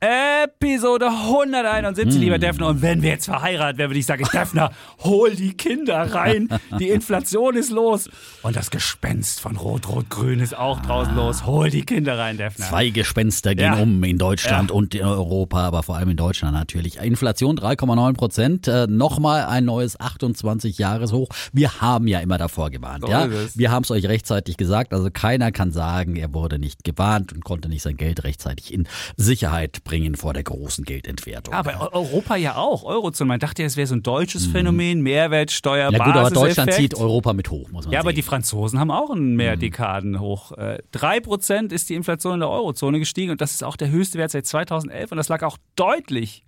Episode 171, lieber Defner. Und wenn wir jetzt verheiratet werden, würde ich sagen, Defner, hol die Kinder rein. Die Inflation ist los. Und das Gespenst von Rot-Rot-Grün ist auch draußen los. Hol die Kinder rein, Defner. Zwei Gespenster gehen Ja. um in Deutschland Ja. und in Europa, aber vor allem in Deutschland natürlich. Inflation 3,9 Prozent, äh, nochmal ein neues 28-Jahres-Hoch. Wir haben ja immer davor gewarnt. So ja? Wir haben es euch rechtzeitig gesagt, also keiner kann sagen, er wurde nicht gewarnt und konnte nicht sein Geld rechtzeitig in Sicherheit bringen vor der großen Geldentwertung. Ja, aber Eu- Europa ja auch. Eurozone. Man dachte, ja, es wäre so ein deutsches Phänomen. Mehrwertsteuer, Mhm. ja gut, aber Deutschland zieht Europa mit hoch, muss man Ja, sagen. aber die Franzosen haben auch einen Mehrdekaden hoch. Äh, Drei Prozent ist die Inflation in der Eurozone gestiegen und das ist auch der höchste Wert seit 2011 und das lag auch deutlich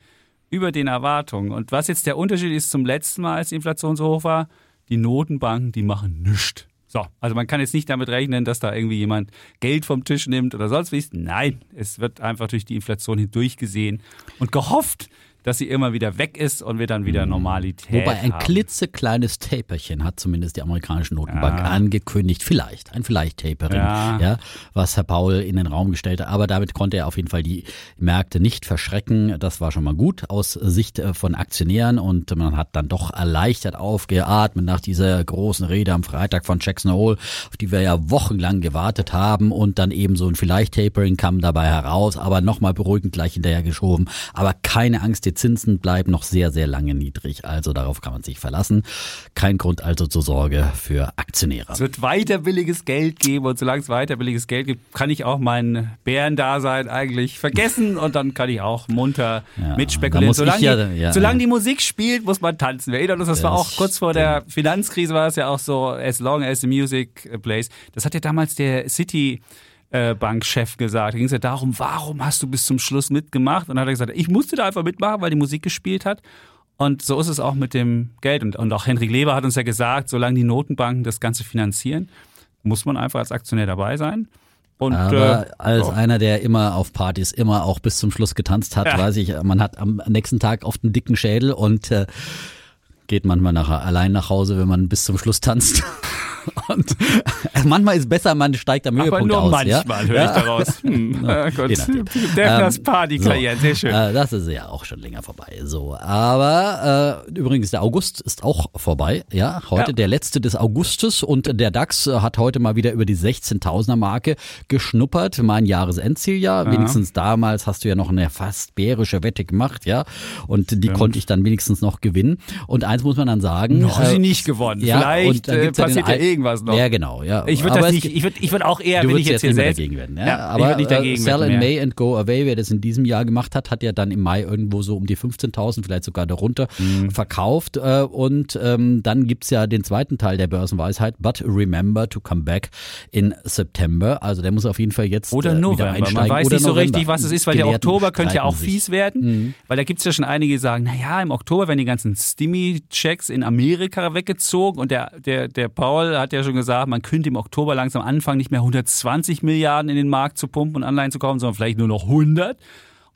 über den Erwartungen. Und was jetzt der Unterschied ist zum letzten Mal, als die Inflation so hoch war, die Notenbanken, die machen nichts. So, also man kann jetzt nicht damit rechnen, dass da irgendwie jemand Geld vom Tisch nimmt oder sonst wie. Nein, es wird einfach durch die Inflation hindurch gesehen und gehofft, dass sie immer wieder weg ist und wir dann wieder Normalität Mhm. Wobei ein haben. klitzekleines Taperchen hat zumindest die amerikanische Notenbank angekündigt. Vielleicht, ein Vielleicht-Tapering, ja. Ja. was Herr Paul in den Raum gestellt hat. Aber damit konnte er auf jeden Fall die Märkte nicht verschrecken. Das war schon mal gut aus Sicht äh, von Aktionären und man hat dann doch erleichtert aufgeatmet nach dieser großen Rede am Freitag von Jackson Hole, auf die wir ja wochenlang gewartet haben und dann eben so ein Vielleicht-Tapering kam dabei heraus, aber nochmal beruhigend gleich hinterher geschoben. Aber keine Angst, die Zinsen bleiben noch sehr, sehr lange niedrig. Also darauf kann man sich verlassen. Kein Grund also zur Sorge für Aktionäre. Es wird weiter billiges Geld geben und solange es weiter billiges Geld gibt, kann ich auch mein Bärendasein eigentlich vergessen und dann kann ich auch munter Ja, mitspekulieren. Solange, ja- die, ja, solange die Musik spielt, muss man tanzen. Wir erinnern uns, das war Das auch kurz vor der Finanzkrise war es ja auch so, as long as the music plays. Das hat ja damals der City äh, Bankchef gesagt. Da ging es ja darum, warum hast du bis zum Schluss mitgemacht? Und dann hat er gesagt, ich musste da einfach mitmachen, weil die Musik gespielt hat. Und so ist es auch mit dem Geld. Und, und auch Henrik Leber hat uns ja gesagt, solange die Notenbanken das Ganze finanzieren, muss man einfach als Aktionär dabei sein. Und, Aber äh, als so. einer, der immer auf Partys immer auch bis zum Schluss getanzt hat, Ja. weiß ich, man hat am nächsten Tag oft einen dicken Schädel und äh, geht manchmal nachher allein nach Hause, wenn man bis zum Schluss tanzt. Und manchmal ist besser, man steigt am aber Höhepunkt nur aus. manchmal ja? höre ich daraus. Hm, ja, gut. je nachdem. Defners Ähm, Partykarriere, so, sehr schön. Äh, das ist ja auch schon länger vorbei. So, aber äh, übrigens der August ist auch vorbei. Ja, heute Ja. der letzte des Augustes und der DAX äh, hat heute mal wieder über die 16.000er Marke geschnuppert. Mein Jahresendzieljahr. Wenigstens damals hast du ja noch eine fast bärische Wette gemacht, ja, und die konnte ich dann wenigstens noch gewinnen. Und eins muss man dann sagen. noch äh, sie nicht gewonnen. ja, Vielleicht und dann äh, gibt's ja den Al- irgendwas noch. Ja, genau. Ja. Ich würde Aber das es nicht, gibt- ich würde ich würd auch eher, wenn ich jetzt hier selbst. dagegen werden. Ja? Ja, aber ich nicht dagegen Sell in. May and Go Away, wer das in diesem Jahr gemacht hat, hat ja dann im Mai irgendwo so um die 15.000, vielleicht sogar darunter, Mhm. verkauft. Äh, und ähm, dann gibt's ja den zweiten Teil der Börsenweisheit, but remember to come back in September. Also der muss auf jeden Fall jetzt Oder äh, wieder November. einsteigen. Man weiß Oder nicht so November. richtig, was es ist, weil der Gelehrten Oktober könnte ja auch sich. fies werden. Weil da gibt es ja schon einige, die sagen, naja, im Oktober werden die ganzen Stimmy-Checks in Amerika weggezogen und der, der, der Paul hat ja schon gesagt, man könnte im Oktober langsam anfangen, nicht mehr 120 Milliarden in den Markt zu pumpen und Anleihen zu kaufen, sondern vielleicht nur noch 100.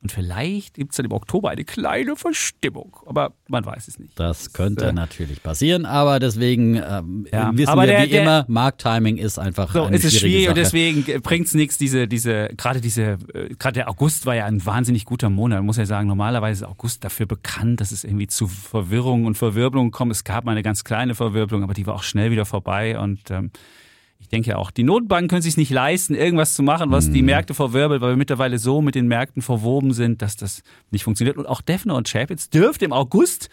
Und vielleicht gibt es dann im Oktober eine kleine Verstimmung. Aber man weiß es nicht. Das könnte äh, natürlich passieren, aber deswegen ähm, Ja, wissen aber wir der- wie der- immer, Markttiming ist einfach So, eine es ist schwierig und Sache. deswegen bringt es nichts, diese, diese, gerade diese, äh, gerade der August war ja ein wahnsinnig guter Monat. Man muss ja sagen, normalerweise ist August dafür bekannt, dass es irgendwie zu Verwirrung und Verwirbelung kommt. Es gab mal eine ganz kleine Verwirbelung, aber die war auch schnell wieder vorbei und ähm, ich denke ja auch, die Notbanken können sich nicht leisten, irgendwas zu machen, was Mhm. die Märkte verwirbelt, weil wir mittlerweile so mit den Märkten verwoben sind, dass das nicht funktioniert. Und auch Defner und Chapitz dürfte im August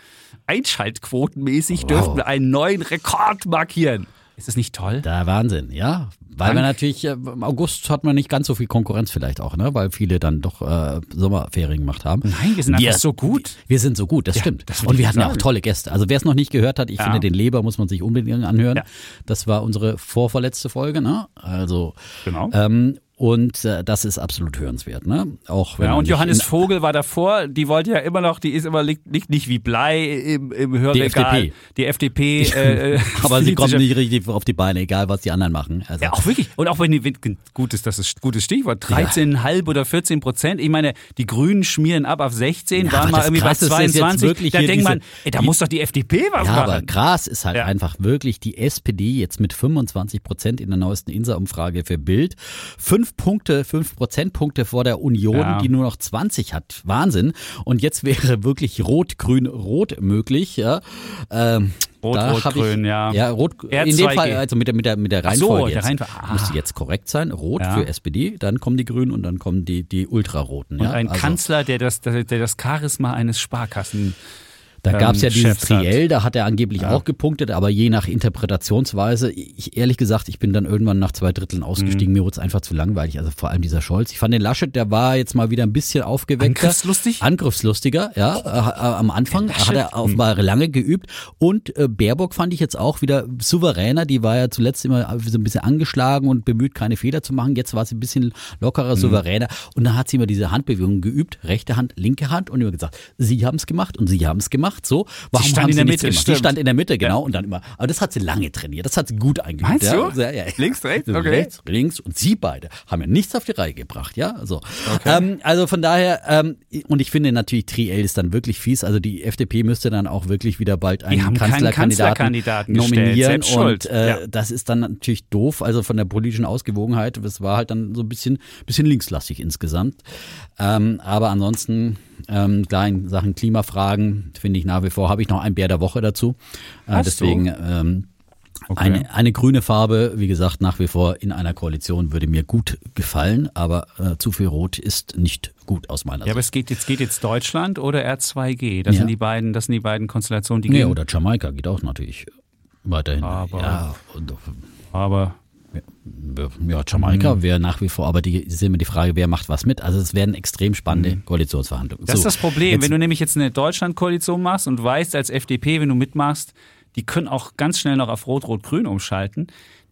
einschaltquotenmäßig dürften wir einen neuen Rekord markieren. Ist das nicht toll? Der Wahnsinn, ja. Weil wir natürlich, äh, im August hat man nicht ganz so viel Konkurrenz vielleicht auch, ne? Weil viele dann doch äh, Sommerferien gemacht haben. Nein, wir sind einfach so gut. Wir sind so gut, das stimmt. das Und wir hatten ja auch tolle Gäste. Also wer es noch nicht gehört hat, ich Ja. finde, den Leber muss man sich unbedingt anhören. Ja. Das war unsere vorverletzte Folge, ne? Also Genau. ähm, Und äh, das ist absolut hörenswert, ne? Auch wenn Ja, und Johannes Vogel war davor, die wollte ja immer noch, die ist immer liegt, liegt nicht wie Blei im, im Hörregal. FDP. Die FDP. Äh, äh, aber sie kommt nicht richtig auf die Beine, egal was die anderen machen. Also, Ja, auch wirklich. Und auch wenn die, gutes, das ist gutes Stichwort, 13,5 oder 14 Prozent. Ich meine, die Grünen schmieren ab auf 16, Ja, waren aber mal irgendwie bei Krasse ist, dass jetzt 22. wirklich Da denkt man, ey, da die- muss doch die FDP was Ja, aber machen. krass ist halt Ja. einfach wirklich die SPD jetzt mit 25 Prozent in der neuesten Insa-Umfrage für Bild. Fünf Punkte, fünf Prozentpunkte vor der Union, Ja. die nur noch 20 hat. Wahnsinn. Und jetzt wäre wirklich Rot, Grün, Rot möglich. Ja. Ähm, Rot, da Rot, hab ich, Grün, ja. Ja, Rot, R2G. in dem Fall, also mit der, mit der, mit der Ach so, Reihenfolge. der jetzt. Reihenfolge. Ah. Müsste jetzt korrekt sein. Rot Ja. für SPD, dann kommen die Grünen und dann kommen die, die Ultraroten. Und ja. ein Also- Kanzler, der das, der, der das Charisma eines Sparkassen. Da ähm, gab es ja dieses. Triell, da hat er angeblich auch gepunktet, aber je nach Interpretationsweise, ich ehrlich gesagt, ich bin dann irgendwann nach zwei Dritteln ausgestiegen, mir wurde es einfach zu langweilig, also vor allem dieser Scholz. Ich fand den Laschet, der war jetzt mal wieder ein bisschen aufgeweckter. Angriffslustig? Angriffslustiger, ja, äh, äh, am Anfang hat er offenbar lange geübt. Und äh, Baerbock fand ich jetzt auch wieder souveräner, die war ja zuletzt immer so ein bisschen angeschlagen und bemüht, keine Fehler zu machen, jetzt war sie ein bisschen lockerer, Mhm. souveräner. Und dann hat sie immer diese Handbewegungen geübt, rechte Hand, linke Hand. Und immer gesagt, sie haben es gemacht und sie haben es gemacht, so, warum stand haben in der Mitte, gemacht? stimmt. Die stand in der Mitte, genau, Ja. und dann immer, aber das hat sie lange trainiert, das hat sie gut eingeübt. Meinst ja? du? Ja, ja, ja. Links, rechts? So, Okay. Rechts, links und sie beide haben ja nichts auf die Reihe gebracht, ja, so. Ähm, also von daher, ähm, und ich finde natürlich, Triel ist dann wirklich fies, also die FDP müsste dann auch wirklich wieder bald einen Kanzlerkandidaten, Kanzlerkandidaten nominieren und äh, das ist dann natürlich doof, also von der politischen Ausgewogenheit, das war halt dann so ein bisschen, bisschen linkslastig insgesamt. Ähm, aber ansonsten, ähm, klar, in Sachen Klimafragen finde ich nach wie vor, habe ich noch ein Bär der Woche dazu. Äh, deswegen ähm, eine, eine grüne Farbe, wie gesagt, nach wie vor in einer Koalition würde mir gut gefallen, aber äh, zu viel Rot ist nicht gut aus meiner Ja, aber Sicht. es geht jetzt, geht jetzt Deutschland oder R2G. Das Ja. sind die beiden, das sind die beiden Konstellationen, die Nee, gehen. oder Jamaika geht auch natürlich weiterhin. Aber- ja, und, Aber ja, Jamaika Mhm. wäre nach wie vor, aber die ist immer die Frage, wer macht was mit. Also es werden extrem spannende Koalitionsverhandlungen. Mhm. das ist So, das Problem. jetzt- wenn du nämlich jetzt eine Deutschland-Koalition machst und weißt als FDP, wenn du mitmachst, die können auch ganz schnell noch auf Rot-Rot-Grün umschalten,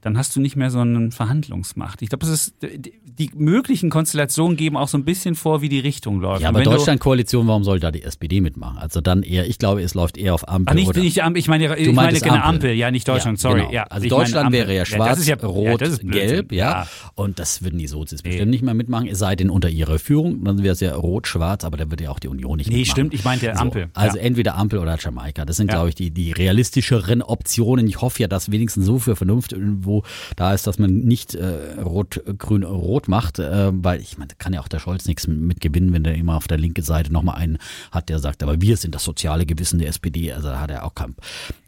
dann hast du nicht mehr so eine Verhandlungsmacht. Ich glaube, es ist die, möglichen Konstellationen geben auch so ein bisschen vor, wie die Richtung läuft. ja, aber Deutschland-Koalition, warum soll da die SPD mitmachen? Also dann eher, ich glaube, es läuft eher auf Ampel Ach, nicht, oder nicht Ampel, ich meine, ich meine genau Ampel. Ampel. ja, nicht Deutschland, sorry. genau. Ja, also Deutschland wäre ja schwarz, das ist ja, rot, ja, das ist Blödsinn. gelb, ja. Und das würden die Sozis bestimmt Nee. nicht mehr mitmachen, es sei denn unter ihrer Führung, dann wäre es ja rot-schwarz, aber da würde ja auch die Union nicht Nee, mitmachen. stimmt, ich meinte So, Ampel. Also Ja. entweder Ampel oder Jamaika. Das sind, Ja. glaube ich, die, die realistischeren Optionen. Ich hoffe ja, dass wenigstens so für Vernunft irgendwo da ist, dass man nicht äh, rot, grün, rot macht, äh, weil ich meine, da kann ja auch der Scholz nichts mit gewinnen, wenn der immer auf der linken Seite nochmal einen hat, der sagt, aber wir sind das soziale Gewissen der SPD. Also da hat er auch keinen.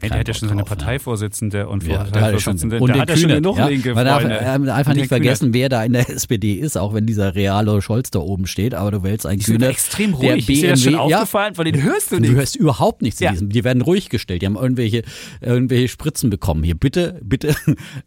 Keinen der hat ja schon seine ne? Parteivorsitzende und Ja, da hat er schon, und da hat er schon genug ja. linke Man darf Freunde. äh, einfach nicht vergessen, wer da in der SPD ist, auch wenn dieser reale Scholz da oben steht, aber du wählst einen Kühnert, extrem der ruhig. Ist dir schon BMW ja, aufgefallen? Von denen hörst du Du nichts. hörst überhaupt nichts Ja. in diesem. Die werden ruhig gestellt. Die haben irgendwelche, irgendwelche Spritzen bekommen. Hier, bitte, bitte.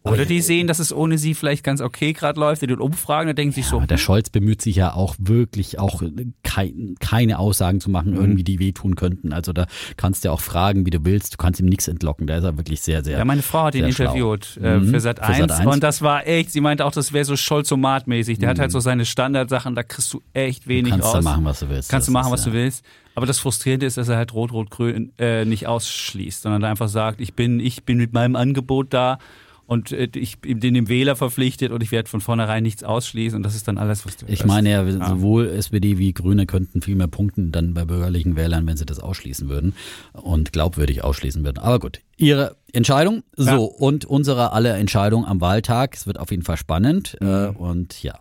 Oder die sehen, dass es ohne sie vielleicht ganz okay gerade läuft, die tun Umfragen, da denken sich so, der Scholz bemüht sich ja auch wirklich auch kein, keine Aussagen zu Mhm. machen, irgendwie, die wehtun könnten. Also da kannst du ja auch fragen, wie du willst. Du kannst ihm nichts entlocken. Da ist er wirklich sehr, sehr. Ja, meine Frau hat ihn interviewt äh, Mhm, für Sat für 1 Sat.1. und das war echt, sie meinte auch, das wäre so Scholzomat-mäßig. Der hat halt so seine Standardsachen, da kriegst du echt wenig Mhm. kannst raus. du machen, was du willst. Kannst du machen, was du ja. willst. Aber das Frustrierende ist, dass er halt Rot-Rot-Grün äh, nicht ausschließt, sondern einfach sagt, ich bin, ich bin mit meinem Angebot da und äh, ich bin dem Wähler verpflichtet und ich werde von vornherein nichts ausschließen und das ist dann alles, was du Ich meine ja, sowohl SPD wie Grüne könnten viel mehr punkten dann bei bürgerlichen Wählern, wenn sie das ausschließen würden und glaubwürdig ausschließen würden. Aber gut, ihre Entscheidung. So, Ja. und unsere alle Entscheidung am Wahltag. Es wird auf jeden Fall spannend. Äh, Mhm. und ja,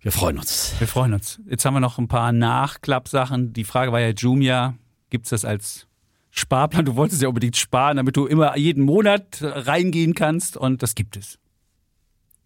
wir freuen uns. Wir freuen uns. Jetzt haben wir noch ein paar Nachklappsachen. Die Frage war ja, Jumia, gibt's das als Sparplan? Du wolltest ja unbedingt sparen, damit du immer jeden Monat reingehen kannst und das gibt es.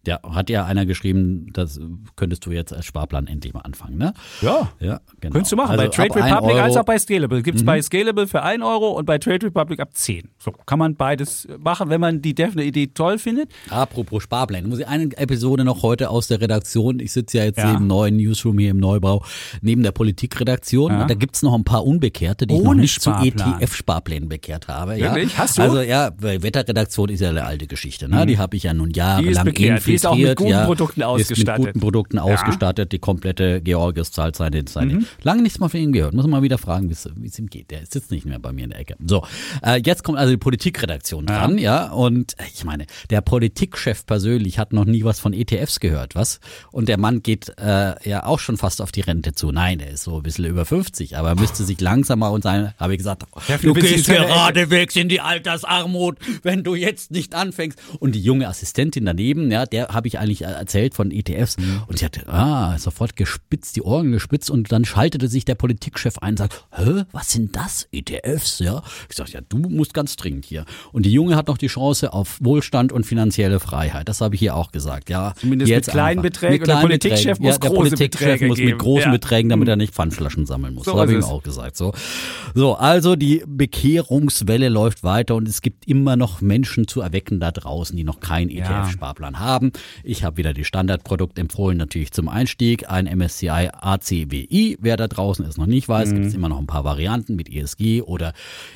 Ja, hat ja einer geschrieben, das könntest du jetzt als Sparplan endlich mal anfangen, ne? Ja. Ja, genau. Könntest du machen, Also bei Trade Republic als auch bei Scalable. Gibt's bei Scalable für 1 Euro und bei Trade Republic ab 10. So kann man beides machen, wenn man die definitive Idee toll findet. Apropos Sparpläne, muss ich eine Episode noch heute aus der Redaktion. Ich sitze ja jetzt Ja. im neuen Newsroom hier im Neubau neben der Politikredaktion. Ja. Und da gibt's noch ein paar Unbekehrte, die ich noch Ohne nicht zu Sparplan. ETF-Sparplänen bekehrt habe. Wirklich? Ja. Hast du? Also ja, Wetterredaktion ist ja eine alte Geschichte. Ne? Die habe ich ja nun jahrelang Die Die ist auch mit guten ja, Produkten ausgestattet. Mit guten Produkten Ja. ausgestattet. Die komplette Georgios zahlt seine, seine. Lange nichts mal von ihm gehört. Muss man mal wieder fragen, wie es ihm geht. Der sitzt nicht mehr bei mir in der Ecke. So, äh, jetzt kommt also die Politikredaktion dran, ja. Und äh, ich meine, der Politikchef persönlich hat noch nie was von ETFs gehört, was? Und der Mann geht äh, ja auch schon fast auf die Rente zu. Nein, er ist so ein bisschen über 50, aber er müsste sich langsam mal und sein, habe ich gesagt, Chef, du gehst geradewegs in die Altersarmut, wenn du jetzt nicht anfängst. Und die junge Assistentin daneben, ja, der habe ich eigentlich äh, erzählt von ETFs und sie hat ah, sofort gespitzt, die Ohren gespitzt und dann schaltete sich der Politikchef ein und sagt, hä, was sind das, ETFs, ja? Ich sag, ja, du musst ganz dringend hier. Und die Junge hat noch die Chance auf Wohlstand und finanzielle Freiheit. Das habe ich hier auch gesagt, ja. Zumindest mit kleinen Beträgen und der Politikchef Beträgen. muss ja, der große Politikchef Beträge muss mit geben. großen Ja. Beträgen, damit er nicht Pfandflaschen sammeln muss. So habe ich ihm auch gesagt, so. So, also die Bekehrungswelle läuft weiter und es gibt immer noch Menschen zu erwecken da draußen, die noch keinen Ja. ETF-Sparplan haben. Ich habe wieder die Standardprodukt empfohlen, natürlich zum Einstieg. Ein MSCI ACWI. Wer da draußen es noch nicht weiß, gibt Mhm. es immer noch ein paar Varianten mit ESG oder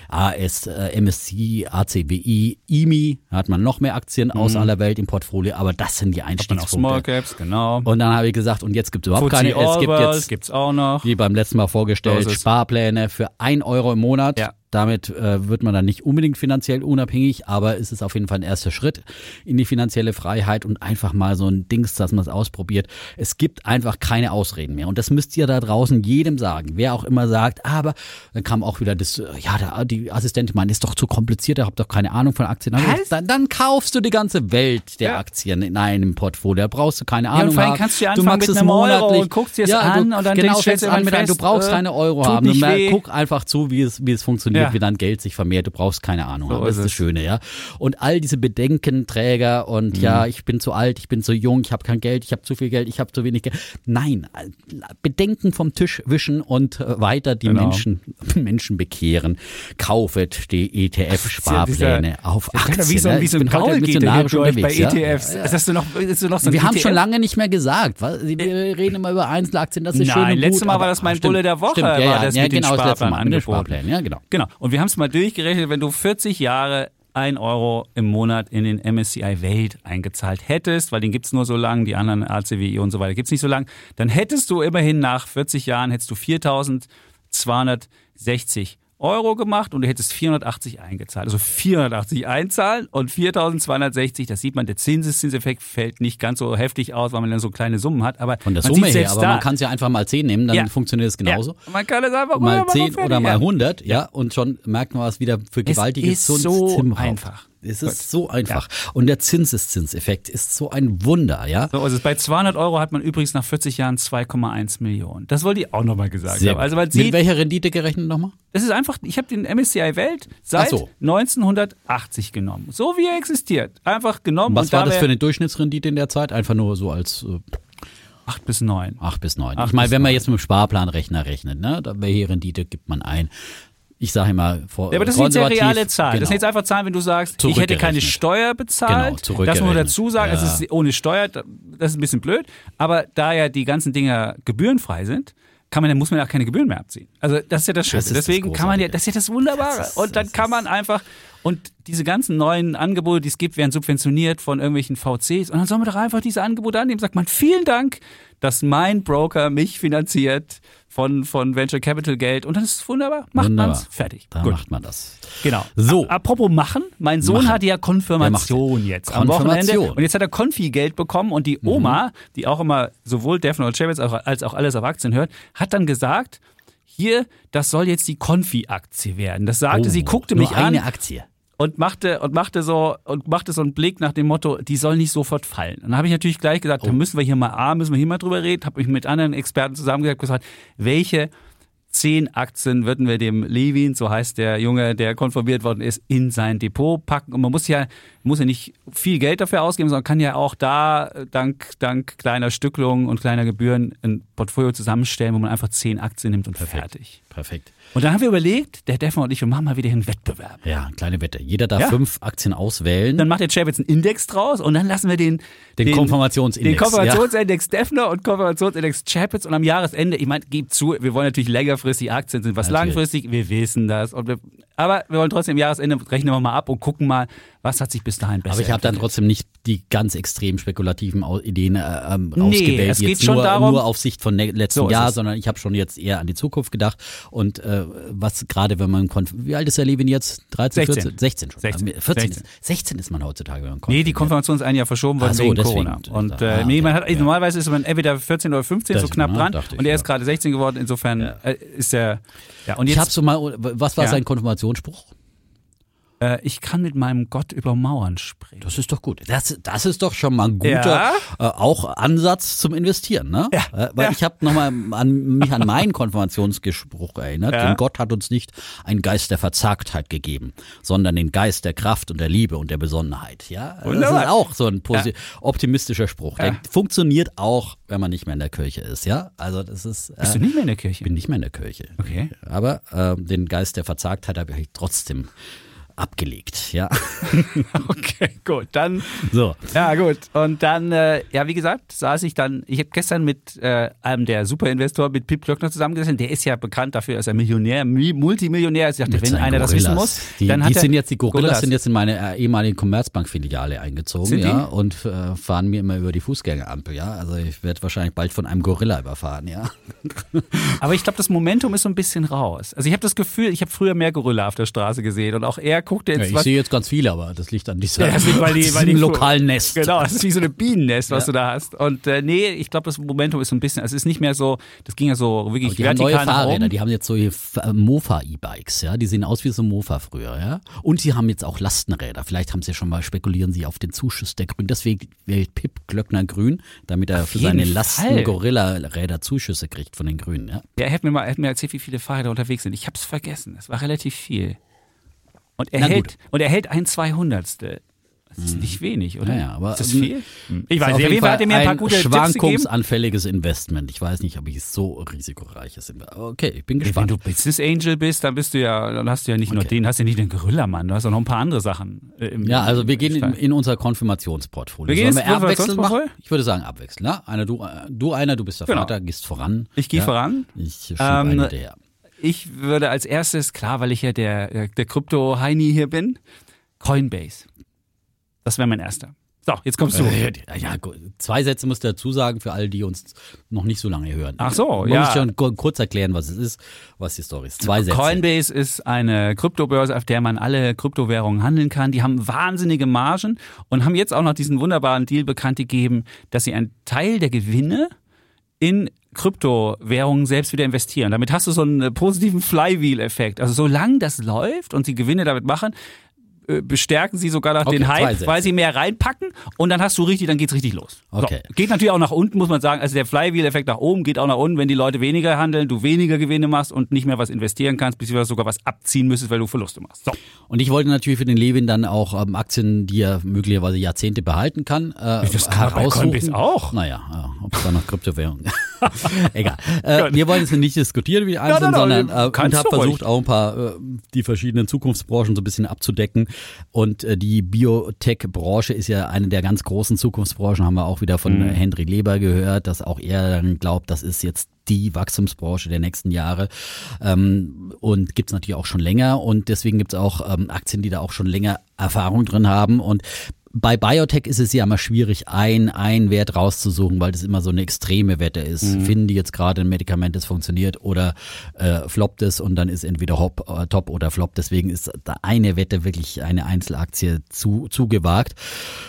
AS, äh, MSCI, ACWI, IMI. Da hat man noch mehr Aktien aus aller Welt im Portfolio, aber das sind die Mhm. Auch Small Einstiegspunkte. Caps, genau. Und dann habe ich gesagt, und jetzt gibt es überhaupt keine, es gibt jetzt gibt's auch noch. wie beim letzten Mal vorgestellt. Sparpläne für ein Euro im Monat. Ja. Damit äh, wird man dann nicht unbedingt finanziell unabhängig, aber es ist auf jeden Fall ein erster Schritt in die finanzielle Freiheit und einfach mal so ein Dings, dass man es ausprobiert. Es gibt einfach keine Ausreden mehr. Und das müsst ihr da draußen jedem sagen. Wer auch immer sagt, aber dann kam auch wieder das, äh, ja, der, die Assistentin meint, ist doch zu kompliziert, ihr habt doch keine Ahnung von Aktien. Was? Dann, dann kaufst du die ganze Welt der Ja. Aktien in einem Portfolio. Da brauchst du keine Ja, Ahnung allem haben. kannst du ja du machst mit es monatlich. und guckst dir es ja, an du, und dann genau, denkst, du an mit einem, du fest, brauchst äh, keine Euro haben. weh. guck einfach zu, wie es, wie es funktioniert, Ja. wie dein Geld sich vermehrt. Du brauchst keine Ahnung So haben. Das ist das. Schöne, ja. Und all diese Bedenkenträger und Mhm. ja, ich bin zu alt, ich bin zu jung, ich habe kein Geld, ich habe zu viel Geld, ich habe zu wenig Geld. Nein, Bedenken vom Tisch wischen und äh, weiter die Genau. Menschen, Menschen bekehren. Kaufet die ETF-Sparpläne auf Das ist Aktien. ja wie so, ne? wie so ein Paul geht bei ja. ETFs. Ja, ja. Hast du noch, hast du noch so Wir haben ETF? schon lange nicht mehr gesagt. Was? Wir reden immer über Einzelaktien, das ist schön Nein, und letztes gut, Mal war das mein Bulle der Woche, Stimmt, ja, war ja, das ja, genau, das letzte Mal, ja, genau. Genau. Und wir haben es mal durchgerechnet, wenn du 40 Jahre 1 Euro im Monat in den MSCI Welt eingezahlt hättest, weil den gibt's nur so lang, die anderen ACWI und so weiter gibt's nicht so lang, dann hättest du immerhin nach 40 Jahren hättest du 4.260 Euro gemacht und du hättest 480 eingezahlt. Also 480 einzahlen und 4.260, das sieht man, der Zinseszinseffekt fällt nicht ganz so heftig aus, weil man dann so kleine Summen hat. Aber Von der man Summe her, aber da, man kann es ja einfach mal 10 nehmen, dann Ja. funktioniert es genauso. Ja, man kann es einfach Mal rüber 10 machen, oder mal ja. 100, ja, und schon merkt man, was wieder für gewaltige ist so einfach. Es ist so einfach. Und der Zinseszinseffekt ist so ein Wunder, ja. So, also bei 200 Euro hat man übrigens nach 40 Jahren 2,1 Millionen. Das wollte ich auch nochmal gesagt Sehr haben. Also gut. sieht, Mit welcher Rendite gerechnet nochmal? das ist einfach, ich habe den MSCI Welt seit so. 1980 genommen. So wie er existiert. Einfach genommen. Was war da das für eine Durchschnittsrendite in der Zeit? Einfach nur so als äh, 8 bis 9. 8 bis 9. Acht Ich meine, wenn man jetzt mit dem Sparplanrechner rechnet, ne, da welche Rendite gibt man ein? Ich sage immer vor Ja, aber das sind jetzt ja reale Zahlen. Das Genau. sind jetzt einfach Zahlen, wenn du sagst, ich hätte keine. Steuer bezahlt. Genau, das muss man dazu sagen, Ja. es ist ohne Steuer, das ist ein bisschen blöd. Aber da ja die ganzen Dinger gebührenfrei sind, kann man, dann muss man ja auch keine Gebühren mehr abziehen. Also das ist ja das Schöne. Das ist das Deswegen kann man ja, das ist ja das Wunderbare. Das ist- und dann das kann man einfach, und diese ganzen neuen Angebote, die es gibt, werden subventioniert von irgendwelchen VCs. Und dann soll man doch einfach diese Angebote annehmen. Sagt man, vielen Dank, dass mein Broker mich finanziert von, von Venture Capital Geld. Und dann ist es wunderbar. Macht Wunderbar. man's. Fertig. Da Gut. macht man das. Genau. So. A- Apropos machen, mein Sohn Machen. hatte ja Konfirmation jetzt am Wochenende Konfirmation. und jetzt hat er Konfi-Geld bekommen und die Oma, die auch immer sowohl Daphne und Chavez als auch alles auf Aktien hört, hat dann gesagt, hier, das soll jetzt die Konfi-Aktie werden. Das sagte Oh, sie, guckte mich an eine Aktie. Und machte und machte so und machte so einen Blick nach dem Motto, die soll nicht sofort fallen. Und dann habe ich natürlich gleich gesagt, Oh. da müssen wir hier mal A, müssen wir hier mal drüber reden, habe mich mit anderen Experten zusammengesetzt und gesagt, welche zehn Aktien würden wir dem Levin, so heißt der Junge, der konformiert worden ist, in sein Depot packen. Und man muss ja, muss ja nicht viel Geld dafür ausgeben, sondern kann ja auch da dank, dank kleiner Stückelungen und kleiner Gebühren ein Portfolio zusammenstellen, wo man einfach zehn Aktien nimmt und fertig. Perfekt. Und dann haben wir überlegt, der Defner und ich, wir machen mal wieder einen Wettbewerb. Ja, kleine Wette. Jeder darf Ja. fünf Aktien auswählen. Dann macht der Chef jetzt einen Index draus und dann lassen wir den, Den Konfirmationsindex, Den Konfirmationsindex Defner und Konfirmationsindex Chapitz und am Jahresende, ich meine, gebt zu, wir wollen natürlich längerfristig Aktien sind was Natürlich. langfristig, wir wissen das. Und wir, aber wir wollen trotzdem am Jahresende rechnen wir mal ab und gucken mal, Was hat sich bis dahin besser Aber ich habe dann trotzdem nicht die ganz extrem spekulativen Ideen äh, ähm, Nee, ausgewählt, es geht jetzt schon nur, darum- nur auf Sicht von ne letzten So Jahr, sondern ich habe schon jetzt eher an die Zukunft gedacht. Und äh, was gerade, wenn man, konf- wie alt ist der Levin jetzt? 13, 16. 14? 16 schon. 16. Äh, 14 16. Ist, 16 ist man heutzutage, wenn man Nee, die. Konfirmation ist ein Jahr verschoben worden so, wegen deswegen. Corona. Und Ah, äh, nee, man hat, okay, ja. normalerweise ist man entweder 14 oder 15 so Das- knapp ja, dran. ich, Und er ja. ist gerade 16 geworden. Insofern äh, ist er. Ja, und Ich habe so mal, was war Ja. sein Konfirmationsspruch? Äh, ich kann mit meinem Gott über Mauern springen. Das ist doch gut. Das, das ist doch schon mal ein guter Ja. äh, auch Ansatz zum Investieren, ne? Ja. Äh, weil Ja. ich habe nochmal an mich an meinen Konfirmationsgespruch erinnert. Denn Gott hat uns nicht einen Geist der Verzagtheit gegeben, sondern den Geist der Kraft und der Liebe und der Besonnenheit. Ja, das ist auch so ein optimistischer Spruch. Der funktioniert auch, wenn man nicht mehr in der Kirche ist. Ja, also das ist. Äh, Bist du nicht mehr in der Kirche? bin nicht mehr in der Kirche. Okay. Aber äh, den Geist der Verzagtheit habe ich trotzdem abgelegt. Ja, Okay, gut. Dann so. Ja, gut. Und dann, äh, ja, wie gesagt, saß ich dann, ich habe gestern mit äh, einem der Superinvestoren, mit Pip Klöckner zusammengesessen. Der ist ja bekannt dafür, dass er Millionär, Mi- Multimillionär ist. Ich dachte, Mit wenn einer das Gorillas. wissen muss, Die, dann hat die er, sind jetzt, die Gorillas, Gorillas. sind jetzt in meine äh, ehemalige Commerzbank-Filiale eingezogen, Sind die? ja, und äh, fahren mir immer über die Fußgängerampel, ja. Also ich werde wahrscheinlich bald von einem Gorilla überfahren, ja. Aber ich glaube, das Momentum ist so ein bisschen raus. Also ich habe das Gefühl, ich habe früher mehr Gorilla auf der Straße gesehen und auch er guckte jetzt, ich was, sehe jetzt ganz viele, aber das liegt an dieser, Ja, das liegt, weil die- weil diesem die- lokalen Nest. Genau, das ist wie so eine Bienennest, was Ja. du da hast. Und äh, nee, ich glaube, das Momentum ist so ein bisschen, also es ist nicht mehr so, das ging ja so wirklich Aber die haben neue vertikal Fahrräder, die haben jetzt so äh, Mofa-E-Bikes, ja, die sehen aus wie so ein Mofa früher, ja. Und sie haben jetzt auch Lastenräder. Vielleicht haben sie schon mal, spekulieren sie auf den Zuschuss der Grünen. Deswegen wählt Pip Glöckner Grün, damit er Auf für seine Fall. Lasten-Gorilla-Räder Zuschüsse kriegt von den Grünen, ja. Ja, er hat mir mal, er hat mir erzählt, wie viele Fahrräder unterwegs sind. Ich habe es vergessen. Es war relativ viel. Und er Na hält, gut. und er hält ein Zweihundertstel. Das ist nicht wenig, oder? Ja, ja, aber- ist das viel? Hm. Ich weiß nicht. Auf jeden Fall hat er mir ein paar gute Tipps schwankungsanfälliges Investment. Ich weiß nicht, ob ich so risikoreiches Investment. Okay, ich bin Wenn gespannt. du Business Angel bist, dann bist du ja, dann hast du ja nicht nur Okay. den, hast ja nicht den Gorilla-Mann, du hast auch noch ein paar andere Sachen. äh, Im, ja, also wir gehen in, in unser Konfirmationsportfolio. Wir gehen Sollen wir abwechseln machen? Ich würde sagen abwechseln. Ne? Einer, du, äh, du einer, du bist der Genau. Vater, gehst voran. Ich gehe ja? voran. Ich schieb Ähm, einen hinterher. Ich würde als erstes, klar, weil ich ja der, der Krypto-Heini hier bin, Coinbase. Das wäre mein erster. So, jetzt kommst du. Äh, ja, zwei Sätze musst du dazu sagen für alle, die uns noch nicht so lange hören. Ach so, Man ja. muss schon ku- kurz erklären, was es ist, was die Story ist. Zwei Sätze. Coinbase ist eine Kryptobörse, auf der man alle Kryptowährungen handeln kann. Die haben wahnsinnige Margen und haben jetzt auch noch diesen wunderbaren Deal bekannt gegeben, dass sie einen Teil der Gewinne in Kryptowährungen selbst wieder investieren. Damit hast du so einen äh, positiven Flywheel-Effekt. Also solange das läuft und sie Gewinne damit machen, bestärken sie sogar noch Okay, den Hype, weil sie mehr reinpacken und dann hast du richtig, dann geht's richtig los. Okay. So, geht natürlich auch nach unten, muss man sagen. Also der Flywheel-Effekt nach oben geht auch nach unten, wenn die Leute weniger handeln, du weniger Gewinne machst und nicht mehr was investieren kannst, beziehungsweise sogar was abziehen müsstest, weil du Verluste machst. So. Und ich wollte natürlich für den Levin dann auch ähm, Aktien, die er möglicherweise Jahrzehnte behalten kann, äh, Das kann bei heraussuchen. Coinbase auch. Naja, äh, ob es da noch Kryptowährung Egal. Äh, wir wollen jetzt nicht diskutieren, wie nein, nein, sondern äh, und habe du ruhig. versucht, auch ein paar äh, die verschiedenen Zukunftsbranchen so ein bisschen abzudecken. Und äh, die Biotech-Branche ist ja eine der ganz großen Zukunftsbranchen, haben wir auch wieder von Mhm. Henry Leber gehört, dass auch er dann glaubt, das ist jetzt die Wachstumsbranche der nächsten Jahre. Ähm, und gibt's natürlich auch schon länger. Und deswegen gibt's auch ähm, Aktien, die da auch schon länger Erfahrung drin haben. Und bei Biotech ist es ja immer schwierig, ein, ein Wert rauszusuchen, weil das immer so eine extreme Wette ist. Mhm. Finden die jetzt gerade ein Medikament, das funktioniert oder äh, floppt es und dann ist entweder hop, äh, top oder flop. Deswegen ist da eine Wette wirklich eine Einzelaktie zu, zu gewagt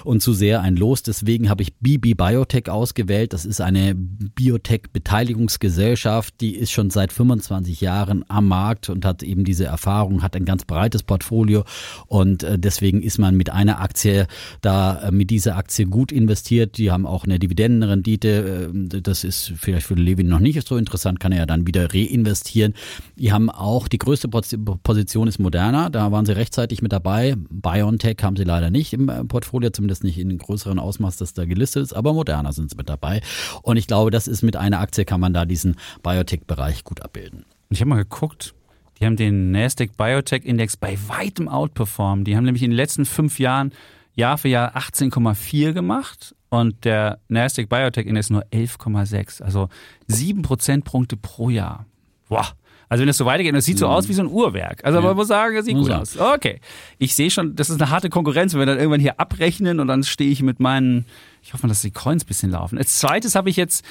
und zu sehr ein Los. Deswegen habe ich BB Biotech ausgewählt. Das ist eine Biotech-Beteiligungsgesellschaft, die ist schon seit 25 Jahren am Markt und hat eben diese Erfahrung, hat ein ganz breites Portfolio und äh, deswegen ist man mit einer Aktie da äh, mit dieser Aktie gut investiert. Die haben auch eine Dividendenrendite. äh, Das ist vielleicht für Levin noch nicht so interessant, kann er ja dann wieder reinvestieren. Die haben auch die größte Posi- Position ist Moderna. Da waren sie rechtzeitig mit dabei. BioNTech haben sie leider nicht im äh, Portfolio, zumindest nicht in größeren Ausmaß, das da gelistet ist. Aber Moderna sind sie mit dabei. Und ich glaube, das ist mit einer Aktie kann man da diesen Biotech-Bereich gut abbilden. Ich habe mal geguckt, die haben den Nasdaq Biotech Index bei weitem outperformed. Die haben nämlich in den letzten fünf Jahren Jahr für Jahr 18,4 gemacht und der Nasdaq Biotech Index nur 11,6. Also sieben Prozentpunkte pro Jahr. Boah. Also wenn das so weitergeht, das sieht so aus wie so ein Uhrwerk. Also man muss sagen, das sieht gut Ja. aus. Okay. Ich sehe schon, das ist eine harte Konkurrenz, wenn wir dann irgendwann hier abrechnen und dann stehe ich mit meinen, ich hoffe mal, dass die Coins ein bisschen laufen. Als zweites habe ich jetzt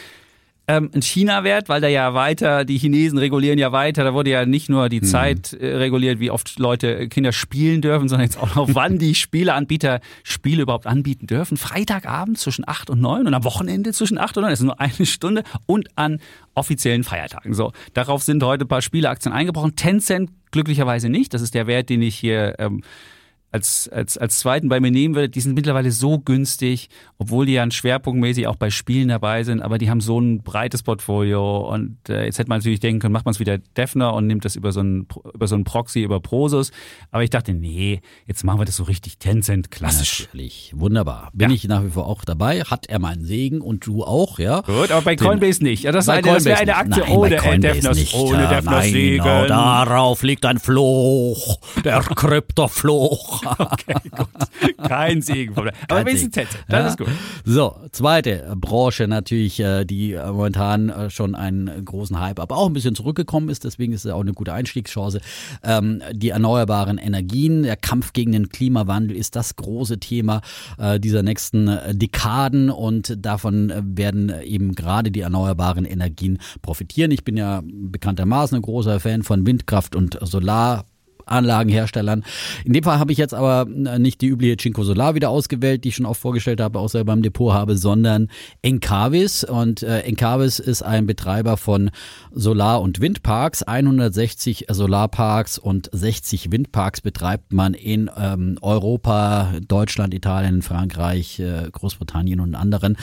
ähm, einen China-Wert, weil da ja weiter, die Chinesen regulieren ja weiter, da wurde ja nicht nur die Zeit äh, reguliert, wie oft Leute, äh, Kinder spielen dürfen, sondern jetzt auch noch, wann die Spieleanbieter Spiele überhaupt anbieten dürfen. Freitagabend zwischen 8 und 9 und am Wochenende zwischen 8 und 9, das ist nur eine Stunde und an offiziellen Feiertagen. So, darauf sind heute ein paar Spieleaktien eingebrochen. Tencent glücklicherweise nicht, das ist der Wert, den ich hier ähm, als, als, als zweiten bei mir nehmen würde, die sind mittlerweile so günstig, obwohl die ja schwerpunktmäßig auch bei Spielen dabei sind, aber die haben so ein breites Portfolio und äh, jetzt hätte man natürlich denken können, macht man es wieder Defner und nimmt das über so einen über so einen Proxy, über Prosus, aber ich dachte, nee, jetzt machen wir das so richtig Tencent klassisch. Natürlich, wunderbar. Bin Ja. ich nach wie vor auch dabei. Hat er meinen Segen und du auch, ja? Gut, aber bei Coinbase nicht. Ja, das, eine, das wäre eine. Aktie Nein, ohne Defners, nicht. ohne Defners Nein, Segen. genau, darauf liegt ein Fluch, der Kryptofluch. Okay, gut. Kein Segen. mir. Aber Kein wenigstens. Tencent, das Ja. ist gut. So, zweite Branche natürlich, äh, die äh, momentan äh, schon einen großen Hype, aber auch ein bisschen zurückgekommen ist. Deswegen ist es auch eine gute Einstiegschance. Ähm, Die erneuerbaren Energien, der Kampf gegen den Klimawandel ist das große Thema dieser nächsten Dekaden und davon werden eben gerade die erneuerbaren Energien profitieren. Ich bin ja bekanntermaßen ein großer Fan von Windkraft und Solar. Anlagenherstellern. In dem Fall habe ich jetzt aber äh, nicht die übliche Cinco Solar wieder ausgewählt, die ich schon oft vorgestellt habe, auch selber im Depot habe, sondern Encavis. Und äh, Encavis ist ein Betreiber von Solar- und Windparks. 160 Solarparks und 60 Windparks betreibt man in ähm, Europa, Deutschland, Italien, Frankreich, äh, Großbritannien und anderen.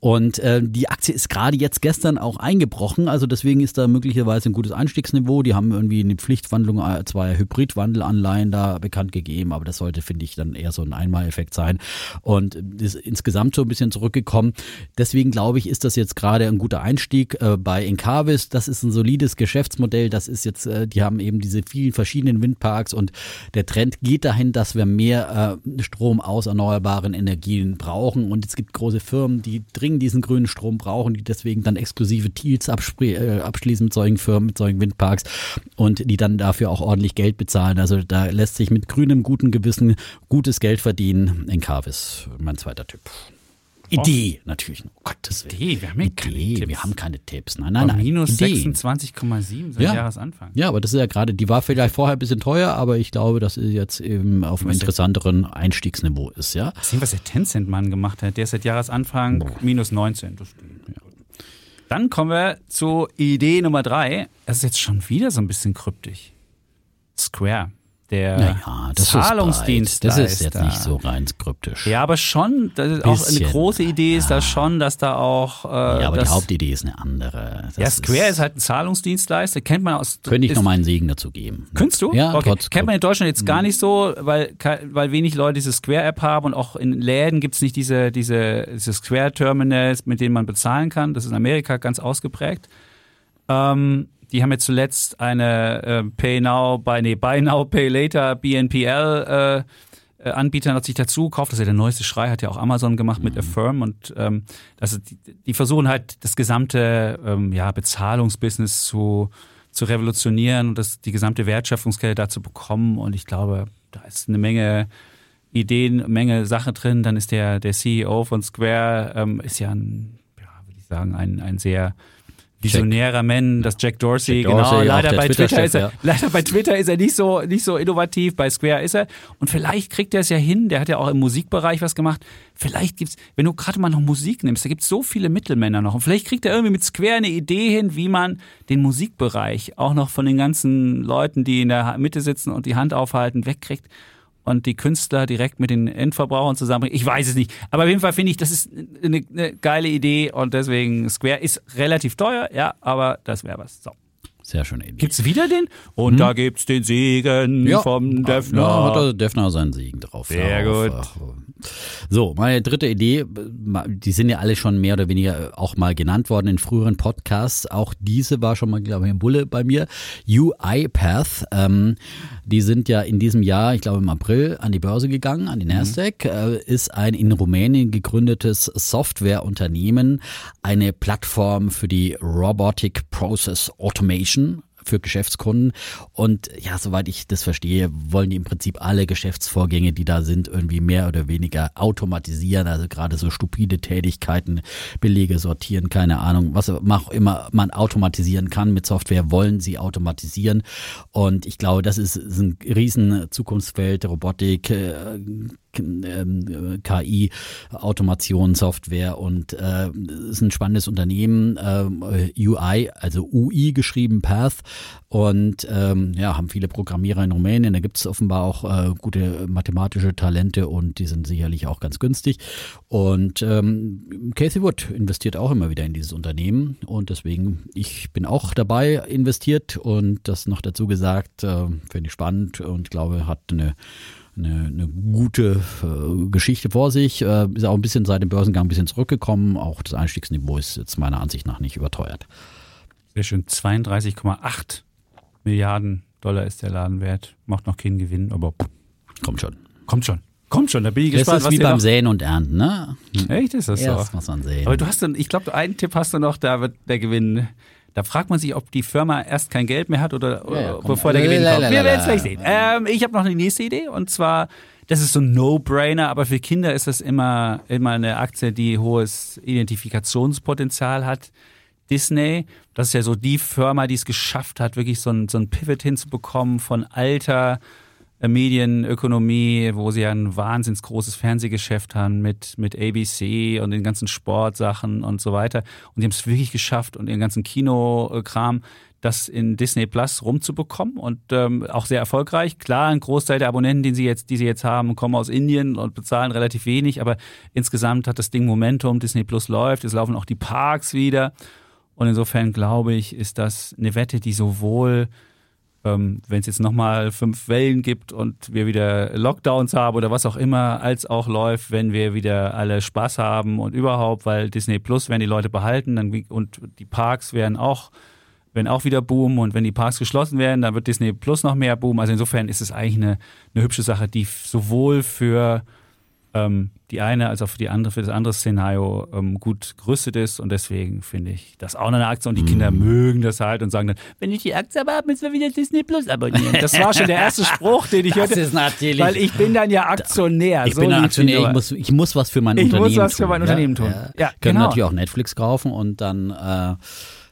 Und äh, die Aktie ist gerade jetzt gestern auch eingebrochen. Also deswegen ist da möglicherweise ein gutes Einstiegsniveau. Die haben irgendwie eine Pflichtwandlung äh, zweier Hybridwandelanleihen da bekannt gegeben, aber das sollte, finde ich, dann eher so ein Einmaleffekt sein. Und ist insgesamt so ein bisschen zurückgekommen. Deswegen glaube ich, ist das jetzt gerade ein guter Einstieg äh, bei Encavis. Das ist ein solides Geschäftsmodell. Das ist jetzt, äh, die haben eben diese vielen verschiedenen Windparks und der Trend geht dahin, dass wir mehr äh, Strom aus erneuerbaren Energien brauchen. Und es gibt große Firmen, die dringend diesen grünen Strom brauchen, die deswegen dann exklusive Deals abschließen mit solchen Firmen, mit solchen Windparks und die dann dafür auch ordentlich Geld bezahlen. Also da lässt sich mit grünem, guten Gewissen gutes Geld verdienen. Encavis, mein zweiter Tipp. Idee natürlich. Um Gottes Willen. Idee, wir haben ja keine Idee. Tipps. Wir haben keine Tipps. Nein, nein, nein. minus Ideen. 26,7 seit Ja. Jahresanfang. Ja, aber das ist ja gerade, die war vielleicht vorher ein bisschen teuer, aber ich glaube, dass sie jetzt eben auf einem interessanteren Einstiegsniveau ist, ja. Sehen, was der Tencent-Mann gemacht hat. Der ist seit Jahresanfang minus 19. Das stimmt. Dann kommen wir zu Idee Nummer drei. Das ist jetzt schon wieder so ein bisschen kryptisch. Square. Der Naja, das ist Zahlungsdienst. breit. Das ist jetzt nicht so rein kryptisch. Ja, aber schon, das ist auch eine große Idee ist da schon, dass da auch. Äh, Ja, aber die Hauptidee ist eine andere. Das Ja, Square ist, halt ein Zahlungsdienstleister, kennt man aus. Könnte ich ist, noch meinen Segen dazu geben. Könntest du? Ja, okay. trotz Kennt man in Deutschland jetzt gar nicht so, weil, weil wenig Leute diese Square-App haben und auch in Läden gibt es nicht diese, diese, diese Square-Terminals, mit denen man bezahlen kann. Das ist in Amerika ganz ausgeprägt. Ähm, die haben jetzt zuletzt eine äh, Pay Now, Buy, nee, Buy Now, Pay Later, BNPL äh, äh, Anbieter hat sich dazu gekauft. Das ist ja der neueste Schrei, hat ja auch Amazon gemacht mit Affirm und ähm, also die, die versuchen halt das gesamte ähm, ja, Bezahlungsbusiness zu, zu revolutionieren und das, die gesamte Wertschöpfungskette da zu bekommen. Und ich glaube, da ist eine Menge Ideen, eine Menge Sache drin. Dann ist der, der CEO von Square, ähm, ist ja ein, ja, würde ich sagen, ein, ein sehr visionärer Mann, das Jack Dorsey, Jack Dorsey, genau. Leider der bei Twitter ist er, ja. leider bei Twitter ist er nicht so, nicht so innovativ, bei Square ist er. Und vielleicht kriegt er es ja hin, der hat ja auch im Musikbereich was gemacht. Vielleicht gibt's, wenn du gerade mal noch Musik nimmst, da gibt's so viele Mittelmänner noch. Und vielleicht kriegt er irgendwie mit Square eine Idee hin, wie man den Musikbereich auch noch von den ganzen Leuten, die in der Mitte sitzen und die Hand aufhalten, wegkriegt und die Künstler direkt mit den Endverbrauchern zusammenbringen. Ich weiß es nicht. Aber auf jeden Fall finde ich, das ist eine, eine geile Idee und deswegen Square ist relativ teuer, ja, aber das wäre was. So. Sehr schöne Idee. Gibt's wieder den? Und da gibt's den Segen vom Defner. Ja, hat der Defner seinen Segen drauf. Sehr ja, gut. äh, So, meine dritte Idee, die sind ja alle schon mehr oder weniger auch mal genannt worden in früheren Podcasts. Auch diese war schon mal, glaube ich, ein Bulle bei mir. UiPath, ähm, die sind ja in diesem Jahr, ich glaube im April, an die Börse gegangen, an die Nasdaq, äh, ist ein in Rumänien gegründetes Softwareunternehmen, eine Plattform für die Robotic Process Automation für Geschäftskunden. Und ja, soweit ich das verstehe, wollen die im Prinzip alle Geschäftsvorgänge, die da sind, irgendwie mehr oder weniger automatisieren. Also gerade so stupide Tätigkeiten, Belege sortieren, keine Ahnung, was auch immer man automatisieren kann mit Software, wollen sie automatisieren. Und ich glaube, das ist, ist ein riesen Zukunftsfeld, Robotik, äh, KI, Automation, Software und äh, ist ein spannendes Unternehmen, äh, UI, also UI geschrieben, Path und ähm, ja, haben viele Programmierer in Rumänien. Da gibt es offenbar auch äh, gute mathematische Talente und die sind sicherlich auch ganz günstig. Und ähm, Casey Wood investiert auch immer wieder in dieses Unternehmen und deswegen, ich bin auch dabei investiert und das noch dazu gesagt, äh, finde ich spannend und glaube, hat eine eine, eine gute äh, Geschichte vor sich. Äh, ist auch ein bisschen seit dem Börsengang ein bisschen zurückgekommen. Auch das Einstiegsniveau ist jetzt meiner Ansicht nach nicht überteuert. Sehr schön. 32,8 Milliarden Dollar ist der Ladenwert. Macht noch keinen Gewinn, aber kommt schon. Kommt schon. Kommt schon, da bin ich gespannt. Das ist wie beim Säen und Ernten, ne? Echt ist das Erst so? muss man sehen. Aber du hast dann, ich glaube, einen Tipp hast du noch, da wird der Gewinn da fragt man sich, ob die Firma erst kein Geld mehr hat oder Ja, ja, komm. bevor der Gewinn kommt. Wir werden es gleich sehen. Ähm, ich habe noch eine nächste Idee und zwar, das ist so ein No-Brainer, aber für Kinder ist das immer, immer eine Aktie, die hohes Identifikationspotenzial hat. Disney, das ist ja so die Firma, die es geschafft hat, wirklich so ein, so ein Pivot hinzubekommen von alter äh, Medienökonomie, wo sie ja ein wahnsinns großes Fernsehgeschäft haben mit, mit ABC und den ganzen Sportsachen und so weiter. Und die haben es wirklich geschafft und ihren ganzen Kinokram, das in Disney Plus rumzubekommen und ähm, auch sehr erfolgreich. Klar, ein Großteil der Abonnenten, den sie jetzt, die sie jetzt haben, kommen aus Indien und bezahlen relativ wenig, aber insgesamt hat das Ding Momentum, Disney Plus läuft, es laufen auch die Parks wieder. Und insofern glaube ich, ist das eine Wette, die sowohl ähm, wenn es jetzt nochmal fünf Wellen gibt und wir wieder Lockdowns haben oder was auch immer, als auch läuft, wenn wir wieder alle Spaß haben und überhaupt, weil Disney Plus werden die Leute behalten dann, und die Parks werden auch, werden auch wieder boomen und wenn die Parks geschlossen werden, dann wird Disney Plus noch mehr boomen. Also insofern ist es eigentlich eine, eine hübsche Sache, die sowohl für ähm, die eine als auch für die andere, für das andere Szenario ähm, gut gerüstet ist und deswegen finde ich das auch noch eine Aktie und die Kinder mögen das halt und sagen dann, wenn ich die Aktie aber habe, müssen wir wieder Disney Plus abonnieren. Das war schon der erste Spruch, den ich Das hörte, ist natürlich- weil ich bin dann ja Aktionär. Ich so bin Aktionär, ich muss, ich muss was für mein Ich muss Unternehmen was für tun. mein Unternehmen tun. Ja, Ja, Können genau. natürlich auch Netflix kaufen und dann, äh,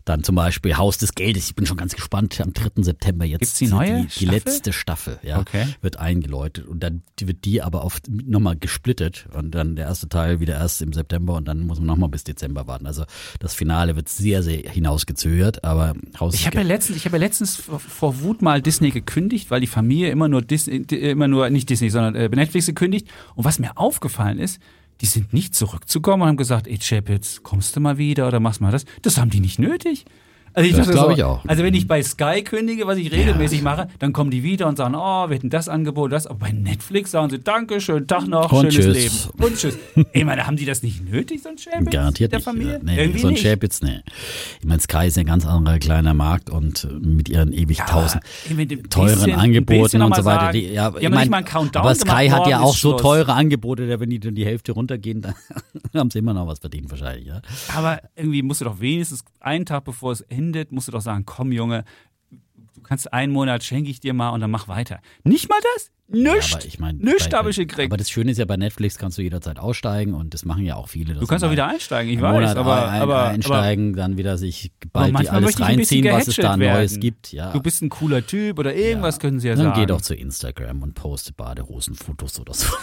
dann zum Beispiel Haus des Geldes. Ich bin schon ganz gespannt. Am 3. September jetzt Gibt's die neue die, die letzte Staffel, ja, Okay. wird eingeläutet und dann wird die aber auf nochmal gesplittet und dann der erste Teil wieder erst im September und dann muss man nochmal bis Dezember warten. Also das Finale wird sehr, sehr hinausgezögert, aber Haus Ich habe ja letztens, ich habe ja letztens vor, vor Wut mal Disney gekündigt, weil die Familie immer nur Disney, immer nur nicht Disney, sondern äh, Netflix gekündigt. Und was mir aufgefallen ist, die sind nicht zurückzukommen und haben gesagt, ey Chap, jetzt kommst du mal wieder oder machst mal das. Das haben die nicht nötig. Also ich Das dachte glaub so, ich auch. Also wenn ich bei Sky kündige, was ich regelmäßig mache, dann kommen die wieder und sagen, oh, wir hätten das Angebot, das. Aber bei Netflix sagen sie, danke, schönen Tag noch, Und schönes tschüss. Leben. Und tschüss. Ich meine, haben die das nicht nötig, so ein Chap? Garantiert der nicht. Familie? Nee, Irgendwie so ein. Chapitz, nee. Ich meine, Sky ist ein ganz anderer kleiner Markt und mit ihren ewig Ja, tausend teuren bisschen- Angeboten und so weiter. Die, ja, die ich mein, aber Sky hat ja auch so teure Angebote, da wenn die dann die Hälfte runtergehen, dann haben sie immer noch was verdient wahrscheinlich. Ja. Aber irgendwie musst du doch wenigstens einen Tag bevor es endet, musst du doch sagen, komm Junge, du kannst einen Monat schenke ich dir mal und dann mach weiter. Nicht mal das? Nichts. aber ich meine, Nichts bei- habe ich gekriegt. Aber das Schöne ist ja bei Netflix kannst du jederzeit aussteigen und das machen ja auch viele. du kannst auch wieder einsteigen, ich weiß, Monat aber, ein, aber, einsteigen, dann wieder sich aber bald die alles reinziehen, was es da gehätschelt Neues werden. gibt. Ja. aber du bist ein cooler Typ oder irgendwas können sie ja Dann sagen. geh doch zu Instagram und poste Badehosenfotos oder so.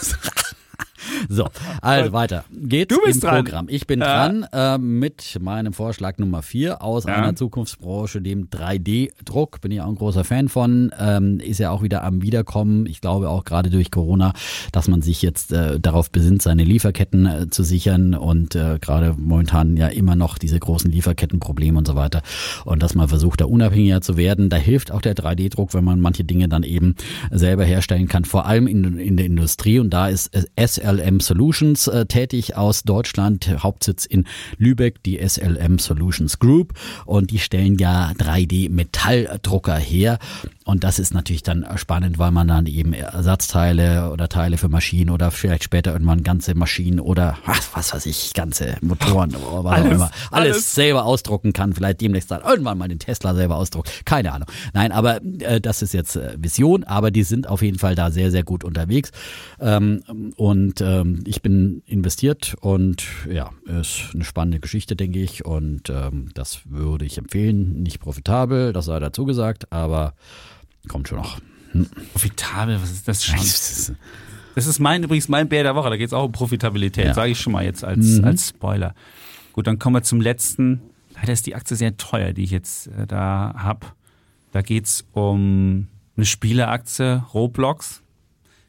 So, also weiter. Geht's Du bist im dran. Programm. Ich bin Ja. dran äh, mit meinem Vorschlag Nummer vier aus Ja. einer Zukunftsbranche, dem 3D-Druck. Bin ich auch ein großer Fan von. Ähm, ist ja auch wieder am Wiederkommen. Ich glaube auch gerade durch Corona, dass man sich jetzt äh, darauf besinnt, seine Lieferketten äh, zu sichern und äh, gerade momentan ja immer noch diese großen Lieferkettenprobleme und so weiter. Und dass man versucht, da unabhängiger zu werden. Da hilft auch der 3D-Druck, wenn man manche Dinge dann eben selber herstellen kann, vor allem in, in der Industrie. Und da ist SLM Solutions äh, tätig aus Deutschland, Hauptsitz in Lübeck, die SLM Solutions Group. Und die stellen ja 3D-Metalldrucker her. Und das ist natürlich dann spannend, weil man dann eben Ersatzteile oder Teile für Maschinen oder vielleicht später irgendwann ganze Maschinen oder was, was weiß ich, ganze Motoren oder was auch immer, alles, alles, selber ausdrucken kann. Vielleicht demnächst dann irgendwann mal den Tesla selber ausdruckt. Keine Ahnung. Nein, aber äh, das ist jetzt äh, Vision, aber die sind auf jeden Fall da sehr, sehr gut unterwegs. Ähm, und ähm, ich bin investiert und ja, ist eine spannende Geschichte, denke ich. Und ähm, das würde ich empfehlen. Nicht profitabel, das sei dazu gesagt, aber kommt schon noch. Hm. Profitabel, was ist das schon? Das ist mein, übrigens mein Bär der Woche, da geht es auch um Profitabilität, ja. sage ich schon mal jetzt als, mhm. als Spoiler. Gut, dann kommen wir zum letzten. Leider ist die Aktie sehr teuer, die ich jetzt äh, da habe. Da geht es um eine Spieleaktie, Roblox.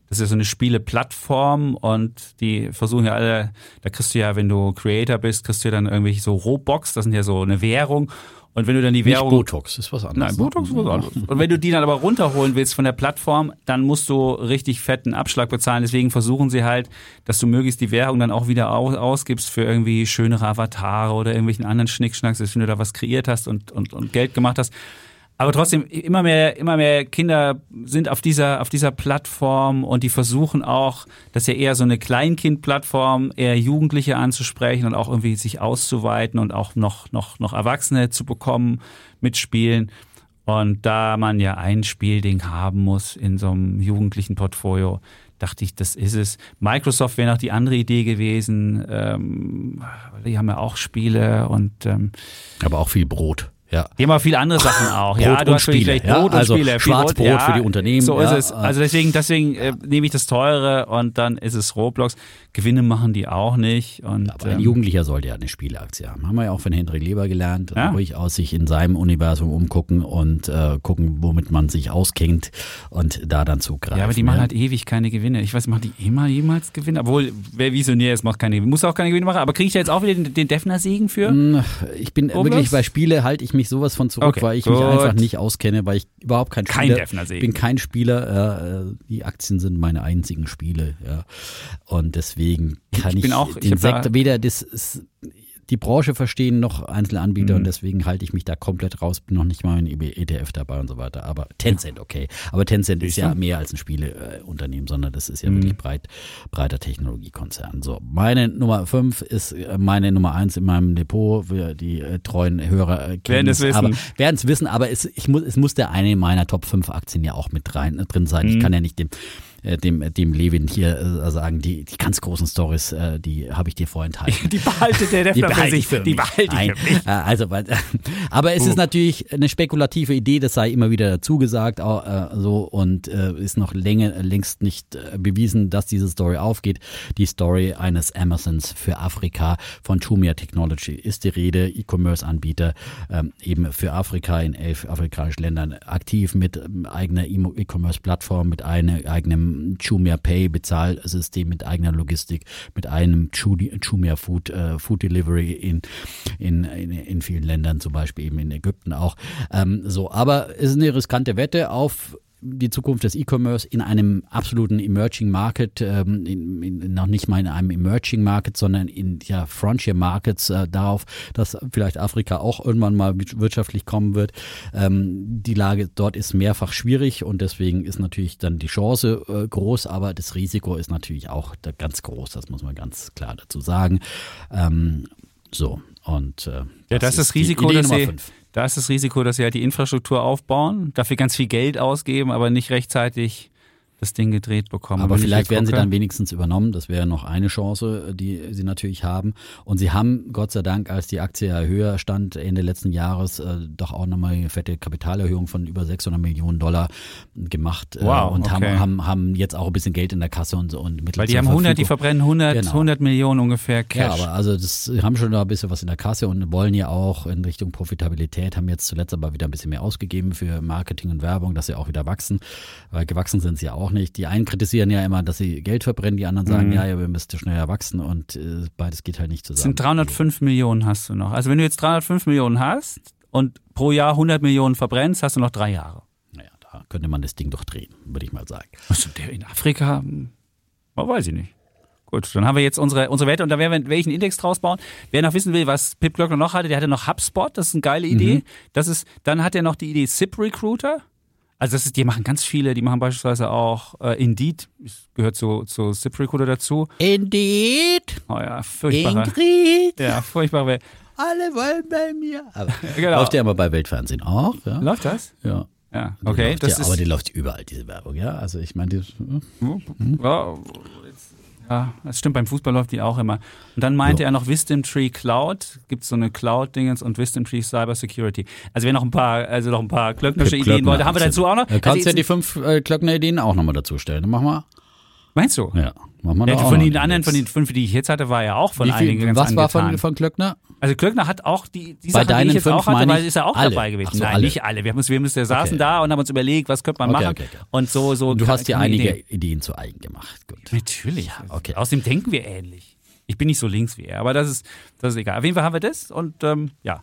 Das ist ja so eine Spieleplattform und die versuchen ja alle, da kriegst du ja, wenn du Creator bist, kriegst du ja dann irgendwelche so Roblox, das sind ja so eine Währung. Und wenn du dann die Währung. Nicht Botox ist was anderes. Nein, Botox ist was anderes. Und wenn du die dann aber runterholen willst von der Plattform, dann musst du richtig fetten Abschlag bezahlen. Deswegen versuchen sie halt, dass du möglichst die Währung dann auch wieder ausgibst für irgendwie schönere Avatare oder irgendwelchen anderen Schnickschnacks, wenn du da was kreiert hast und, und, und Geld gemacht hast. Aber trotzdem, immer mehr, immer mehr Kinder sind auf dieser, auf dieser Plattform und die versuchen auch, das ist ja eher so eine Kleinkind-Plattform, eher Jugendliche anzusprechen und auch irgendwie sich auszuweiten und auch noch, noch, noch Erwachsene zu bekommen, mitspielen. Und da man ja ein Spielding haben muss in so einem jugendlichen Portfolio, dachte ich, das ist es. Microsoft wäre noch die andere Idee gewesen. Ähm, die haben ja auch Spiele und ähm, aber auch viel Brot. Ja. Die haben aber viele andere Sachen auch. Brot ja, du hast Spiele, vielleicht Brot ja, also und Spiele. Schwarzbrot ja, für die Unternehmen. So ist es. Also deswegen, deswegen äh, nehme ich das teure und dann ist es Roblox. Gewinne machen die auch nicht. Und, aber ein ähm, Jugendlicher sollte ja eine Spieleaktie haben. Haben wir ja auch von Hendrik Leber gelernt. Ja. Durchaus sich in seinem Universum umgucken und äh, gucken, womit man sich auskennt und da dann zugreifen. Ja, aber die machen halt ewig keine Gewinne. Ich weiß, machen die immer jemals Gewinne? Obwohl, wer Visionär ist, macht keine Gewinne. Muss auch keine Gewinne machen. Aber kriege ich da jetzt auch wieder den, den Defner-Segen für? Hm, ich bin Roblox? wirklich bei Spiele halte ich mich sowas von zurück, okay, weil ich gut. mich einfach nicht auskenne, weil ich überhaupt kein Spieler kein bin. kein Spieler. Äh, die Aktien sind meine einzigen Spiele. Ja. Und deswegen kann ich, ich auch, den ich Sektor weder das die Branche verstehen noch Einzelanbieter mhm. und deswegen halte ich mich da komplett raus, bin noch nicht mal in ETF dabei und so weiter. Aber Tencent, okay. Aber Tencent ist ja mehr als ein Spieleunternehmen, sondern das ist ja mhm. wirklich breit, breiter Technologiekonzern. So, meine Nummer fünf ist äh, meine Nummer eins in meinem Depot. Die äh, treuen Hörer äh, kennen es wissen. werden es wissen, aber es, ich muss, es muss der eine meiner Top 5 Aktien ja auch mit rein drin sein. Mhm. Ich kann ja nicht dem äh, dem, dem Levin hier äh, sagen, die, die ganz großen Stories, äh, die habe ich dir vorenthalten. Die behaltet der die behalte ich für die behalte ich für mich. Äh, also, aber es uh. ist natürlich eine spekulative Idee, das sei immer wieder dazu gesagt, äh, so und äh, ist noch länger, längst nicht bewiesen, dass diese Story aufgeht. Die Story eines Amazons für Afrika von Chumia Technology ist die Rede, E-Commerce-Anbieter ähm, eben für Afrika in elf afrikanischen Ländern aktiv mit ähm, eigener E-Commerce-Plattform, mit einer eigenen Jumia Pay Bezahlsystem mit eigener Logistik, mit einem Jumia Food, äh, Food Delivery in, in, in, in vielen Ländern, zum Beispiel eben in Ägypten auch. Ähm, so, aber es ist eine riskante Wette auf die Zukunft des E-Commerce in einem absoluten Emerging Market, ähm, in, in, noch nicht mal in einem Emerging Market, sondern in ja, Frontier Markets äh, darauf, dass vielleicht Afrika auch irgendwann mal wirtschaftlich kommen wird. Ähm, die Lage dort ist mehrfach schwierig und deswegen ist natürlich dann die Chance äh, groß, aber das Risiko ist natürlich auch ganz groß, das muss man ganz klar dazu sagen. Ähm, so, und äh, das ja, das ist das Risiko, dass sie, da ist das Risiko, dass sie halt die Infrastruktur aufbauen, dafür ganz viel Geld ausgeben, aber nicht rechtzeitig das Ding gedreht bekommen. Aber vielleicht werden sie dann wenigstens übernommen. Das wäre noch eine Chance, die sie natürlich haben. Und sie haben, Gott sei Dank, als die Aktie ja höher stand Ende letzten Jahres, äh, doch auch nochmal eine fette Kapitalerhöhung von über 600 Millionen Dollar gemacht. Äh, wow, und okay. haben, haben, haben jetzt auch ein bisschen Geld in der Kasse und so. Und Weil die haben 100, die verbrennen 100, genau. 100 Millionen ungefähr Cash. Ja, aber also das haben schon da ein bisschen was in der Kasse und wollen ja auch in Richtung Profitabilität, haben jetzt zuletzt aber wieder ein bisschen mehr ausgegeben für Marketing und Werbung, dass sie auch wieder wachsen. Weil gewachsen sind sie ja auch nicht. Die einen kritisieren ja immer, dass sie Geld verbrennen, die anderen sagen, mhm. ja, ja, wir müssten schneller wachsen und äh, beides geht halt nicht zusammen. Das sind 305 Millionen hast du noch. Also wenn du jetzt 305 Millionen hast und pro Jahr 100 Millionen verbrennst, hast du noch drei Jahre. Naja, da könnte man das Ding doch drehen, würde ich mal sagen. Was der in Afrika? Hm, oh, weiß ich nicht. Gut, dann haben wir jetzt unsere, unsere Werte und da werden wir welchen Index draus bauen. Wer noch wissen will, was Pip Glöckner noch hatte, der hatte noch HubSpot, das ist eine geile Idee. Mhm. Das ist, dann hat er noch die Idee Zip Recruiter. Also das ist, die machen ganz viele, die machen beispielsweise auch äh, Indeed, gehört zu, zu ZipRecruiter dazu. Indeed. Oh ja, furchtbar. Ingrid. Ja, furchtbar. Alle wollen bei mir. Aber Genau. Läuft ja aber bei Weltfernsehen auch. Ja. Läuft das? ja. Ja, okay. Das ja, ist, aber die läuft überall, diese Werbung, ja. Also ich meine, die, ja, jetzt, ja, das stimmt, beim Fußball läuft die auch immer. Und dann meinte Ja. er noch Wisdom Tree Cloud, gibt so eine Cloud-Dingens und Wisdom Tree Cyber Security. Also wer noch ein paar, also noch ein paar klöcknerische Pip Ideen Klöckner. wollte, haben wir dazu auch noch. Du Also kannst ja jetzt- die fünf äh, Klöckner-Ideen auch nochmal dazu stellen. Mach mal. meinst du? Ja, mach mal Ja, von den anderen, von den fünf, die ich jetzt hatte, war ja auch von Wie einigen viel, ganz was war angetan. von, von Klöckner? Also Klöckner hat auch die, die Bei Sachen, die deinen ich jetzt auch hatte, weil ist er auch alle. dabei gewesen. So, Nein, alle. nicht alle. Wir, haben uns, wir, haben uns, wir saßen Okay. da und haben uns überlegt, was könnte man Okay, machen. okay. Und so, so. Und du hast dir einige Ideen. Ideen zu eigen gemacht. Gut. Natürlich. okay. Außerdem denken wir ähnlich. Ich bin nicht so links wie er, aber das ist, das ist egal. Auf jeden Fall haben wir das und ähm, ja.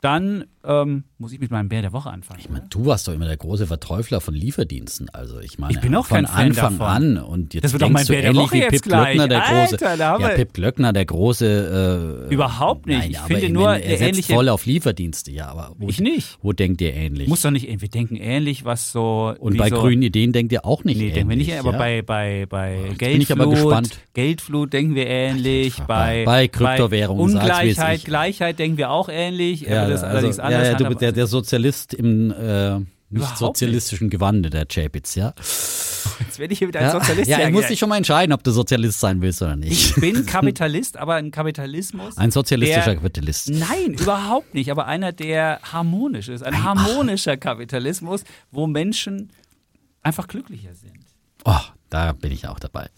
Dann ähm, muss ich mit meinem Bär der Woche anfangen. Ich meine, du warst doch immer der große Verteufler von Lieferdiensten. Also ich meine, Ich bin auch von Anfang davon. an und jetzt Das wird denkst mein du Bär der ähnlich Woche wie Pip. Glöckner, der große. Alter, haben ja, Pip Glöckner, der große. Äh, Überhaupt nicht. Nein, Ich aber finde nur, er setzt ähnliche- voll auf Lieferdienste. Ja, aber wo, Ich nicht. Wo denkt ihr ähnlich? Muss doch nicht, wir denken ähnlich, was so. und bei so, grünen Ideen denkt ihr auch nicht Nee, ähnlich. denken wir nicht, aber ja? bei, bei, bei bin Geldflut, aber. Geldflut denken wir ähnlich, Bei- bei, bei Kryptowährungen, es Ungleichheit. Gleichheit denken wir auch ähnlich, ja, aber das also, allerdings anders. Ja, hat du, der, der Sozialist im äh, nicht sozialistischen Gewande, der Chapitz, ja. Jetzt werde ich hier wieder als Ja, Sozialist ja, er muss sich schon mal entscheiden, ob du Sozialist sein willst oder nicht. Ich bin Kapitalist, aber ein Kapitalismus. Ein sozialistischer der, Kapitalist. Nein, überhaupt nicht, aber einer, der harmonisch ist. Ein harmonischer Kapitalismus, wo Menschen einfach glücklicher sind. Oh, da bin ich auch dabei.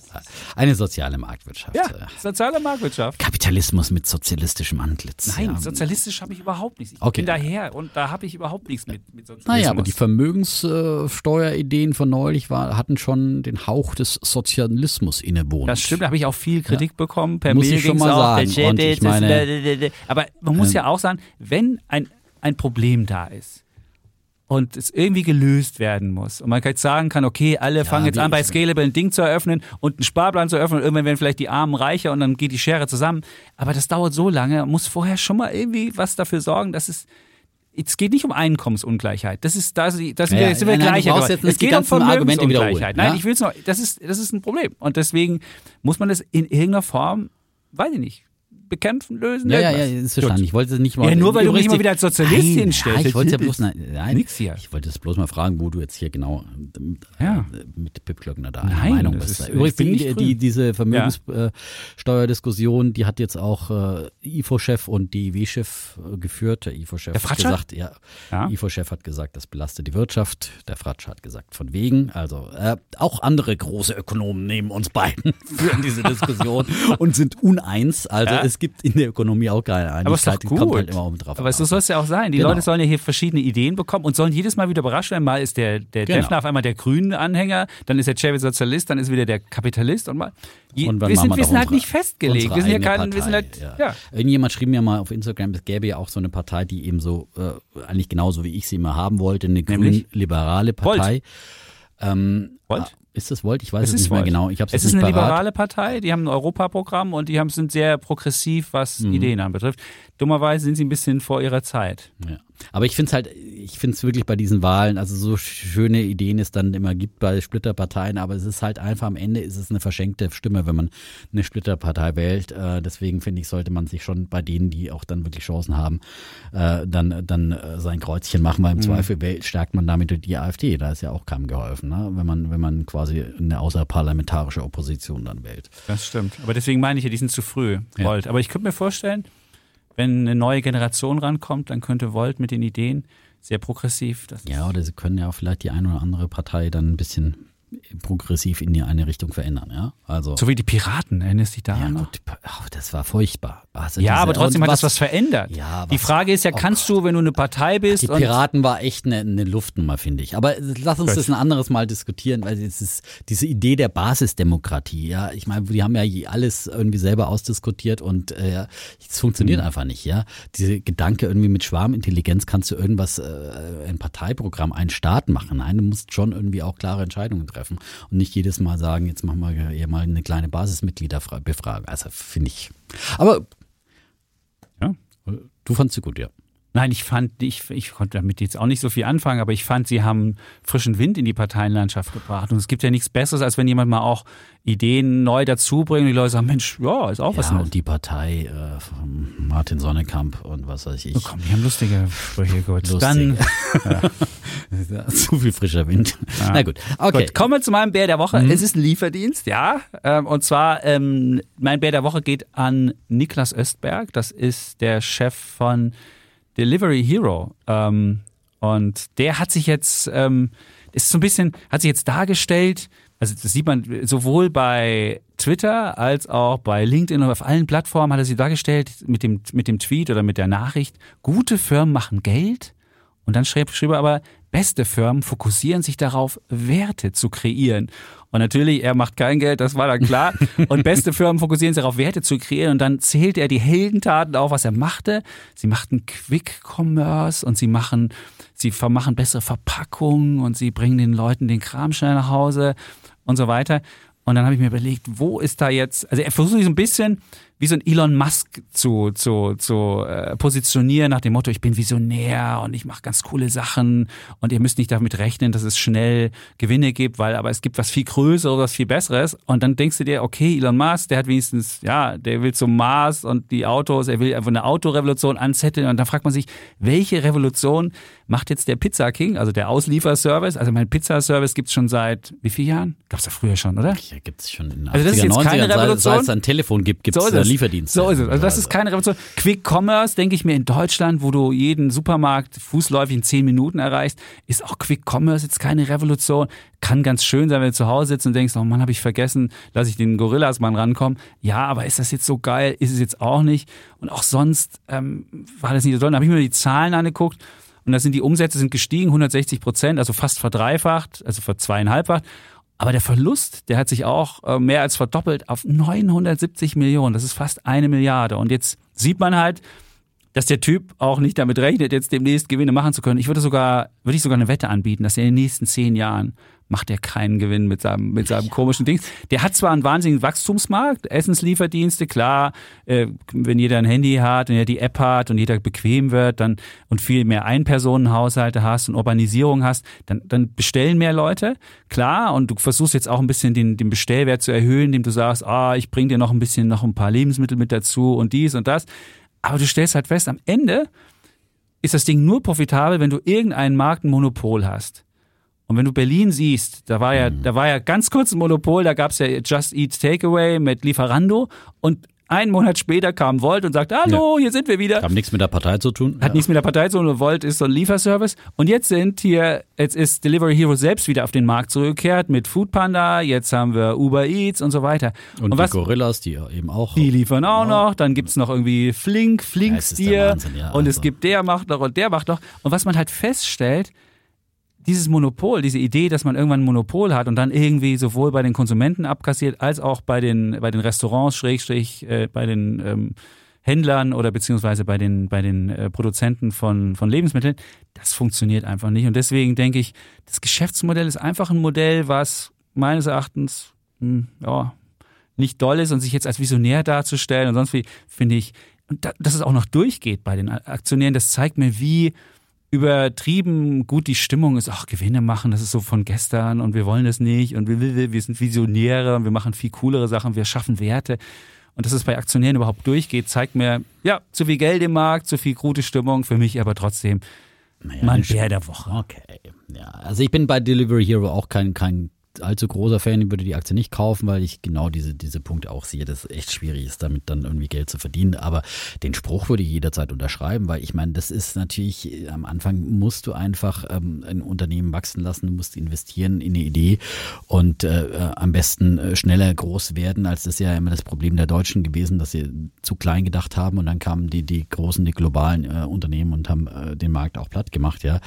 Eine soziale Marktwirtschaft. Ja, äh. soziale Marktwirtschaft. Kapitalismus mit sozialistischem Antlitz. Nein, ja. sozialistisch habe ich überhaupt nichts. Ich Okay. bin daher und da habe ich überhaupt nichts mit, mit Sozialismus. Naja, aber die Vermögenssteuerideen von neulich war, hatten schon den Hauch des Sozialismus innewohnt. Das stimmt, da habe ich auch viel Kritik bekommen. Per Muss Mail ich schon mal auch, sagen. Und ich meine- aber man muss Ähm, ja auch sagen, wenn ein, ein Problem da ist und es irgendwie gelöst werden muss und man jetzt sagen kann, okay, alle fangen jetzt an, bei Scalable ein Ding zu eröffnen und einen Sparplan zu eröffnen und irgendwann werden vielleicht die Armen reicher und dann geht die Schere zusammen. Aber das dauert so lange, man muss vorher schon mal irgendwie was dafür sorgen, dass es es geht nicht um Einkommensungleichheit. Das ist, das sind Ja, wir, sind wir nein, nein, gleicher. dabei. jetzt es geht um Vermögensungleichheit. Nein, ja? ich will es noch, das ist, das ist ein Problem. Und deswegen muss man das in irgendeiner Form, weiß ich nicht, bekämpfen, lösen. Ja, ja, ja, ist verstanden. Ich wollte es nicht mal. Ja, nur weil du mich immer wieder als Sozialist nein, hinstellst. Ja, ich wollte ja bloß, nein, Nix hier. Ich wollte es bloß mal fragen, wo du jetzt hier genau mit, Ja. äh, mit Pip Klöckner da Nein, Meinung bist. ist- Übrigens, die, die, diese Vermögenssteuerdiskussion, die hat jetzt auch äh, IFO-Chef und DIW-Chef äh, geführt. Der IFO-Chef hat gesagt, ja, Ja. IFO-Chef hat gesagt, das belastet die Wirtschaft. Der Fratscher hat gesagt, von wegen. Also äh, auch andere große Ökonomen neben uns beiden führen diese Diskussion und sind uneins. Also Ja. Es gibt in der Ökonomie auch keine Einigkeit. Aber ist Es kommt gut. halt immer um drauf Aber so soll es ja auch sein. Die Genau. Leute sollen ja hier verschiedene Ideen bekommen und sollen jedes Mal wieder überrascht werden. Mal ist der, der Genau. Defner auf einmal der grünen Anhänger, dann ist der Chavez Sozialist, dann ist wieder der Kapitalist und mal. Je, Und wir sind, wir sind halt unsere- nicht festgelegt. Wir sind ja kein, wir sind halt, ja. Irgendjemand schrieb mir mal auf Instagram, es gäbe ja auch so eine Partei, die eben so, äh, eigentlich genauso wie ich sie immer haben wollte, eine grün-liberale Partei. Ähm, Volt? Ist das Volt? Ich weiß Es es, ist nicht mehr Volt. genau. Ich Es ist eine parat. liberale Partei, die haben ein Europaprogramm und die haben, sind sehr progressiv, was Mhm. Ideen anbetrifft. Dummerweise sind sie ein bisschen vor ihrer Zeit. Ja. Aber ich finde es halt, ich finde es wirklich bei diesen Wahlen, also so schöne Ideen es dann immer gibt bei Splitterparteien, aber es ist halt einfach am Ende ist es eine verschenkte Stimme, wenn man eine Splitterpartei wählt. Äh, deswegen finde ich, sollte man sich schon bei denen, die auch dann wirklich Chancen haben, äh, dann, dann äh, sein Kreuzchen machen, weil im Zweifel wählt, stärkt man damit die AfD. Da ist ja auch keinem geholfen, ne? wenn man, wenn man quasi eine außerparlamentarische Opposition dann wählt. Das stimmt. Aber deswegen meine ich ja, die sind zu früh, Ja. Volt. Aber ich könnte mir vorstellen, wenn eine neue Generation rankommt, dann könnte Volt mit den Ideen sehr progressiv. Das Ja, oder sie können ja auch vielleicht die eine oder andere Partei dann ein bisschen progressiv in die eine Richtung verändern, ja. Also so wie die Piraten, erinnerst du dich daran Ja, gut, ach, das war furchtbar. Also Ja, diese- aber trotzdem hat das was verändert. Ja, die was- Frage ist ja, oh kannst du, wenn du eine Partei bist Die Piraten war echt eine, eine Luftnummer, finde ich. Aber lass uns Gut. das ein anderes Mal diskutieren, weil es ist diese Idee der Basisdemokratie, ja. Ich meine, die haben ja alles irgendwie selber ausdiskutiert und äh, es Mhm. funktioniert einfach nicht, ja. Diese Gedanke irgendwie mit Schwarmintelligenz kannst du irgendwas, äh, ein Parteiprogramm, einen Staat machen. Nein, du musst schon irgendwie auch klare Entscheidungen treffen und nicht jedes Mal sagen, jetzt machen wir hier mal eine kleine Basismitgliederbefragung. Also finde ich. Aber Ja. du fandst sie gut, ja. Nein, ich fand, ich, ich konnte damit jetzt auch nicht so viel anfangen, aber ich fand, sie haben frischen Wind in die Parteienlandschaft gebracht. Und es gibt ja nichts Besseres, als wenn jemand mal auch Ideen neu dazubringt und die Leute sagen, Mensch, ja, ist auch ja, was Neues. und die Partei äh, von Martin Sonnenkamp und was weiß ich. Oh, komm, die haben lustige Sprüche, gut. Lustig. Dann ja. zu viel frischer Wind. Ja. Na gut, okay. Gut, kommen wir zu meinem Bär der Woche. Mhm. Es ist ein Lieferdienst, ja. Ähm, und zwar, ähm, mein Bär der Woche geht an Niklas Östberg. Das ist der Chef von Delivery Hero. Ähm, und der hat sich jetzt, ähm, ist so ein bisschen, hat sich jetzt dargestellt, also das sieht man sowohl bei Twitter als auch bei LinkedIn und auf allen Plattformen hat er sich dargestellt mit dem, mit dem Tweet oder mit der Nachricht, gute Firmen machen Geld. Und dann schrieb, schrieb er aber, beste Firmen fokussieren sich darauf, Werte zu kreieren. Und natürlich, er macht kein Geld, das war dann klar. Und beste Firmen fokussieren sich darauf, Werte zu kreieren. Und dann zählt er die Heldentaten auf, was er machte. Sie machten Quick-Commerce und sie machen, sie vermachen bessere Verpackungen und sie bringen den Leuten den Kram schnell nach Hause und so weiter. Und dann habe ich mir überlegt, wo ist da jetzt, also er versucht sich so ein bisschen wie so ein Elon Musk zu, zu, zu äh, positionieren nach dem Motto, ich bin Visionär und ich mache ganz coole Sachen und ihr müsst nicht damit rechnen, dass es schnell Gewinne gibt, weil aber es gibt was viel Größeres, was viel Besseres. Und dann denkst du dir, okay, Elon Musk, der hat wenigstens, ja, der will zum Mars und die Autos, er will einfach eine Autorevolution anzetteln und dann fragt man sich, welche Revolution macht jetzt der Pizza King, also der Auslieferservice? Also mein Pizzaservice gibt's schon seit wie vielen Jahren? Gab's ja früher schon, oder? Ja, gibt's schon in den also das ist jetzt 90ern, keine Revolution. Seit es ein Telefon gibt, gibt's so Lieferdienst. So ist es. Also das ist keine Revolution. Quick Commerce, denke ich mir, in Deutschland, wo du jeden Supermarkt fußläufig in zehn Minuten erreichst, ist auch Quick Commerce jetzt keine Revolution. Kann ganz schön sein, wenn du zu Hause sitzt und denkst, oh Mann, habe ich vergessen, lass ich den Gorillas mal rankommen. Ja, aber ist das jetzt so geil? Ist es jetzt auch nicht. Und auch sonst ähm, war das nicht so toll. Dann habe ich mir die Zahlen angeguckt und da sind die Umsätze sind gestiegen, 160 Prozent, also fast verdreifacht, also verzweieinhalbfacht. Aber der Verlust, der hat sich auch äh, mehr als verdoppelt auf 970 Millionen. Das ist fast eine Milliarde. Und jetzt sieht man halt, dass der Typ auch nicht damit rechnet, jetzt demnächst Gewinne machen zu können. Ich würde sogar, würde ich sogar eine Wette anbieten, dass er in den nächsten zehn Jahren macht er keinen Gewinn mit seinem, mit seinem komischen Ding. Der hat zwar einen wahnsinnigen Wachstumsmarkt, Essenslieferdienste, klar, äh, wenn jeder ein Handy hat und jeder die App hat und jeder bequem wird dann und viel mehr Einpersonenhaushalte hast und Urbanisierung hast, dann, dann bestellen mehr Leute, klar, und du versuchst jetzt auch ein bisschen den, den Bestellwert zu erhöhen, indem du sagst, ah, ich bring dir noch ein bisschen noch ein paar Lebensmittel mit dazu und dies und das. Aber du stellst halt fest, am Ende ist das Ding nur profitabel, wenn du irgendeinen Markt ein Monopol hast. Und wenn du Berlin siehst, da war ja, mhm. da war ja ganz kurz ein Monopol, da gab's ja Just Eat Takeaway mit Lieferando und einen Monat später kam Volt und sagte, hallo, ja. hier sind wir wieder. Hat nichts mit der Partei zu tun. Hat ja. nichts mit der Partei zu tun. Volt ist so ein Lieferservice. Und jetzt sind hier, jetzt ist Delivery Hero selbst wieder auf den Markt zurückgekehrt mit Foodpanda. Jetzt haben wir Uber Eats und so weiter. Und, und die was, Gorillas, die eben auch. Die liefern auch ja. noch. Dann gibt's noch irgendwie Flink, Flinkstier. Ja, und also. es gibt der macht noch und der macht noch. Und was man halt feststellt, dieses Monopol, diese Idee, dass man irgendwann ein Monopol hat und dann irgendwie sowohl bei den Konsumenten abkassiert, als auch bei den, bei den Restaurants, Schrägstrich, äh, bei den ähm, Händlern oder beziehungsweise bei den, bei den äh, Produzenten von, von Lebensmitteln, das funktioniert einfach nicht. Und deswegen denke ich, das Geschäftsmodell ist einfach ein Modell, was meines Erachtens mh, hm, ja, nicht doll ist und sich jetzt als Visionär darzustellen und sonst wie, finde ich, und da, dass es auch noch durchgeht bei den Aktionären, das zeigt mir, wie übertrieben gut die Stimmung ist, ach, Gewinne machen, das ist so von gestern und wir wollen das nicht und wir, wir, sind Visionäre und wir machen viel coolere Sachen, wir schaffen Werte. Und dass es bei Aktionären überhaupt durchgeht, zeigt mir, ja, zu viel Geld im Markt, zu viel gute Stimmung, für mich aber trotzdem naja, mein Bär der Woche. Okay. Ja, also ich bin bei Delivery Hero auch kein, kein allzu großer Fan, würde die Aktie nicht kaufen, weil ich genau diese, diese Punkte auch sehe, dass es echt schwierig ist, damit dann irgendwie Geld zu verdienen. Aber den Spruch würde ich jederzeit unterschreiben, weil ich meine, das ist natürlich, am Anfang musst du einfach ähm, ein Unternehmen wachsen lassen, du musst investieren in eine Idee und äh, äh am besten äh, schneller groß werden, als das ja immer das Problem der Deutschen gewesen, dass sie zu klein gedacht haben und dann kamen die, die großen, die globalen äh, Unternehmen und haben äh, den Markt auch platt gemacht, ja.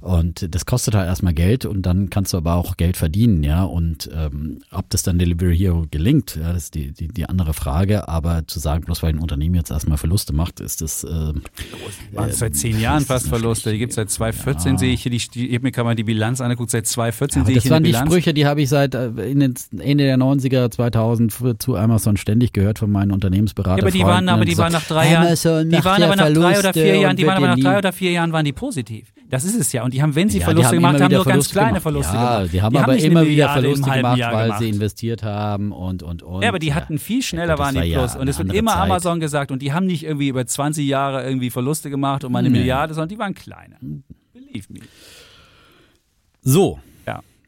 Und das kostet halt erstmal Geld und dann kannst du aber auch Geld verdienen, ja ja, und ähm, ob das dann Delivery Hero gelingt, ja, das ist die, die, die andere Frage, aber zu sagen, bloß weil ein Unternehmen jetzt erstmal Verluste macht, ist das... Äh, äh, seit zehn Jahren fast Verluste, die gibt es seit 2014, ja. sehe ich hier, die, die, mir kann man die Bilanz angucken, seit 2014 ja, sehe ich Das waren die Sprüche, die habe ich seit äh, Ende der 90er, 2000 zu Amazon ständig gehört von meinen Unternehmensberatern. Ja, aber die waren, aber die waren nach drei Jahren, die waren aber nach drei oder vier Jahren, die waren aber nach drei oder vier Jahren waren die positiv. Das ist es ja. Und die haben, wenn sie ja, Verluste gemacht haben, nur Verluste ganz kleine gemacht. Verluste ja, gemacht. Die haben die aber haben immer wieder Verluste gemacht, weil gemacht. sie investiert haben und, und, und. Ja, aber die hatten viel schneller, waren die Plus. und es wird immer Zeit. Amazon gesagt. Und die haben nicht irgendwie über 20 Jahre irgendwie Verluste gemacht um eine nee. Milliarde, sondern die waren kleiner. Believe me. So,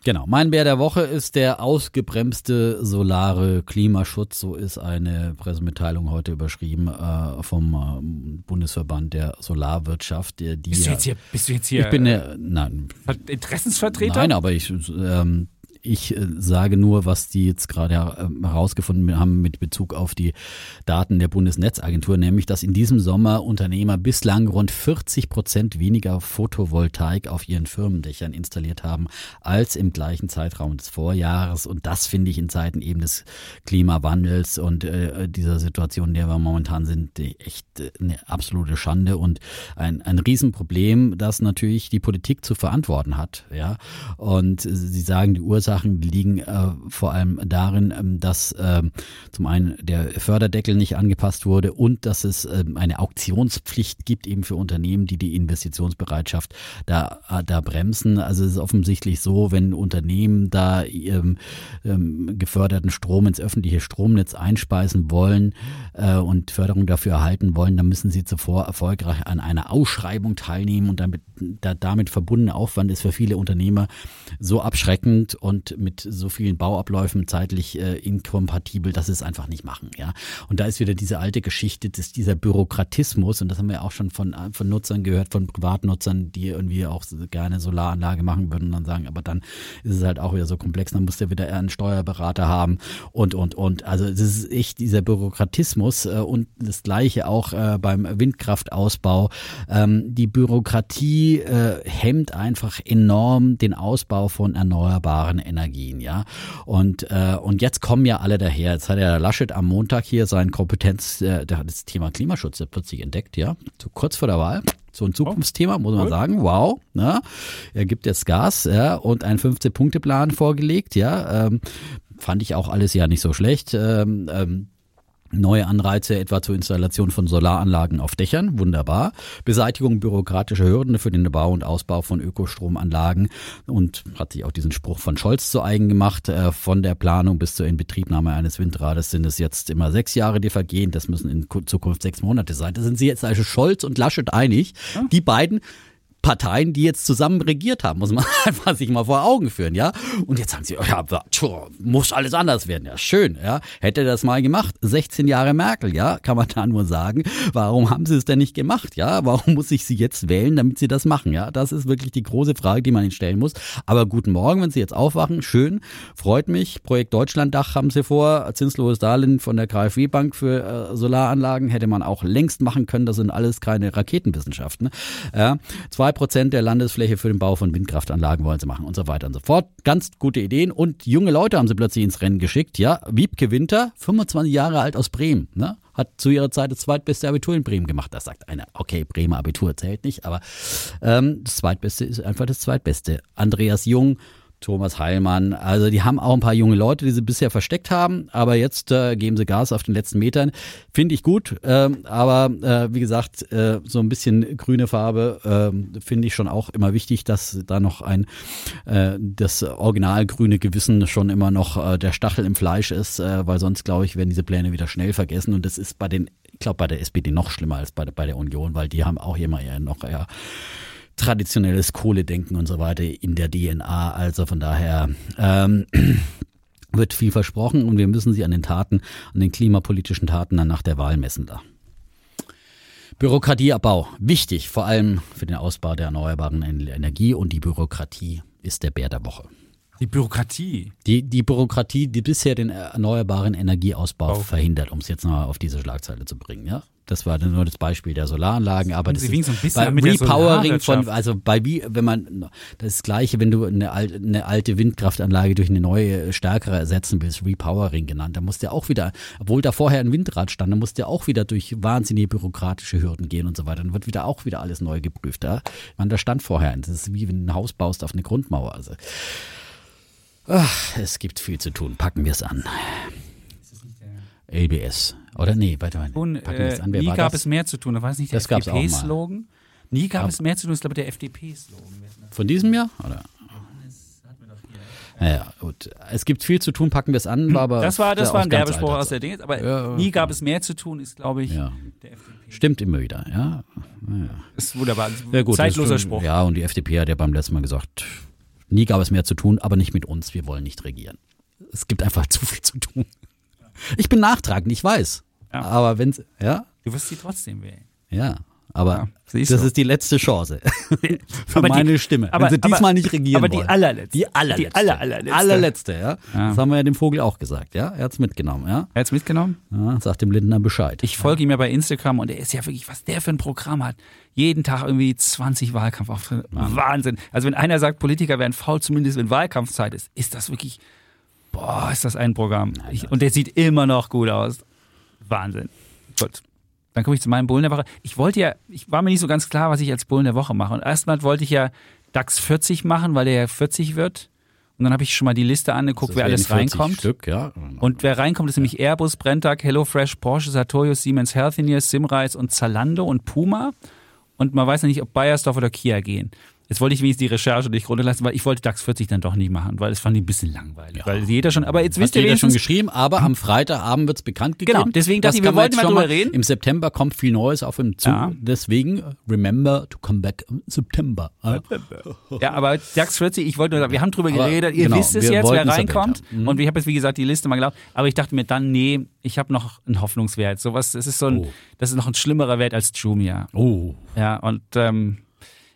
Genau, mein Bär der Woche ist der ausgebremste solare Klimaschutz. So ist eine Pressemitteilung heute überschrieben äh, vom äh, Bundesverband der Solarwirtschaft. Die, bist, du jetzt hier, bist du jetzt hier? Ich bin der, nein, Interessensvertreter? Nein, aber ich ähm, ich äh, sage nur, was die jetzt gerade äh, herausgefunden haben mit Bezug auf die Daten der Bundesnetzagentur, nämlich, dass in diesem Sommer Unternehmer bislang rund 40 Prozent weniger Photovoltaik auf ihren Firmendächern installiert haben als im gleichen Zeitraum des Vorjahres. Und das finde ich in Zeiten eben des Klimawandels und äh, dieser Situation, in der wir momentan sind, echt äh, eine absolute Schande und ein, ein Riesenproblem, das natürlich die Politik zu verantworten hat. Ja, und Sie sagen, die Ursache Ursachen liegen äh, vor allem darin, ähm, dass äh, zum einen der Förderdeckel nicht angepasst wurde und dass es äh, eine Auktionspflicht gibt eben für Unternehmen, die die Investitionsbereitschaft da, äh, da bremsen. Also es ist offensichtlich so, wenn Unternehmen da ähm, ähm, geförderten Strom ins öffentliche Stromnetz einspeisen wollen äh, und Förderung dafür erhalten wollen, dann müssen sie zuvor erfolgreich an einer Ausschreibung teilnehmen und damit, da, damit verbundene Aufwand ist für viele Unternehmer so abschreckend und und mit so vielen Bauabläufen zeitlich äh, inkompatibel, dass sie es einfach nicht machen. Ja, und da ist wieder diese alte Geschichte, dass dieser Bürokratismus und das haben wir auch schon von von Nutzern gehört, von Privatnutzern, die irgendwie auch gerne Solaranlage machen würden und dann sagen, aber dann ist es halt auch wieder so komplex, dann muss der wieder einen Steuerberater haben und und und. Also es ist echt dieser Bürokratismus äh, und das Gleiche auch äh, beim Windkraftausbau. Ähm, die Bürokratie äh, hemmt einfach enorm den Ausbau von erneuerbaren Energien, ja. Und, äh, und jetzt kommen ja alle daher. Jetzt hat ja Laschet am Montag hier sein Kompetenz, äh, der hat das Thema Klimaschutz plötzlich entdeckt, ja. So kurz vor der Wahl. So ein Zukunftsthema, muss man sagen. Wow. Ne? Er gibt jetzt Gas ja, und einen 15-Punkte-Plan vorgelegt, ja. Ähm, fand ich auch alles ja nicht so schlecht. Ähm, ähm, Neue Anreize etwa zur Installation von Solaranlagen auf Dächern, wunderbar. Beseitigung bürokratischer Hürden für den Bau und Ausbau von Ökostromanlagen und hat sich auch diesen Spruch von Scholz zu eigen gemacht. Äh, von der Planung bis zur Inbetriebnahme eines Windrades sind es jetzt immer sechs Jahre, die vergehen. Das müssen in Zukunft sechs Monate sein. Da sind sie jetzt also Scholz und Laschet einig. Die beiden Parteien, die jetzt zusammen regiert haben, muss man einfach sich mal vor Augen führen, ja. Und jetzt sagen sie, ja, tschur, muss alles anders werden, ja, schön, ja. Hätte das mal gemacht, 16 Jahre Merkel, ja, kann man da nur sagen. Warum haben sie es denn nicht gemacht, ja? Warum muss ich sie jetzt wählen, damit sie das machen, ja? Das ist wirklich die große Frage, die man ihnen stellen muss. Aber guten Morgen, wenn sie jetzt aufwachen, schön, freut mich. Projekt Deutschlanddach haben sie vor, zinsloses Darlehen von der KfW Bank für äh, Solaranlagen hätte man auch längst machen können. Das sind alles keine Raketenwissenschaften. Ja. Zwei Prozent der Landesfläche für den Bau von Windkraftanlagen wollen sie machen und so weiter und so fort. Ganz gute Ideen und junge Leute haben sie plötzlich ins Rennen geschickt. Ja, Wiebke Winter, 25 Jahre alt aus Bremen, ne? hat zu ihrer Zeit das zweitbeste Abitur in Bremen gemacht. Das sagt einer, okay, Bremer Abitur zählt nicht, aber ähm, das zweitbeste ist einfach das zweitbeste. Andreas Jung, Thomas Heilmann. Also die haben auch ein paar junge Leute, die sie bisher versteckt haben, aber jetzt äh, geben sie Gas auf den letzten Metern. Finde ich gut, ähm, aber äh, wie gesagt, äh, so ein bisschen grüne Farbe äh, finde ich schon auch immer wichtig, dass da noch ein äh, das original grüne Gewissen schon immer noch äh, der Stachel im Fleisch ist, äh, weil sonst glaube ich werden diese Pläne wieder schnell vergessen und das ist bei den, ich glaube bei der SPD noch schlimmer als bei, bei der Union, weil die haben auch immer eher noch eher traditionelles Kohledenken und so weiter in der DNA. Also von daher ähm, wird viel versprochen und wir müssen sie an den Taten, an den klimapolitischen Taten dann nach der Wahl messen da. Bürokratieabbau, wichtig, vor allem für den Ausbau der erneuerbaren Energie und die Bürokratie ist der Bär der Woche. Die Bürokratie? Die, die Bürokratie, die bisher den erneuerbaren Energieausbau okay. verhindert, um es jetzt mal auf diese Schlagzeile zu bringen, ja? Das war nur das Beispiel der Solaranlagen, aber das ist ein bisschen bei Repowering von, also bei wie, wenn man das gleiche, wenn du eine alte, eine alte Windkraftanlage durch eine neue, stärkere ersetzen willst, Repowering genannt, da musst du ja auch wieder, obwohl da vorher ein Windrad stand, da musst du ja auch wieder durch wahnsinnige bürokratische Hürden gehen und so weiter. Dann wird wieder auch wieder alles neu geprüft. Ja? Ich meine, da stand vorher, das ist wie wenn du ein Haus baust auf eine Grundmauer. Also ach, es gibt viel zu tun. Packen wir es an. LBS. Oder nee, warte mal. Und, äh, an. Wer nie war gab das? es mehr zu tun. Da war es nicht der. FDP-Slogan. Nie gab es mehr zu tun, ist glaube ich der FDP-Slogan. Von diesem Jahr? Oder? Naja, gut. Es gibt viel zu tun, packen wir es an, war aber. Das war, das war ein Werbespruch aus der. Dinge. Aber Ja, nie gab es mehr zu tun, ist glaube ich Ja. der FDP. Stimmt immer wieder, ja. Ist wunderbar. ja gut, Zeitloser stimmt. Spruch. Ja, und die FDP hat ja beim letzten Mal gesagt, nie gab es mehr zu tun, aber nicht mit uns, wir wollen nicht regieren. Es gibt einfach zu viel zu tun. Ich bin nachtragend, ich weiß. Ja. Aber wenn's, ja, Du wirst sie trotzdem wählen. ja. Aber Ja, das ist die letzte Chance für Aber die- meine Stimme. aber- wenn sie diesmal aber- nicht regieren aber die wollen. allerletzte. Die allerletzte. Die aller- allerletzte. allerletzte, ja. Ja. Das haben wir ja dem Vogel auch gesagt, ja. Er hat's mitgenommen, ja. Er hat's mitgenommen? ja sagt dem Lindner Bescheid. Ich folge ihm ja bei Instagram und er ist ja wirklich, was der für ein Programm hat. Jeden Tag irgendwie 20 Wahlkampfauftritte. Wahnsinn. Also wenn einer sagt, Politiker wären faul, zumindest wenn Wahlkampfzeit ist, ist das wirklich, boah, ist das ein Programm. Ich, und der sieht immer noch gut aus. Wahnsinn. Gut. Dann komme ich zu meinem Bullen der Woche. Ich wollte ja, ich war mir nicht so ganz klar, was ich als Bullen der Woche mache. Und erstmal wollte ich ja DAX 40 machen, weil der ja 40 wird. Und dann habe ich schon mal die Liste angeguckt, wer alles 40 reinkommt. Stück, ja. Und wer reinkommt, ist nämlich Airbus, Brenntag, HelloFresh, Porsche, Sartorius, Siemens Healthineers, Simrise und Zalando und Puma. Und man weiß noch nicht, ob Bayersdorf oder Kia gehen. Jetzt wollte ich wenigstens die Recherche nicht runterlassen, weil ich wollte DAX 40 dann doch nicht machen, weil es fand ich ein bisschen langweilig. Weil jeder schon, aber jetzt wisst Hat ihr jeder schon geschrieben, aber am Freitagabend wird's bekannt gegeben. Genau, deswegen dachte Das ich, wir wollten jetzt mal schon drüber reden. Im September kommt viel Neues auf ihm zu. Ja. Deswegen, remember to come back im September. Ja. ja, aber DAX 40, ich wollte nur sagen, wir haben drüber Aber geredet, ihr genau, wisst es jetzt, wer es reinkommt. Mhm. Und ich habe jetzt, wie gesagt, die Liste mal gelaufen. Aber ich dachte mir dann, nee, ich habe noch einen Hoffnungswert. Sowas, das ist so ein, Oh. das ist noch ein schlimmerer Wert als Jumia. Oh, Ja, und ähm,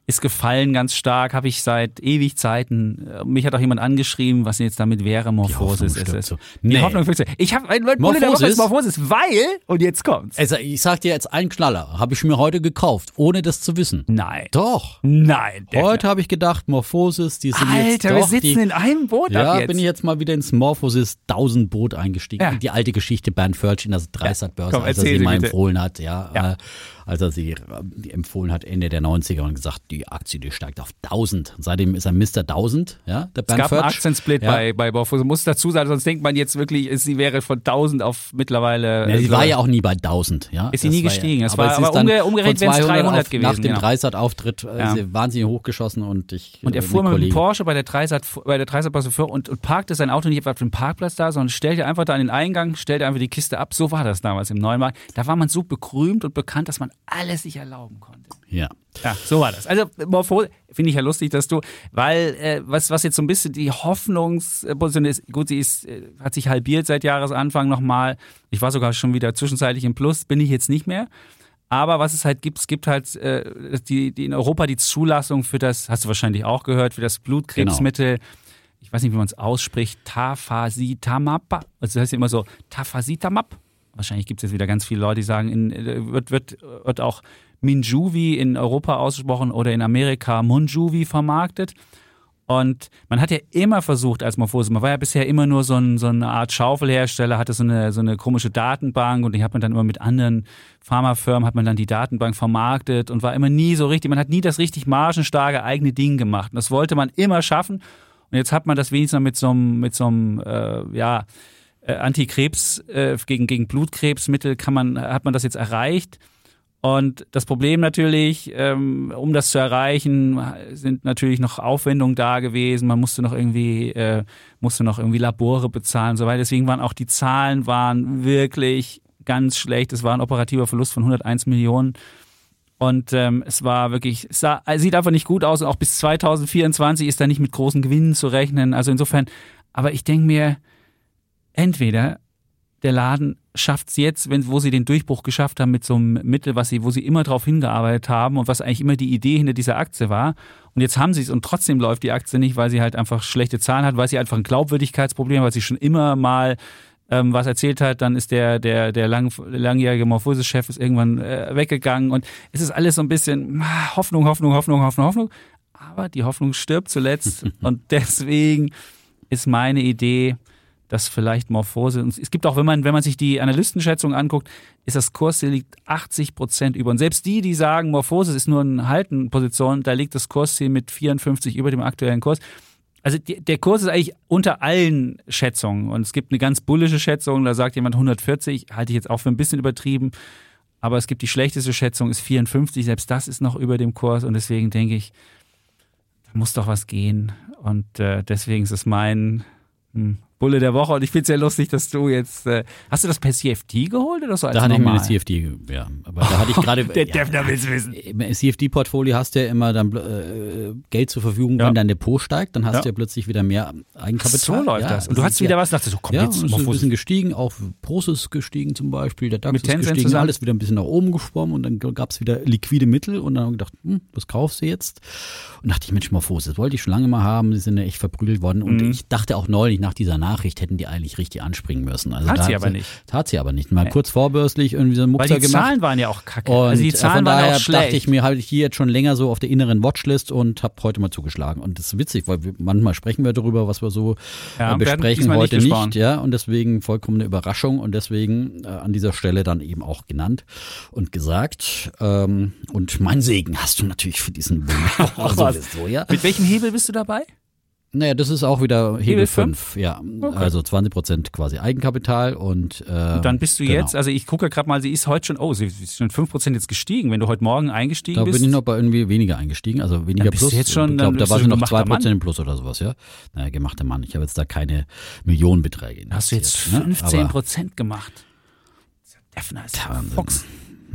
ist gefallen ganz stark, habe ich seit ewig Zeiten. Äh, Mich hat auch jemand angeschrieben, was jetzt damit wäre, Morphosis Hoffnung ist so. Die Nee. Hoffnung. Ich habe ein Bulle der Woche ist Morphosis? Morphosis, weil, und jetzt kommt's. also ich sag dir jetzt einen Knaller, habe ich mir heute gekauft, ohne das zu wissen. Nein. Doch. Nein. Heute habe ich gedacht, Morphosis, die sind jetzt Alter, doch wir sitzen die, in einem Boot Ja, jetzt. bin ich jetzt mal wieder ins Morphosis 1000 Boot eingestiegen. Ja. Die alte Geschichte Bernd Förtsch in der Dreisat-Börse, Komm, als er sie mal empfohlen hat, ja, Ja. Äh, als er sie äh, empfohlen hat Ende der 90er und gesagt, die Aktie, die steigt auf 1000. Und seitdem ist er Mr. 1000, ja, der es Bernd gab einen. Aktiensplit ja. bei, bei Morphosis. Muss dazu sagen, sonst denkt man jetzt wirklich, es- sie wäre von 1000 auf mittlerweile. Ja, sie äh, war ja auch nie bei 1000, ja. Ist sie nie war ja- gestiegen. Es war- es aber umge- umgerechnet wären's 200 300 auf, Nach gewesen, dem ja. Dreisat-Auftritt äh, wahnsinnig hochgeschossen und ich. Und er äh, fuhr mit dem Porsche bei der Dreisat, bei der Dreisatbörse vor und, und parkte sein Auto nicht etwa auf dem Parkplatz da, sondern stellte einfach da an den Eingang, stellte einfach die Kiste ab. So war das damals im Neumarkt. Da war man so bekrümt und bekannt, dass man alles sich erlauben konnte. Ja. Ja, so war das. Also Morpho finde ich ja lustig, dass du, weil äh, was was jetzt so ein bisschen die Hoffnungsposition ist, gut, sie ist äh, hat sich halbiert seit Jahresanfang nochmal. Ich war sogar schon wieder zwischenzeitlich im Plus, bin ich jetzt nicht mehr. Aber was es halt gibt, es gibt halt äh, die, die in Europa die Zulassung für das, hast du wahrscheinlich auch gehört, für das Blutkrebsmittel. Ich weiß nicht, wie man es ausspricht, Tafasitamab. Also das heißt immer so Tafasitamab. Wahrscheinlich gibt es jetzt wieder ganz viele Leute, die sagen, in, äh, wird, wird, wird auch Minjuvi in Europa ausgesprochen oder in Amerika Munjuvi vermarktet. Und man hat ja immer versucht als Morphose, man war ja bisher immer nur so, ein, so eine Art Schaufelhersteller, hatte so eine, so eine komische Datenbank und die hat man dann immer mit anderen Pharmafirmen, hat man dann die Datenbank vermarktet und war immer nie so richtig, man hat nie das richtig margenstarke eigene Ding gemacht. Und das wollte man immer schaffen. Und jetzt hat man das wenigstens mit so einem, mit so einem äh, ja, äh, Antikrebs, äh, gegen, gegen Blutkrebsmittel kann man, hat man das jetzt erreicht. Und das Problem natürlich, ähm, um das zu erreichen, sind natürlich noch Aufwendungen da gewesen. Man musste noch irgendwie, äh, musste noch irgendwie Labore bezahlen und so weiter. Deswegen waren auch die Zahlen waren wirklich ganz schlecht. Es war ein operativer Verlust von 101 Millionen. Und ähm, es war wirklich, es sah, es sieht einfach nicht gut aus. Und auch bis 2024 ist da nicht mit großen Gewinnen zu rechnen. Also insofern, aber ich denke mir, entweder der Laden schafft es jetzt, wenn, wo sie den Durchbruch geschafft haben mit so einem Mittel, was sie, wo sie immer drauf hingearbeitet haben und was eigentlich immer die Idee hinter dieser Aktie war. Und jetzt haben sie es und trotzdem läuft die Aktie nicht, weil sie halt einfach schlechte Zahlen hat, weil sie einfach ein Glaubwürdigkeitsproblem, weil sie schon immer mal ähm, was erzählt hat, dann ist der, der, der lang, langjährige Morphosis-Chef ist irgendwann äh, weggegangen und es ist alles so ein bisschen ah, Hoffnung, Hoffnung, Hoffnung, Hoffnung, Hoffnung. Aber die Hoffnung stirbt zuletzt und deswegen ist meine Idee, dass vielleicht Morphose, und es gibt auch, wenn man, wenn man sich die Analystenschätzung anguckt, ist das Kursziel liegt 80 Prozent über. Und selbst die, die sagen, Morphose ist nur eine Haltenposition, da liegt das Kursziel mit 54 über dem aktuellen Kurs. Also die, der Kurs ist eigentlich unter allen Schätzungen. Und es gibt eine ganz bullische Schätzung, da sagt jemand 140, halte ich jetzt auch für ein bisschen übertrieben. Aber es gibt die schlechteste Schätzung, ist 54, selbst das ist noch über dem Kurs. Und deswegen denke ich, da muss doch was gehen. Und äh, deswegen ist es mein hm, Bulle der Woche. Und ich finde es sehr lustig, dass du jetzt. Äh, hast du das per CFD geholt oder so? da hatte ich mir eine CFD, ja. Aber da hatte ich gerade. der Defner will es wissen. Im CFD-Portfolio hast du ja immer dann äh, Geld zur Verfügung, wenn dein Depot steigt, dann hast Ja. du ja plötzlich wieder mehr Eigenkapital. So läuft ja, das. Und du hast wieder ja, was, dachte so, komm Ja, jetzt ist ein bisschen gestiegen, auch Prosus ist gestiegen zum Beispiel, der DAX Mit ist Tencent gestiegen, zusammen? alles wieder ein bisschen nach oben geschwommen und dann gab es wieder liquide Mittel und dann haben wir gedacht, hm, was kaufst du jetzt? Und dachte ich, Mensch, Morphos, das wollte ich schon lange mal haben, die sind ja echt verprügelt worden und Mhm. ich dachte auch neulich nach dieser Nachricht hätten die eigentlich richtig anspringen müssen. Also Hat da sie aber nicht. Tat sie aber nicht. Mal kurz vorbörslich irgendwie so Weil Muxer die gemacht. Zahlen waren ja auch kacke. Und also die äh, Zahlen von waren daher auch schlecht. dachte ich mir, habe ich hier jetzt schon länger so auf der inneren Watchlist und habe heute mal zugeschlagen. Und das ist witzig, weil wir, manchmal sprechen wir darüber, was wir so Ja, äh, wir hatten besprechen, nicht heute nicht, gesprochen. ja. Und deswegen vollkommen eine Überraschung und deswegen äh, an dieser Stelle dann eben auch genannt und gesagt. Ähm, und mein Segen hast du natürlich für diesen Buch sowieso, ja. Mit welchem Hebel bist du dabei? Naja, das ist auch wieder Hebel Hebel 5, ja. Also 20 Prozent quasi Eigenkapital und, äh, Und dann bist du genau. jetzt, also ich gucke gerade mal, sie ist heute schon, oh, sie ist schon 5% jetzt gestiegen. Wenn du heute Morgen eingestiegen Da bist. bin ich noch bei irgendwie weniger eingestiegen, also weniger Dann bist du plus. jetzt schon- ich glaube, da war sie noch gemachter 2% Mann. im Plus oder sowas, ja. Naja, gemachter Mann. Ich habe jetzt da keine Millionenbeträge hast du jetzt ne? 15 Aber- Prozent gemacht. Defner ist ja Wahnsinn. Fox.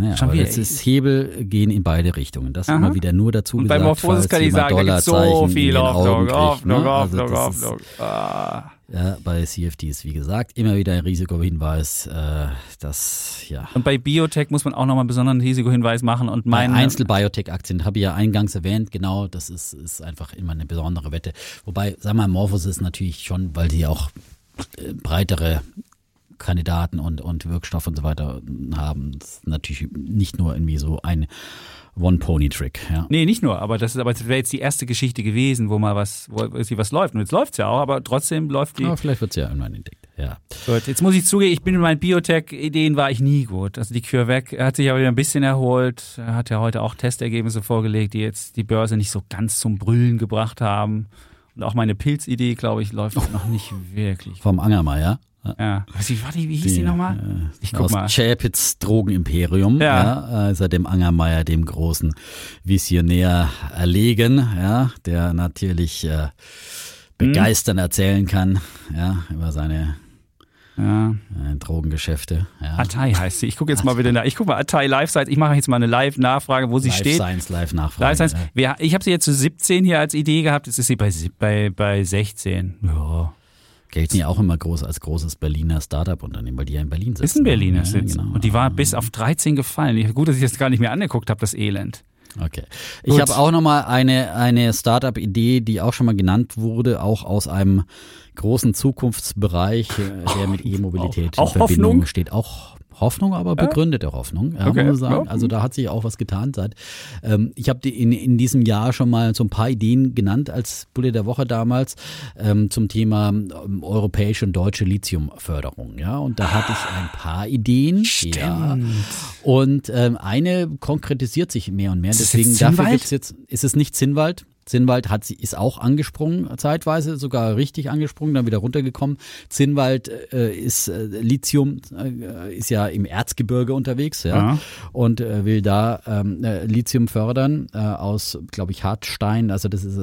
Naja, Schon wieder. jetzt ist Hebel gehen in beide Richtungen. Das Aha. immer wieder nur dazu Und bei gesagt, Morphosis falls kann ich sagen, da gibt so viel Hoffnung, Hoffnung, ne? Also Hoffnung, ist- Hoffnung. Ah. Ja, bei CFDs, wie gesagt, immer wieder ein Risikohinweis, äh, das, ja. Und bei Biotech muss man auch nochmal einen besonderen Risikohinweis machen. Und Bei mein Einzelbiotech-Aktien habe ich ja eingangs erwähnt, genau, das ist, ist einfach immer eine besondere Wette. Wobei, sag mal, Morphos ist natürlich schon, weil die auch äh, breitere Kandidaten und, und Wirkstoff und so weiter haben, das ist natürlich nicht nur irgendwie so ein One-Pony-Trick, ja. Nee, nicht nur, aber das ist aber wäre jetzt die erste Geschichte gewesen, wo mal was, wo irgendwie was läuft. Und jetzt läuft's ja auch, aber trotzdem läuft die. Aber vielleicht wird es ja irgendwann entdeckt, ja. Gut, jetzt muss ich zugeben, ich bin mit meinen Biotech-Ideen war ich nie gut. Also die CureVac hat sich aber wieder ein bisschen erholt. Er hat ja heute auch Testergebnisse vorgelegt, die jetzt die Börse nicht so ganz zum Brüllen gebracht haben. Und auch meine Pilzidee, glaube ich, läuft noch nicht wirklich. Vom Angermeier. Ja. Was, wie, warte, wie hieß die nochmal? äh, Ich guck aus mal. Chapitz Drogenimperium, Ja. ja. äh, ist er dem Angermeier, dem großen Visionär erlegen, ja, der natürlich äh, begeistern erzählen kann, ja, über seine Ja. äh, Drogengeschäfte, ja. Atai heißt sie. Ich gucke jetzt mal wieder nach. Ich gucke mal Atai Live-Site. Ich mache jetzt mal eine Live-Nachfrage, wo sie Live steht. Science, Live Live. Science. ja. Ich habe sie jetzt zu 17 hier als Idee gehabt. Jetzt ist sie bei, bei, bei 16. Ja. Gelten ja auch immer groß als großes Berliner Startup-Unternehmen, weil die ja in Berlin sitzen. Ist ein Berliner ja, Sitz. Genau. Und die war bis auf 13 gefallen. Gut, dass ich das gar nicht mehr angeguckt habe, das Elend. Okay. Ich habe auch nochmal eine, eine Startup-Idee, die auch schon mal genannt wurde, auch aus einem großen Zukunftsbereich, äh, der mit E-Mobilität in Verbindung Hoffnung? steht. Auch Hoffnung, aber begründete Hoffnung, ja, Okay, muss man sagen. Also da hat sich auch was getan seit. Ähm, ich habe in, in diesem Jahr schon mal so ein paar Ideen genannt als Bulle der Woche damals ähm, zum Thema ähm, europäische und deutsche Lithiumförderung. Ja, und da hatte ich ein paar Ideen. Ja. Und ähm, eine konkretisiert sich mehr und mehr. Deswegen dafür gibt's jetzt, ist es nicht Zinnwald? Zinnwald hat sie, ist auch angesprungen zeitweise, sogar richtig angesprungen, dann wieder runtergekommen. Zinnwald äh, ist äh, Lithium, äh, ist ja im Erzgebirge unterwegs, ja, Ja. und äh, will da ähm, äh, Lithium fördern äh, aus, glaube ich, Hartstein. Also das ist,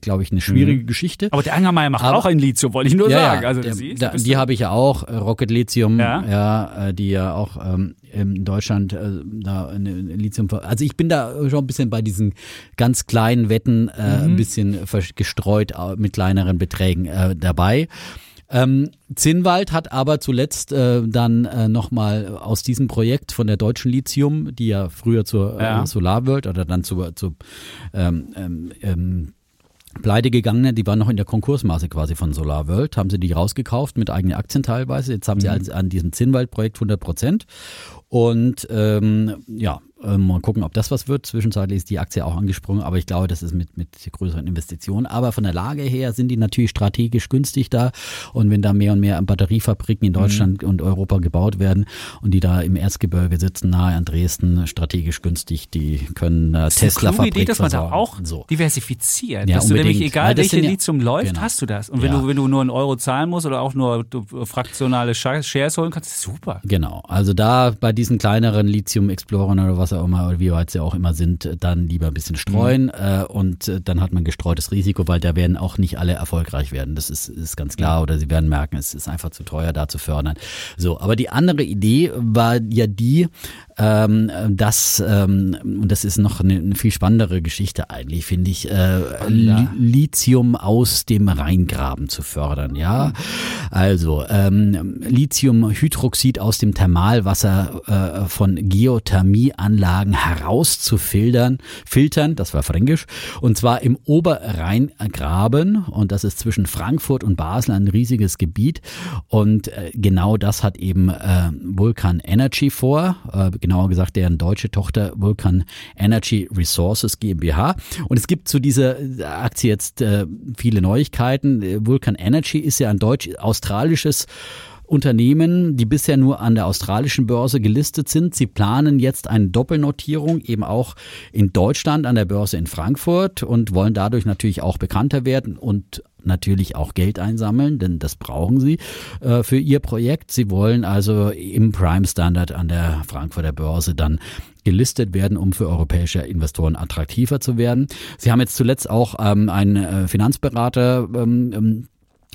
glaube ich, eine schwierige Geschichte. Aber der Angermeier macht Aber- auch ein Lithium, wollte ich nur sagen. Also, der, siehst, da, die habe ich ja auch, Rocket Lithium, Ja. ja, die ja auch ähm, in Deutschland da Lithium. Also ich bin da schon ein bisschen bei diesen ganz kleinen Wetten äh, Mhm. ein bisschen gestreut äh, mit kleineren Beträgen äh, dabei. Ähm, Zinnwald hat aber zuletzt äh, dann äh, nochmal aus diesem Projekt von der deutschen Lithium, die ja früher zur Ja. äh, Solarworld oder dann zu, zu ähm, ähm, ähm, pleite gegangene, die waren noch in der Konkursmaße quasi von Solar World, haben sie die rausgekauft mit eigenen Aktien teilweise. Jetzt haben sie also an diesem Zinnwald-Projekt 100 Prozent. Und ähm, ja, ähm, mal gucken, ob das was wird. Zwischenzeitlich ist die Aktie auch angesprungen, aber ich glaube, das ist mit, mit größeren Investitionen. Aber von der Lage her sind die natürlich strategisch günstig da. Und wenn da mehr und mehr Batteriefabriken in Deutschland mhm. und Europa gebaut werden und die da im Erzgebirge sitzen, nahe an Dresden, strategisch günstig, die können äh, Tesla Fabrik Idee, dass man da auch so. diversifiziert. Ja, dass du nämlich, egal welche Lithium läuft, genau. hast du das. Und wenn, ja. du, wenn du nur einen Euro zahlen musst oder auch nur fraktionale Shares holen kannst, super. Genau. Also da bei diesen kleineren Lithium-Explorern oder was was auch immer, wie weit sie auch immer sind, dann lieber ein bisschen streuen mhm. äh, und äh, dann hat man gestreutes Risiko, weil da werden auch nicht alle erfolgreich werden. Das ist, ist ganz klar. Oder sie werden merken, es ist einfach zu teuer, da zu fördern. So, aber die andere Idee war ja die, ähm, dass, ähm, und das ist noch eine, eine viel spannendere Geschichte eigentlich, finde ich, äh, Lithium aus dem Rheingraben zu fördern. Ja, mhm. also ähm, Lithiumhydroxid aus dem Thermalwasser äh, von Geothermieanlagen Anlagen herauszufiltern, filtern, das war fränkisch, und zwar im Oberrheingraben und das ist zwischen Frankfurt und Basel ein riesiges Gebiet und äh, genau das hat eben äh, Vulcan Energy vor, äh, genauer gesagt deren deutsche Tochter Vulcan Energy Resources GmbH und es gibt zu dieser Aktie jetzt äh, viele Neuigkeiten. Vulcan Energy ist ja ein deutsch-australisches Unternehmen, die bisher nur an der australischen Börse gelistet sind. Sie planen jetzt eine Doppelnotierung eben auch in Deutschland an der Börse in Frankfurt und wollen dadurch natürlich auch bekannter werden und natürlich auch Geld einsammeln, denn das brauchen sie äh, für ihr Projekt. Sie wollen also im Prime Standard an der Frankfurter Börse dann gelistet werden, um für europäische Investoren attraktiver zu werden. Sie haben jetzt zuletzt auch ähm, einen äh, Finanzberater ähm, ähm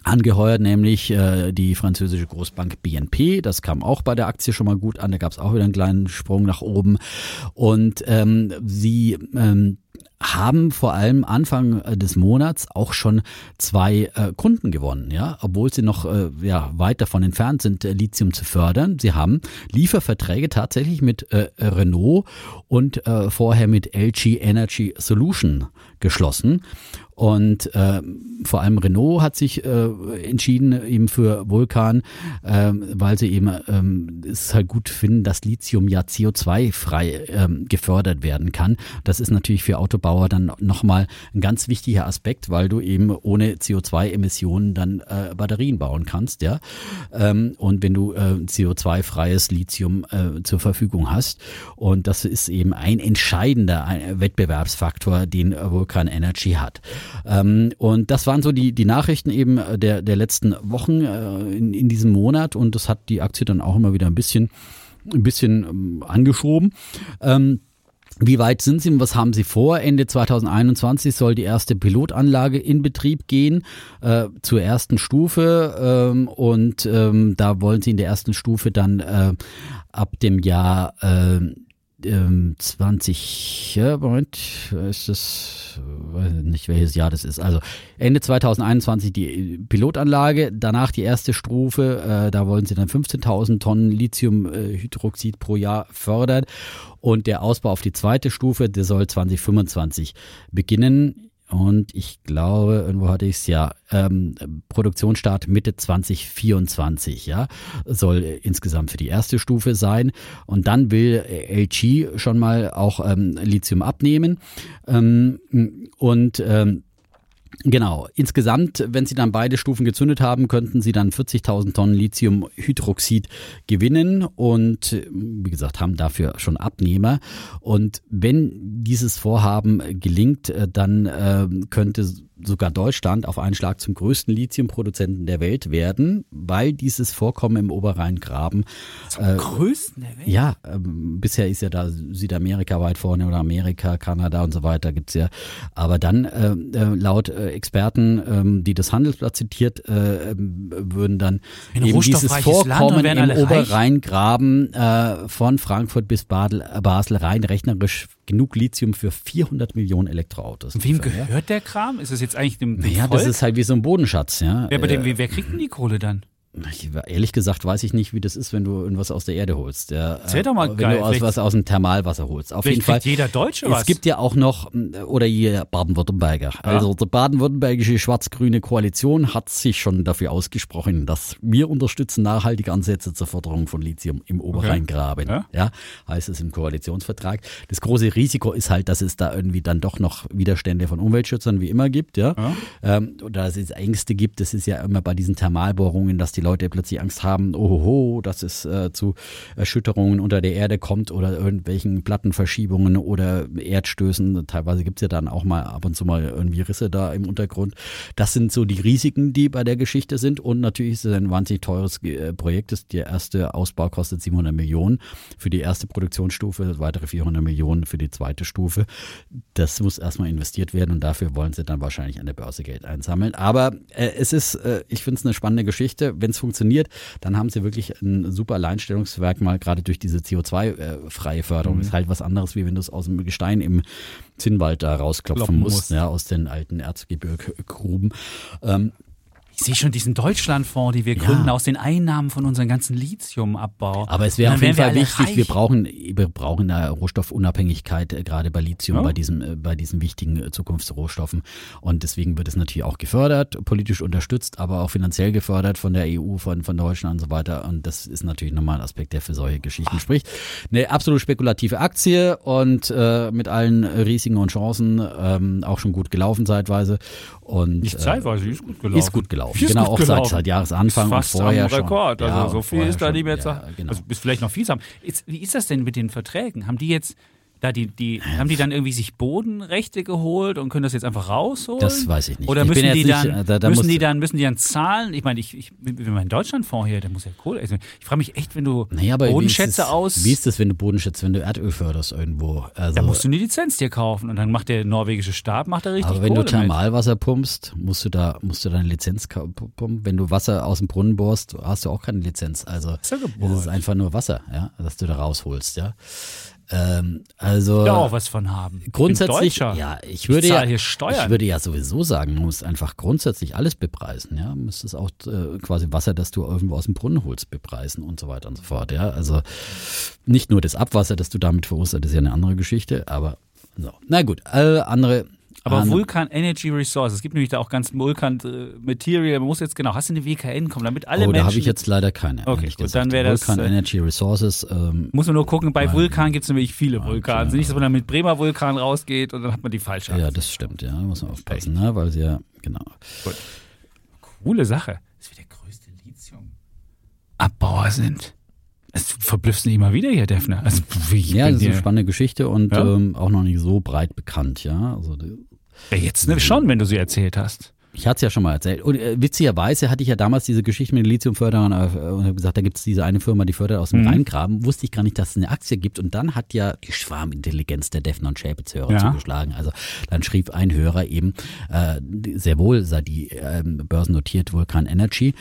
angeheuert, nämlich äh, die französische Großbank BNP. Das kam auch bei der Aktie schon mal gut an. Da gab es auch wieder einen kleinen Sprung nach oben. Und ähm, sie ähm, haben vor allem Anfang äh, des Monats auch schon zwei äh, Kunden gewonnen, ja, obwohl sie noch äh, ja, weit davon entfernt sind, äh, Lithium zu fördern. Sie haben Lieferverträge tatsächlich mit äh, Renault und äh, vorher mit LG Energy Solution geschlossen. Und äh, vor allem Renault hat sich äh, entschieden eben für Vulkan, äh, weil sie eben ähm, es halt gut finden, dass Lithium ja CO2-frei ähm, gefördert werden kann. Das ist natürlich für Autobauer dann nochmal ein ganz wichtiger Aspekt, weil du eben ohne CO2-Emissionen dann äh, Batterien bauen kannst, ja. Ähm, und wenn du äh, CO2-freies Lithium äh, zur Verfügung hast. Und das ist eben ein entscheidender Wettbewerbsfaktor, den Vulkan Energy hat. Ähm, und das waren so die, die Nachrichten eben der, der letzten Wochen äh, in, in diesem Monat und das hat die Aktie dann auch immer wieder ein bisschen, ein bisschen ähm, angeschoben. Ähm, wie weit sind Sie und was haben Sie vor? Ende 2021 soll die erste Pilotanlage in Betrieb gehen äh, zur ersten Stufe ähm, und ähm, da wollen Sie in der ersten Stufe dann äh, ab dem Jahr äh, 20, ähm, ja, Moment, ist das, weiß nicht welches Jahr das ist. Also Ende 2021 die Pilotanlage, danach die erste Stufe, äh, da wollen sie dann 15.000 Tonnen Lithiumhydroxid pro Jahr fördern und der Ausbau auf die zweite Stufe, der soll 2025 beginnen. Und ich glaube, irgendwo hatte ich es ja, ähm, Produktionsstart Mitte 2024, ja, soll insgesamt für die erste Stufe sein. Und dann will LG schon mal auch ähm, Lithium abnehmen. Ähm, und ähm, Genau. Insgesamt, wenn Sie dann beide Stufen gezündet haben, könnten Sie dann 40.000 Tonnen Lithiumhydroxid gewinnen und wie gesagt, haben dafür schon Abnehmer. Und wenn dieses Vorhaben gelingt, äh, dann äh, könnte sogar Deutschland auf einen Schlag zum größten Lithiumproduzenten der Welt werden, weil dieses Vorkommen im Oberrheingraben zum äh, größten der Welt. Ja, äh, bisher ist ja da Südamerika weit vorne oder Amerika, Kanada und so weiter gibt's ja. Aber dann äh, äh laut äh, Experten, ähm, die das Handelsblatt zitiert, äh, ähm, würden dann eben dieses Vorkommen im Oberrheingraben äh, von Frankfurt bis Basel, Basel rein rechnerisch genug Lithium für 400 Millionen Elektroautos. Und wem gehört der Kram? Ist es jetzt eigentlich dem, dem Ja, das ist halt wie so ein Bodenschatz, ja. Ja, aber dem, wer kriegt denn die Kohle dann? Ich, ehrlich gesagt weiß ich nicht, wie das ist, wenn du irgendwas aus der Erde holst. Ja, Erzähl doch mal wenn geil, du aus, was aus dem Thermalwasser holst. Auf jeden Fall. jeder Deutsche Es was. gibt ja auch noch, oder ihr Baden-Württemberger. Also die baden-württembergische schwarz-grüne Koalition hat sich schon dafür ausgesprochen, dass wir unterstützen nachhaltige Ansätze zur Förderung von Lithium im Oberrheingraben. Ja. Ja, heißt es im Koalitionsvertrag. Das große Risiko ist halt, dass es da irgendwie dann doch noch Widerstände von Umweltschützern wie immer gibt, ja. Ähm, oder dass es Ängste gibt. Das ist ja immer bei diesen Thermalbohrungen, dass die Leute plötzlich Angst haben, ohoho, dass es äh, zu Erschütterungen unter der Erde kommt oder irgendwelchen Plattenverschiebungen oder Erdstößen. Teilweise gibt's ja dann auch mal ab und zu mal irgendwie Risse da im Untergrund. Das sind so die Risiken, die bei der Geschichte sind. Und natürlich ist es ein wahnsinnig teures äh, Projekt. Der erste Ausbau kostet 700 Millionen für die erste Produktionsstufe, weitere 400 Millionen für die zweite Stufe. Das muss erstmal investiert werden und dafür wollen sie dann wahrscheinlich an der Börse Geld einsammeln. Aber äh, es ist, äh, ich finde es eine spannende Geschichte. Wenn es funktioniert, dann haben sie wirklich ein super Alleinstellungsmerkmal, gerade durch diese CO2-freie Förderung. Ist halt was anderes, wie wenn du es aus dem Gestein im Zinnwald da rausklopfen musst, musst. ja, aus den alten Erzgebirggruben. Ähm, Ich sehe schon diesen Deutschlandfonds, die wir gründen aus den Einnahmen von unserem ganzen Lithiumabbau. Aber es wäre auf jeden Fall wir wichtig, wir brauchen, wir brauchen eine Rohstoffunabhängigkeit, äh, gerade bei Lithium, Ja. bei, diesem, äh, bei diesen wichtigen äh, Zukunftsrohstoffen. Und deswegen wird es natürlich auch gefördert, politisch unterstützt, aber auch finanziell gefördert von der EU, von, von Deutschland und so weiter. Und das ist natürlich nochmal ein Aspekt, der für solche Geschichten spricht. Eine absolut spekulative Aktie und äh, mit allen Risiken und Chancen ähm, auch schon gut gelaufen zeitweise. Und, Nicht äh, zeitweise, ist gut gelaufen. Ist gut gelaufen. Ist genau, gut auch gelaufen. seit, Jahresanfang Ist fast und vorher am schon. Rekord. Also Ja, so viel ist da schon. nicht mehr zu Ja, genau. Also ist vielleicht noch viel haben. Jetzt, wie ist das denn mit den Verträgen? Haben die jetzt da die, die, haben die dann irgendwie sich Bodenrechte geholt und können das jetzt einfach rausholen? Das weiß ich nicht. Oder Ich müssen die nicht, dann, äh, da- da müssen die dann, müssen die dann zahlen? Ich meine, ich, ich, wenn mein Deutschlandfonds hier, der muss ja Kohle. Also ich frage mich echt, wenn du Naja, Bodenschätze wie es, aus. Wie ist das, wenn du Bodenschätze, wenn du Erdöl förderst irgendwo? Also, da musst du eine Lizenz dir kaufen und dann macht der norwegische Staat macht da richtig aber wenn Kohle du mit. Thermalwasser pumpst, musst du da musst du deine Lizenz pumpen. Wenn du Wasser aus dem Brunnen bohrst, hast du auch keine Lizenz. Also Ist ja es gebohrt. ist einfach nur Wasser, ja, das du da rausholst, ja. Ähm, also da auch was von haben. Grundsätzlich, ja, ich würde ich ja, hier Steuern. ich würde ja sowieso sagen, man muss einfach grundsätzlich alles bepreisen, ja, man müsste es auch äh, quasi Wasser, das du irgendwo aus dem Brunnen holst, bepreisen und so weiter und so fort, ja, also nicht nur das Abwasser, das du damit verursachst, ist ja eine andere Geschichte, aber so, na gut, äh, andere. Aber an- Vulkan Energy Resources, es gibt nämlich da auch ganz Vulkan äh, Material, man muss jetzt genau, hast du eine WKN kommen, damit alle oh, da Menschen. habe ich jetzt leider keine. Okay, gut, dann wäre das, Vulkan äh, Energy Resources. Ähm, muss man nur gucken, bei. Vulkan gibt es nämlich viele Vulkane. Okay. Nicht, dass man dann mit Bremer Vulkan rausgeht und dann hat man die falsche. ja, das stimmt, ja, muss man aufpassen, ne, weil sie ja, genau. Coole Sache. Das wir der größte Lithium-Abbauer sind. Es verblüfft mich immer wieder hier, Defner. Also, Ja, das ist eine spannende Geschichte und Ja. ähm, auch noch nicht so breit bekannt, ja. Also jetzt ne, schon, wenn du sie erzählt hast. ich hatte es ja schon mal erzählt. Und äh, witzigerweise hatte ich ja damals diese Geschichte mit den Lithiumförderern äh, und habe gesagt, da gibt es diese eine Firma, die fördert aus dem Mhm. Rheingraben. Wusste ich gar nicht, dass es eine Aktie gibt. Und dann hat ja die Schwarmintelligenz der Defner und Schäpitz-Hörer Ja. zugeschlagen. Also dann schrieb ein Hörer eben, äh, sehr wohl sei die ähm, börsennotiert Vulkan Energy.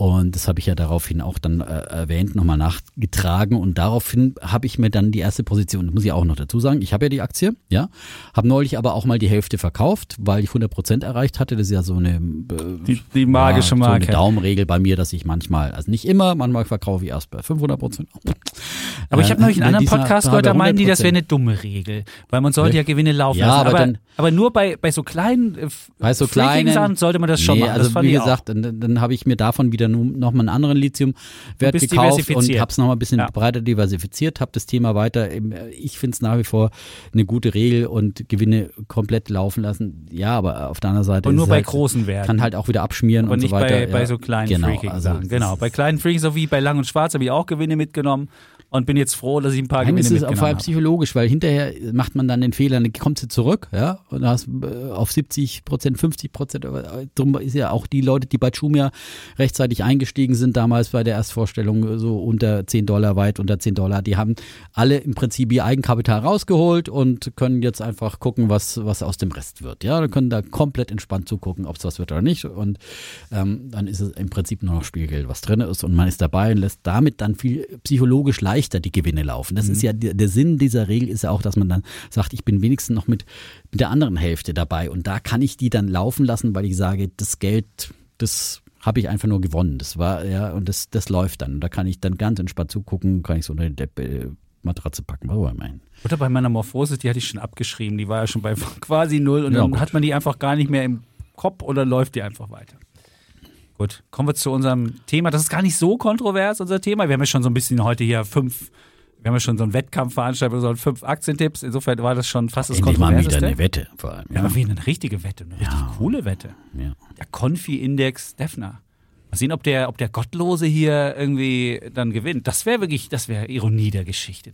Und das habe ich ja daraufhin auch dann äh, erwähnt, nochmal nachgetragen. Und daraufhin habe ich mir dann die erste Position, das muss ich auch noch dazu sagen, ich habe ja die Aktie, ja, habe neulich aber auch mal die Hälfte verkauft, weil ich 100 Prozent erreicht hatte. Das ist ja so eine, äh, Die, die magische ja, so eine. Daumenregel bei mir, dass ich manchmal, also nicht immer, manchmal verkaufe ich erst bei 500 Prozent. Aber ich habe neulich einen anderen Podcast gehört, da meinen die, das wäre 100%. eine dumme Regel. Weil man sollte ja Gewinne laufen Ja, lassen. aber Aber, dann- aber nur bei, bei so kleinen äh, Bei so kleinen Sachen sollte man das schon nee, machen. Also das fand wie gesagt, dann, dann habe ich mir davon wieder nu- noch mal einen anderen Lithium-Wert gekauft und habe es noch mal ein bisschen Ja. breiter diversifiziert, habe das Thema weiter. im- Ich finde es nach wie vor eine gute Regel und Gewinne komplett laufen lassen. Ja, aber auf der anderen Seite Und nur bei halt, großen Werten. kann halt auch wieder abschmieren aber und nicht so weiter. bei, bei ja. so kleinen genau, freaking also Sachen. Genau, bei kleinen Freaking, so wie bei Lang und Schwarz, habe ich auch Gewinne mitgenommen und bin jetzt froh, dass ich ein paar Nein, Gewinne es ist auch vor mitgenommen allem psychologisch, weil hinterher macht man dann den Fehler, dann kommt sie zurück, ja, und hast äh, auf 70 Prozent, 50 Prozent. Drum ist ja auch die Leute, die bei Jumia rechtzeitig eingestiegen sind, damals bei der Erstvorstellung äh, so unter 10 Dollar, weit unter 10 Dollar, die haben alle im Prinzip ihr Eigenkapital rausgeholt und können jetzt einfach gucken, was, was aus dem Rest wird. Ja, können da komplett entspannt zugucken, ob es was wird oder nicht. Und ähm, dann ist es im Prinzip nur noch Spielgeld, was drin ist und man ist dabei und lässt damit dann viel psychologisch leichter die Gewinne laufen. Das ist ja der, Sinn dieser Regel ist ja auch, dass man dann sagt, ich bin wenigstens noch mit, mit der anderen Hälfte dabei und da kann ich die dann laufen lassen, weil ich sage, das Geld, das habe ich einfach nur gewonnen. Das war, ja, und das, das läuft dann. Da kann ich dann ganz entspannt zugucken, kann ich so unter die Deppe, Matratze packen, was ich meinen. Oder bei meiner Morphose, die hatte ich schon abgeschrieben, die war ja schon bei quasi null und ja, dann gut. hat man die einfach gar nicht mehr im Kopf oder läuft die einfach weiter. Gut, kommen wir zu unserem Thema. Das ist gar nicht so kontrovers, unser Thema. Wir haben ja schon so ein bisschen heute hier fünf, wir haben ja schon so einen Wettkampf veranstaltet, so fünf Aktientipps. Insofern war das schon fast das Endlich mal wieder eine Wette vor allem. Ja, ja wie eine richtige Wette, eine richtig ja. coole Wette. Ja. Der Konfi-Index Defner. Mal sehen, ob der, ob der Gottlose hier irgendwie dann gewinnt. Das wäre wirklich, das wäre Ironie der Geschichte.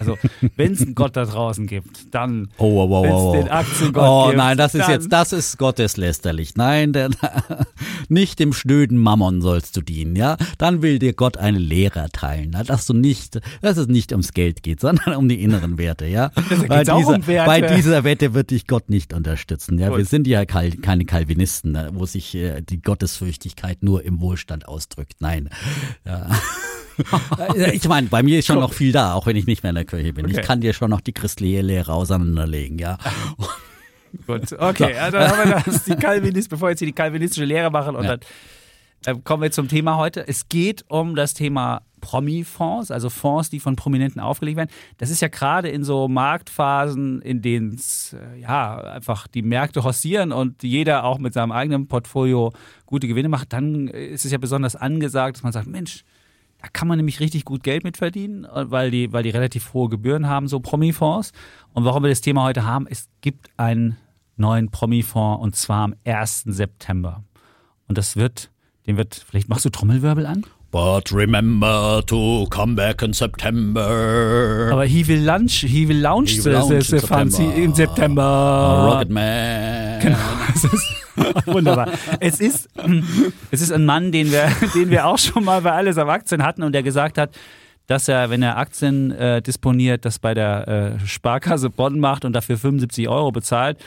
Also, wenn es einen Gott da draußen gibt, dann oh, oh, oh, oh. den Aktiengott Oh gibt, nein, das ist jetzt, das ist gotteslästerlich. Nein, denn, nicht dem schnöden Mammon sollst du dienen, ja? Dann will dir Gott eine Lehre erteilen, dass du nicht, dass es nicht ums Geld geht, sondern um die inneren Werte, ja? Bei dieser, um Werte. bei dieser Wette wird dich Gott nicht unterstützen, ja? Gut. Wir sind ja keine Calvinisten, ne? wo sich äh, die Gottesfürchtigkeit nur nur im Wohlstand ausdrückt. Nein. Ja. ich meine, bei mir ist schon noch viel da, auch wenn ich nicht mehr in der Kirche bin. Okay. Ich kann dir schon noch die christliche Lehre auseinanderlegen, ja. Gut, okay, ja, dann haben wir das, die Calvinist, bevor wir jetzt hier die kalvinistische Lehre machen und ja. dann äh, kommen wir zum Thema heute. Es geht um das Thema Promi-Fonds, also Fonds, die von Prominenten aufgelegt werden. Das ist ja gerade in so Marktphasen, in denen es äh, ja einfach die Märkte hossieren und jeder auch mit seinem eigenen Portfolio gute Gewinne macht, dann ist es ja besonders angesagt, dass man sagt, Mensch, da kann man nämlich richtig gut Geld mit verdienen, weil die, weil die relativ hohe Gebühren haben, so Promi-Fonds. Und warum wir das Thema heute haben, es gibt einen neuen Promi-Fonds und zwar am 1. September. Und das wird, den wird, vielleicht machst du Trommelwirbel an? But remember to come back in September. Aber he will launch, he will launch, he will launch the, the, the fancy in September. Rocket Man. Genau. Es ist wunderbar. Es ist, es ist ein Mann, den wir, den wir auch schon mal bei Alles auf Aktien hatten und der gesagt hat, dass er, wenn er Aktien äh, disponiert, das bei der äh, Sparkasse Bonn macht und dafür 75 Euro bezahlt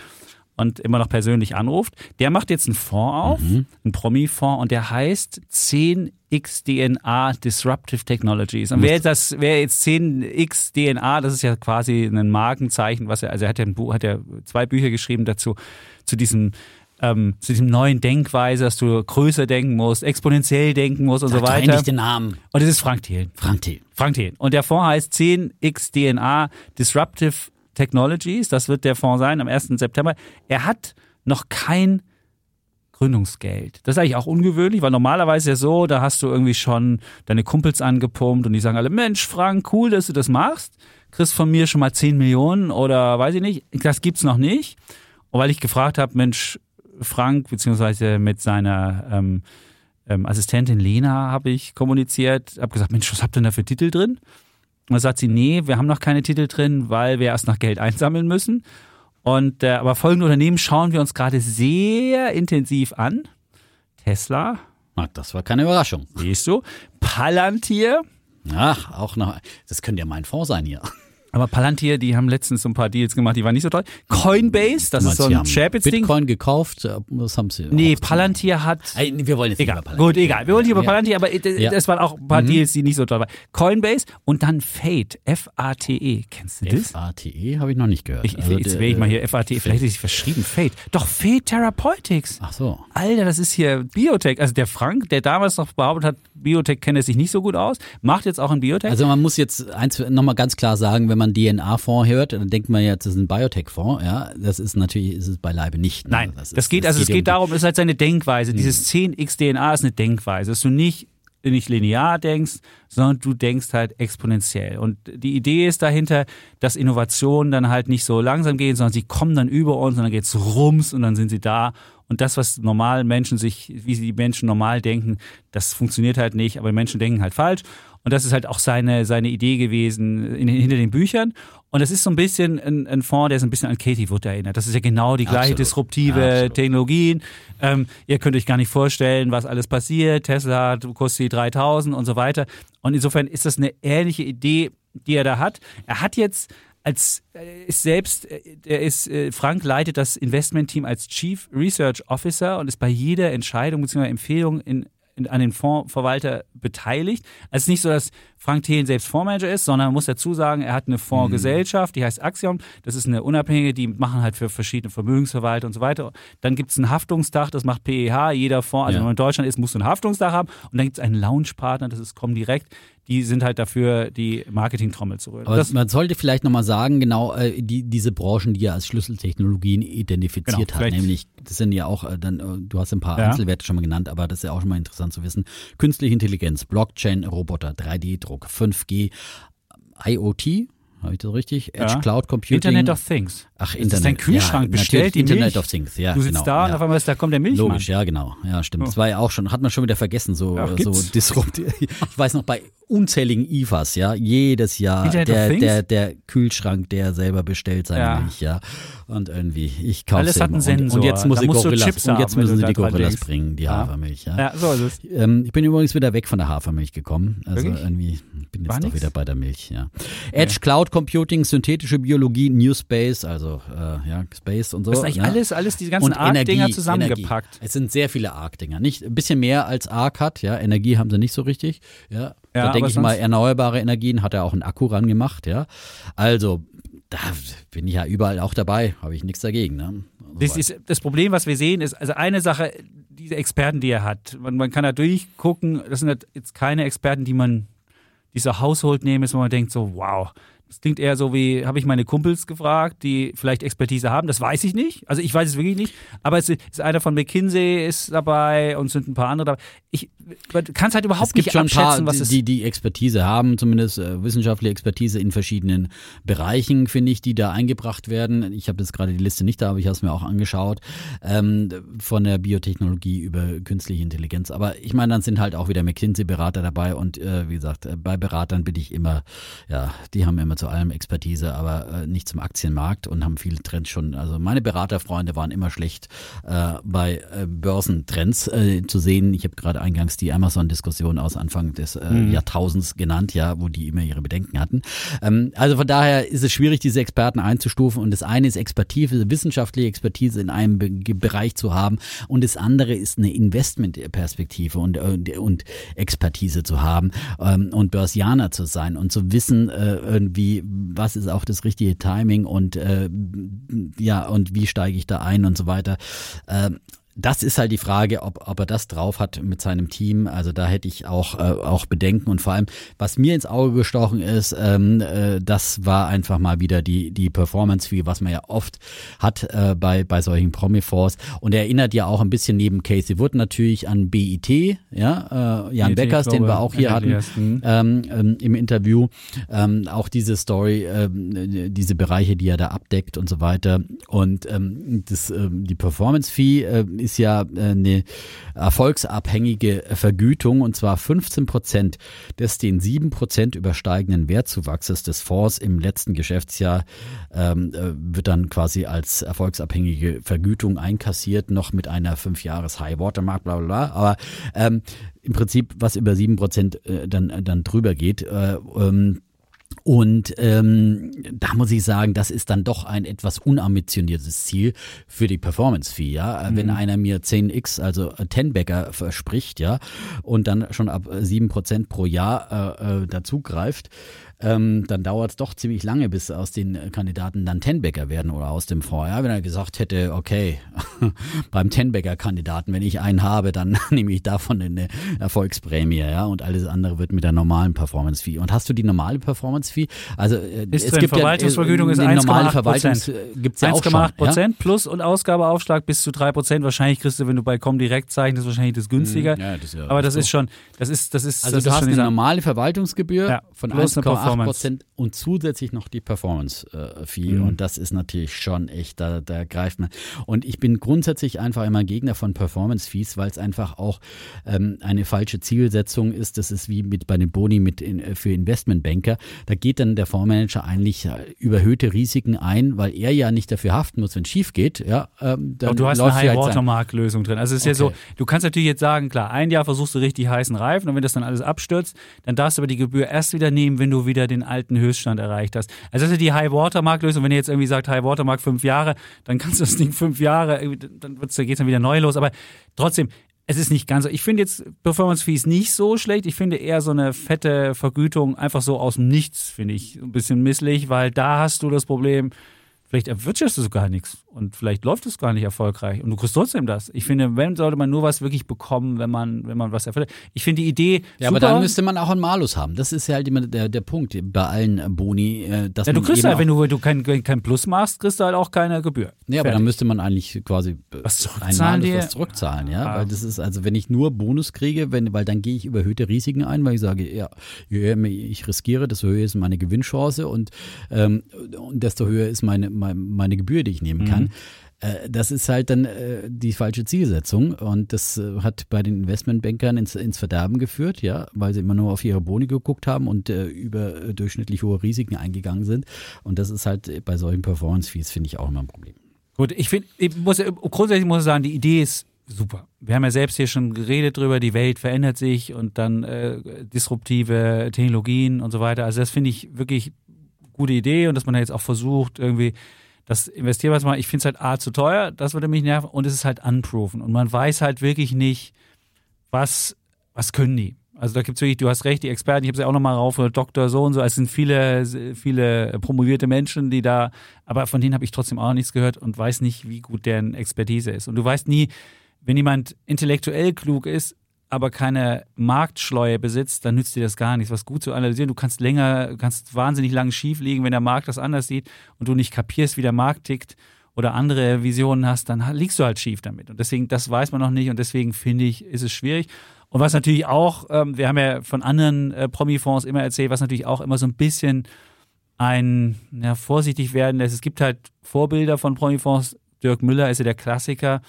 und immer noch persönlich anruft. Der macht jetzt einen Fonds auf, mhm. einen Promi-Fonds und der heißt 10xDNA Disruptive Technologies. Und wer das, wer jetzt 10xDNA, das ist ja quasi ein Markenzeichen, was er, also er hat ja, ein Buch, hat ja zwei Bücher geschrieben dazu, zu diesem ähm, zu diesem neuen Denkweise, dass du größer denken musst, exponentiell denken musst und Sag so weiter. Nicht den Namen. Und das ist Frank Thelen. Frank Thelen. Frank Thelen. Und der Fonds heißt 10xDNA Disruptive Technologies, das wird der Fonds sein am 1. September. Er hat noch kein Gründungsgeld. Das ist eigentlich auch ungewöhnlich, weil normalerweise ja so, da hast du irgendwie schon deine Kumpels angepumpt und die sagen alle, Mensch, Frank, cool, dass du das machst. Kriegst von mir schon mal 10 Millionen oder weiß ich nicht. Das gibt's noch nicht. Und weil ich gefragt habe, Mensch, Frank, beziehungsweise mit seiner ähm, ähm, Assistentin Lena habe ich kommuniziert, habe gesagt, Mensch, was habt ihr denn da für Titel drin? Und da sagt sie, nee, wir haben noch keine Titel drin, weil wir erst noch Geld einsammeln müssen. Und äh, aber folgende Unternehmen schauen wir uns gerade sehr intensiv an. Tesla. Ach, das war keine Überraschung. Siehst du? Palantir. Ach, auch noch. Das könnte ja mein Fonds sein hier. Aber Palantir, die haben letztens so ein paar Deals gemacht, die waren nicht so toll. Coinbase, das ist so ein Sharebits-Ding. Bitcoin gekauft, was haben sie? Nee, Palantir hat. Wir wollen jetzt egal. nicht über Palantir. Gut, egal. Wir wollen nicht über Palantir, aber ja. das waren auch ein paar mhm. Deals, die nicht so toll waren. Coinbase und dann Fate, F-A-T-E. Kennst du das? F-A-T-E habe ich noch nicht gehört. Ich, also, jetzt wähle ich mal hier F-A-T-E. Vielleicht ist es verschrieben. Fate. Doch, Fate Therapeutics. Ach so. Alter, das ist hier Biotech. Also der Frank, der damals noch behauptet hat, Biotech kenne sich nicht so gut aus, macht jetzt auch ein Biotech. Also man muss jetzt eins nochmal ganz klar sagen, wenn man DNA-Fonds Fonds hört, dann denkt man ja, das ist ein Biotech-Fonds. Ja, das ist natürlich, ist es beileibe nicht. Ne? Nein, das, ist, das geht, also es geht darum, es ist halt seine Denkweise. Dieses 10x-DNA ist eine Denkweise, dass du nicht nicht linear denkst, sondern du denkst halt exponentiell. Und die Idee ist dahinter, dass Innovationen dann halt nicht so langsam gehen, sondern sie kommen dann über uns und dann geht's rums und dann sind sie da. Und das, was normal Menschen sich, wie sie die Menschen normal denken, das funktioniert halt nicht, aber Menschen denken halt falsch. Und das ist halt auch seine, seine Idee gewesen in, hinter den Büchern. Und es ist so ein bisschen ein, ein Fonds, der so ein bisschen an Katie Wood erinnert. Das ist ja genau die gleiche Absolut. disruptive Absolut. Technologien. Ähm, ihr könnt euch gar nicht vorstellen, was alles passiert. Tesla kostet 3000 und so weiter. Und insofern ist das eine ähnliche Idee, die er da hat. Er hat jetzt als äh, ist selbst, äh, er ist, äh, Frank leitet das Investmentteam als Chief Research Officer und ist bei jeder Entscheidung bzw. Empfehlung in an den Fondsverwalter beteiligt. Also es ist nicht so, dass Frank Thelen selbst Fondsmanager ist, sondern man muss dazu sagen, er hat eine Fondsgesellschaft, die heißt Axiom. Das ist eine unabhängige, die machen halt für verschiedene Vermögensverwalter und so weiter. Dann gibt es einen Haftungsdach, das macht PEH. Jeder Fonds, also Ja. wenn man in Deutschland ist, muss so ein Haftungsdach haben. Und dann gibt es einen Launchpartner, das ist Comdirect. Die sind halt dafür, die Marketingtrommel zu rühren. Aber Das, man sollte vielleicht nochmal sagen, genau äh, die, diese Branchen, die er als Schlüsseltechnologien identifiziert Genau, hat, nämlich, das sind ja auch, äh, dann, äh, du hast ein paar Ja. Einzelwerte schon mal genannt, aber das ist ja auch schon mal interessant zu wissen. Künstliche Intelligenz, Blockchain, Roboter, 3D-Druck, 5G, IoT, habe ich das richtig? Edge Ja. Cloud Computing. Internet of Things. Ach, Das Internet. ist dein Kühlschrank, ja, bestellt die Internet Milch. of Things, ja. du sitzt genau, da und ja. auf einmal ist, da kommt der Milchmann. Logisch, ja, genau. Ja, stimmt. Das war ja auch schon, hat man schon wieder vergessen, so, Ach, so disruptiv. Ich weiß noch, bei unzähligen IFAs, ja, jedes Jahr Internet der, der, der Kühlschrank, der selber bestellt seine Ja. Milch, ja. Und irgendwie, ich kaufe Alles hat einen Und, Sensor. und jetzt muss Da ich Gorillas, und jetzt müssen sie die Gorillas bringen, die. Hafermilch, ja. Ja, so ist es. Ähm, ich bin übrigens wieder weg von der Hafermilch gekommen. Also Wirklich? irgendwie bin jetzt doch wieder bei der Milch, ja. Edge Cloud Computing, synthetische Biologie, New Space, also äh, ja, Space und so. Das ist eigentlich ne? alles, alles diese ganzen Arc-Dinger zusammengepackt. Energie. Es sind sehr viele Arc-Dinger. Nicht, ein bisschen mehr als Arc hat, ja. Energie haben sie nicht so richtig. Ja. Ja, da denke ich mal, erneuerbare Energien hat er auch einen Akku ran gemacht, ja. Also, da bin ich ja überall auch dabei, habe ich nichts dagegen. Ne? Das, ist, das Problem, was wir sehen, ist, also eine Sache, diese Experten, die er hat, man, man kann da durchgucken, das sind jetzt keine Experten, die man, dieser Household nehmen ist, wo man denkt so, wow. Das klingt eher so wie, habe ich meine Kumpels gefragt, die vielleicht Expertise haben, das weiß ich nicht. Also ich weiß es wirklich nicht. Aber es ist einer von McKinsey ist dabei und es sind ein paar andere dabei. Ich kann es halt überhaupt es nicht schon ein paar, abschätzen, was es die, die Expertise haben, zumindest äh, wissenschaftliche Expertise in verschiedenen Bereichen, finde ich, die da eingebracht werden. Ich habe jetzt gerade die Liste nicht da, aber ich habe es mir auch angeschaut, ähm, von der Biotechnologie über künstliche Intelligenz. Aber ich meine, dann sind halt auch wieder McKinsey-Berater dabei und äh, wie gesagt, äh, bei Beratern bin ich immer, ja, die haben immer zu allem Expertise, aber äh, nicht zum Aktienmarkt und haben viele Trends schon. Also meine Beraterfreunde waren immer schlecht äh, bei äh, Börsentrends äh, zu sehen. Ich habe gerade eingangs die Amazon-Diskussion aus Anfang des äh, Jahrtausends genannt, ja, wo die immer ihre Bedenken hatten. Ähm, also von daher ist es schwierig, diese Experten einzustufen. Und das eine ist Expertise, wissenschaftliche Expertise in einem Be Bereich zu haben. Und das andere ist eine Investmentperspektive und, und, und Expertise zu haben ähm, und Börsianer zu sein und zu wissen, äh, irgendwie, was ist auch das richtige Timing und äh, ja, und wie steige ich da ein und so weiter. Ähm, das ist halt die Frage, ob, ob er das drauf hat mit seinem Team. Also da hätte ich auch, äh, auch Bedenken. Und vor allem, was mir ins Auge gestochen ist, ähm, äh, das war einfach mal wieder die, die Performance-Fee, was man ja oft hat äh, bei, bei solchen Promi-Fonds. Und er erinnert ja auch ein bisschen neben Casey Wood natürlich an BIT, ja, äh, Jan BIT, Beckers, den wir auch hier hatten ähm, ähm, im Interview. Ähm, auch diese Story, ähm, diese Bereiche, die er da abdeckt und so weiter. Und ähm, das, ähm, die Performance-Fee äh, ist ja äh, eine erfolgsabhängige Vergütung und zwar 15 Prozent des den 7 Prozent übersteigenden Wertzuwachses des Fonds im letzten Geschäftsjahr ähm, äh, wird dann quasi als erfolgsabhängige Vergütung einkassiert, noch mit einer 5 Jahres High Watermark, bla bla bla. Aber ähm, im Prinzip, was über 7 Prozent äh, dann, dann drüber geht. Äh, ähm, und ähm, da muss ich sagen, das ist dann doch ein etwas unambitioniertes Ziel für die Performance-Fee. Ja? Wenn einer mir 10x, also 10-Bagger verspricht, ja, und dann schon ab 7% pro Jahr äh, äh, dazugreift, ähm, dann dauert es doch ziemlich lange, bis aus den Kandidaten dann Tenbäcker werden oder aus dem Fonds. Ja, wenn er gesagt hätte, okay, beim Tenbäcker-Kandidaten, wenn ich einen habe, dann nehme ich davon eine Erfolgsprämie, ja, und alles andere wird mit der normalen Performance-Fee. Und hast du die normale Performance-Fee? Also äh, Ist es drin, gibt Verwaltungsvergütung ja, ist äh, eine normale 1,8%. Verwaltungs äh, gibt's ja auch schon. 1,8 Ja? Prozent plus und Ausgabeaufschlag bis zu 3 Prozent. Wahrscheinlich kriegst du, wenn du bei Comdirect zeichnest, wahrscheinlich das günstiger. Ja, das ist ja Aber das so. ist schon, das ist, das ist, Also das du ist hast schon eine normale Verwaltungsgebühr Ja, von plus eine 1,8 Performance. Prozent und zusätzlich noch die Performance-Fee. Mhm. Und das ist natürlich schon echt, da, da greift man. Und ich bin grundsätzlich einfach immer Gegner von Performance-Fees, weil es einfach auch ähm, eine falsche Zielsetzung ist. Das ist wie mit bei den Boni mit in, äh, für Investmentbanker. Da geht dann der Fondsmanager eigentlich äh, überhöhte Risiken ein, weil er ja nicht dafür haften muss, wenn es schief geht. Ja, ähm, dann Aber du hast läuft eine halt High-Watermark-Lösung drin. Also es ist ja so, Okay. du kannst natürlich jetzt sagen, klar, ein Jahr versuchst du richtig heißen Reifen und wenn das dann alles abstürzt, dann darfst du aber die Gebühr erst wieder nehmen, wenn du wieder den alten Höchststand erreicht hast. Also das ist die High-Watermark-Lösung. Wenn ihr jetzt irgendwie sagt, High-Watermark fünf Jahre, dann kannst du das Ding fünf Jahre, dann da geht's dann wieder neu los. Aber trotzdem, es ist nicht ganz so. Ich finde jetzt Performance Fees nicht so schlecht. Ich finde eher so eine fette Vergütung einfach so aus dem Nichts, finde ich ein bisschen misslich, weil da hast du das Problem, Vielleicht erwirtschaftest du gar nichts und vielleicht läuft es gar nicht erfolgreich und du kriegst trotzdem das. Ich finde, wenn sollte man nur was wirklich bekommen, wenn man, wenn man was erfüllt. Ich finde die Idee. Ja, super. aber dann müsste man auch einen Malus haben. Das ist ja halt immer der, der Punkt bei allen Boni. äh, Dass ja, du kriegst halt, wenn du, wenn du kein, kein Plus machst, kriegst du halt auch keine Gebühr. Ja, aber dann Fertig. müsste man eigentlich quasi äh, Was ein zurückzahlen Malus die? was zurückzahlen, ja. Ah. Weil das ist, also wenn ich nur Bonus kriege, wenn, weil dann gehe ich überhöhte Risiken ein, weil ich sage, ja, je höher ich riskiere, desto höher ist meine Gewinnchance und, ähm, und desto höher ist meine, meine, meine Gebühr, die ich nehmen kann. Äh, Das ist halt dann äh, die falsche Zielsetzung und das äh, hat bei den Investmentbankern ins, ins Verderben geführt, ja, weil sie immer nur auf ihre Boni geguckt haben und überdurchschnittlich hohe Risiken eingegangen sind. Und das ist halt bei solchen Performance-Fees, finde ich, auch immer ein Problem. Gut, ich finde, ich muss, grundsätzlich muss ich sagen, die Idee ist super. Wir haben ja selbst hier schon geredet drüber, die Welt verändert sich und dann disruptive Technologien und so weiter. Also das finde ich wirklich gute Idee und dass man da jetzt auch versucht, irgendwie das investieren was mal. Ich finde es halt A zu teuer, das würde mich nerven und es ist halt unproven und man weiß halt wirklich nicht, was, was können die. Also da gibt es wirklich, du hast recht, die Experten, ich habe sie auch nochmal rauf, Doktor so und so, es sind viele, viele promovierte Menschen, die da, aber von denen habe ich trotzdem auch nichts gehört und weiß nicht, wie gut deren Expertise ist. Und du weißt nie, wenn jemand intellektuell klug ist, aber keine Marktschleue besitzt, dann nützt dir das gar nichts, was gut zu analysieren. Du kannst länger, kannst wahnsinnig lang schief liegen, wenn der Markt das anders sieht und du nicht kapierst, wie der Markt tickt oder andere Visionen hast, dann liegst du halt schief damit. Und deswegen, das weiß man noch nicht und deswegen finde ich, ist es schwierig. Und was natürlich auch, ähm, wir haben ja von anderen äh, Promi-Fonds immer erzählt, was natürlich auch immer so ein bisschen ein ja, vorsichtig werden lässt. Es gibt halt Vorbilder von Promi-Fonds. Dirk Müller ist ja der Klassiker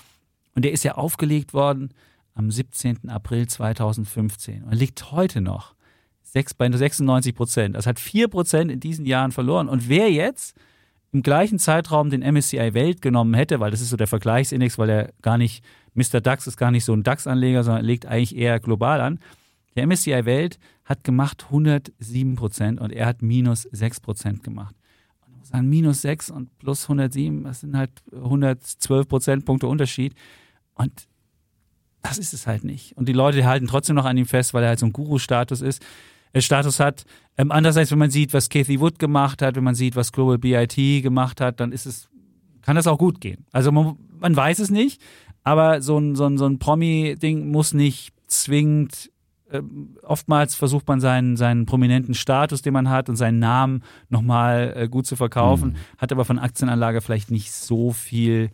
und der ist ja aufgelegt worden am 17. April 2015 und liegt heute noch bei 96 Prozent. Das hat vier Prozent in diesen Jahren verloren. Und wer jetzt im gleichen Zeitraum den MSCI Welt genommen hätte, weil das ist so der Vergleichsindex, weil er gar nicht, Mr. DAX ist gar nicht so ein DAX-Anleger, sondern legt eigentlich eher global an. Der MSCI Welt hat gemacht 107 Prozent und er hat minus 6 Prozent gemacht. Und muss sagen, minus 6 und plus 107, das sind halt 112 Prozentpunkte Unterschied. Und das ist es halt nicht. Und die Leute halten trotzdem noch an ihm fest, weil er halt so einen Guru-Status ist. Status hat. Ähm, andererseits, wenn man sieht, was Kathy Wood gemacht hat, wenn man sieht, was Global BIT gemacht hat, dann ist es, kann das auch gut gehen. Also man, man weiß es nicht, aber so ein, so ein, so ein Promi-Ding muss nicht zwingend ähm, oftmals versucht man seinen, seinen prominenten Status, den man hat und seinen Namen nochmal äh, gut zu verkaufen, hat aber von Aktienanlage vielleicht nicht so viel.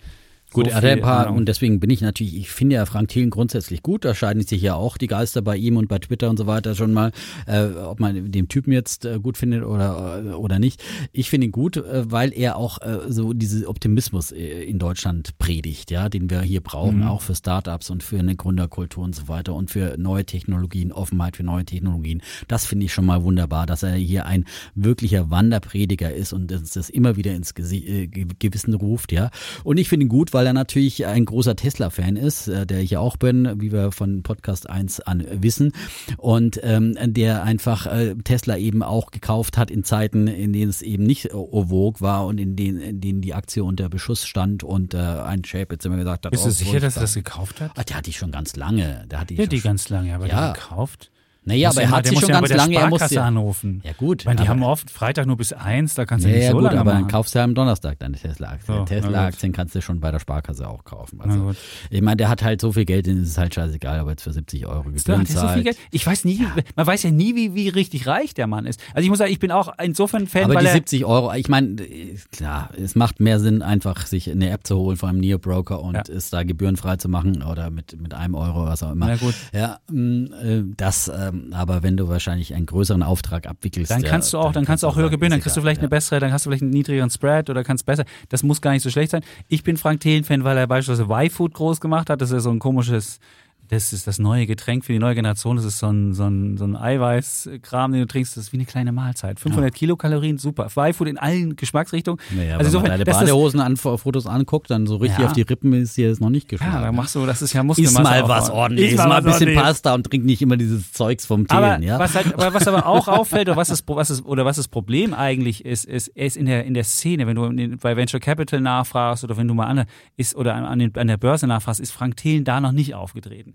Gut, so er hat ein paar, Ahnung. und deswegen bin ich natürlich, ich finde ja Frank Thielen grundsätzlich gut, da scheiden sich ja auch die Geister bei ihm und bei Twitter und so weiter schon mal, äh, ob man den Typen jetzt äh, gut findet oder, äh, oder nicht. Ich finde ihn gut, äh, weil er auch äh, so diesen Optimismus äh, in Deutschland predigt, ja, den wir hier brauchen, Mhm. auch für Startups und für eine Gründerkultur und so weiter und für neue Technologien, Offenheit für neue Technologien. Das finde ich schon mal wunderbar, dass er hier ein wirklicher Wanderprediger ist und uns das immer wieder ins äh, Ge- Gewissen ruft, ja. Und ich finde ihn gut, weil er natürlich ein großer Tesla-Fan ist, äh, der ich ja auch bin, wie wir von Podcast 1 an wissen. Und ähm, der einfach äh, Tesla eben auch gekauft hat in Zeiten, in denen es eben nicht vogue war und in denen, in denen die Aktie unter Beschuss stand und äh, ein Shape jetzt immer gesagt hat, Bist du oh, sicher, dass er das gekauft hat? Ah, der hatte ich schon ganz lange. Der hatte ich Ja, schon die ganz lange, aber Ja. die gekauft. Naja, aber er hat sich schon ganz lange, er muss ja, anrufen. ja gut. Meine, die haben oft Freitag nur bis eins, da kannst du ja, nicht ja, so gut, lange aber dann machen. kaufst du ja am Donnerstag deine Tesla-Aktien. So, Tesla-Aktien kannst du schon bei der Sparkasse auch kaufen. Also, ich meine, der hat halt so viel Geld, denen ist es halt scheißegal, ob er jetzt für 70 Euro Gebühren so zahlt. Geld. Ich weiß nie, man weiß ja nie, wie, wie richtig reich der Mann ist. Also ich muss sagen, ich bin auch insofern Fan, Aber weil die er 70 Euro, ich meine, klar, es macht mehr Sinn, einfach sich eine App zu holen von einem Neo-Broker und Ja. es da gebührenfrei zu machen oder mit, mit einem Euro, was auch immer. Na gut. Ja, mh, äh, das, ähm, aber wenn du wahrscheinlich einen größeren Auftrag abwickelst. Dann kannst du auch, dann kannst du auch höher gewinnen, dann kriegst du vielleicht eine bessere, dann hast du vielleicht einen niedrigeren Spread oder kannst besser. Das muss gar nicht so schlecht sein. Ich bin Frank Thelen-Fan, weil er beispielsweise Y-Food groß gemacht hat. Das ist so ein komisches, das ist das neue Getränk für die neue Generation. Das ist so ein, so ein, so ein Eiweißkram, den du trinkst. Das ist wie eine kleine Mahlzeit. 500 Kilokalorien, super. Y-Food in allen Geschmacksrichtungen. Naja, also wenn man deine ist- Badehosen an, Fotos anguckt, dann so richtig Ja. auf die Rippen ist dir das noch nicht geschlagen. Ja, da machst du, das ist ja Iss Muskelmasse. mal aufbauen. was ordentliches, Iss mal, ein bisschen. Pasta und trink nicht immer dieses Zeugs vom Aber Thelen, ja? was, halt, aber was aber auch auffällt oder was das, was das, oder was das Problem eigentlich ist, ist, ist in der, in der Szene, wenn du bei Venture Capital nachfragst oder wenn du mal an, ist, oder an, an der Börse nachfragst, ist Frank Thelen da noch nicht aufgetreten.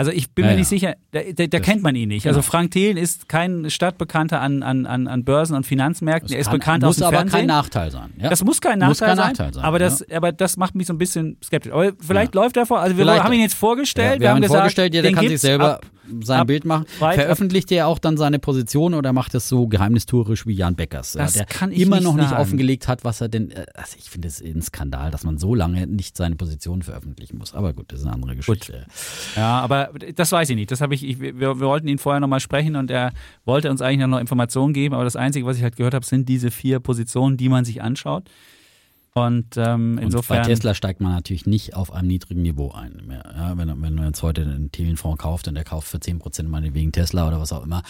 Also ich bin Ja, mir nicht sicher, da, da, da kennt man ihn nicht. Also Frank Thelen ist kein Stadtbekannter an, an, an, Börsen und Finanzmärkten. er ist Kann- bekannt muss aus dem aber Fernsehen. kein Nachteil sein. Ja. Das muss kein Nachteil, Muss kein sein, Nachteil sein, aber, das, ja. aber das macht mich so ein bisschen skeptisch. Aber vielleicht läuft er vor. Also wir Vielleicht. haben ihn jetzt vorgestellt. Ja, wir, haben ihn gesagt, vorgestellt, ja, der kann sich selber ab- sein ab Bild machen. Veröffentlicht er auch dann seine Position oder macht es so geheimnistuerisch wie Jan Beckers, Das der kann ich immer nicht noch nicht sagen. offengelegt hat, was er denn. äh, Also ich finde es ein Skandal, dass man so lange nicht seine Position veröffentlichen muss. Aber gut, das ist eine andere Geschichte. Ja, aber das weiß ich nicht. Das habe ich, ich wir, wir wollten ihn vorher nochmal sprechen und er wollte uns eigentlich noch Informationen geben, aber das Einzige, was ich halt gehört habe, sind diese vier Positionen, die man sich anschaut. Und ähm, Und insofern. bei Tesla steigt man natürlich nicht auf einem niedrigen Niveau ein. Mehr. Ja, wenn, wenn man jetzt heute einen Thelenfonds kauft und der kauft für 10% meinetwegen Tesla oder was auch immer,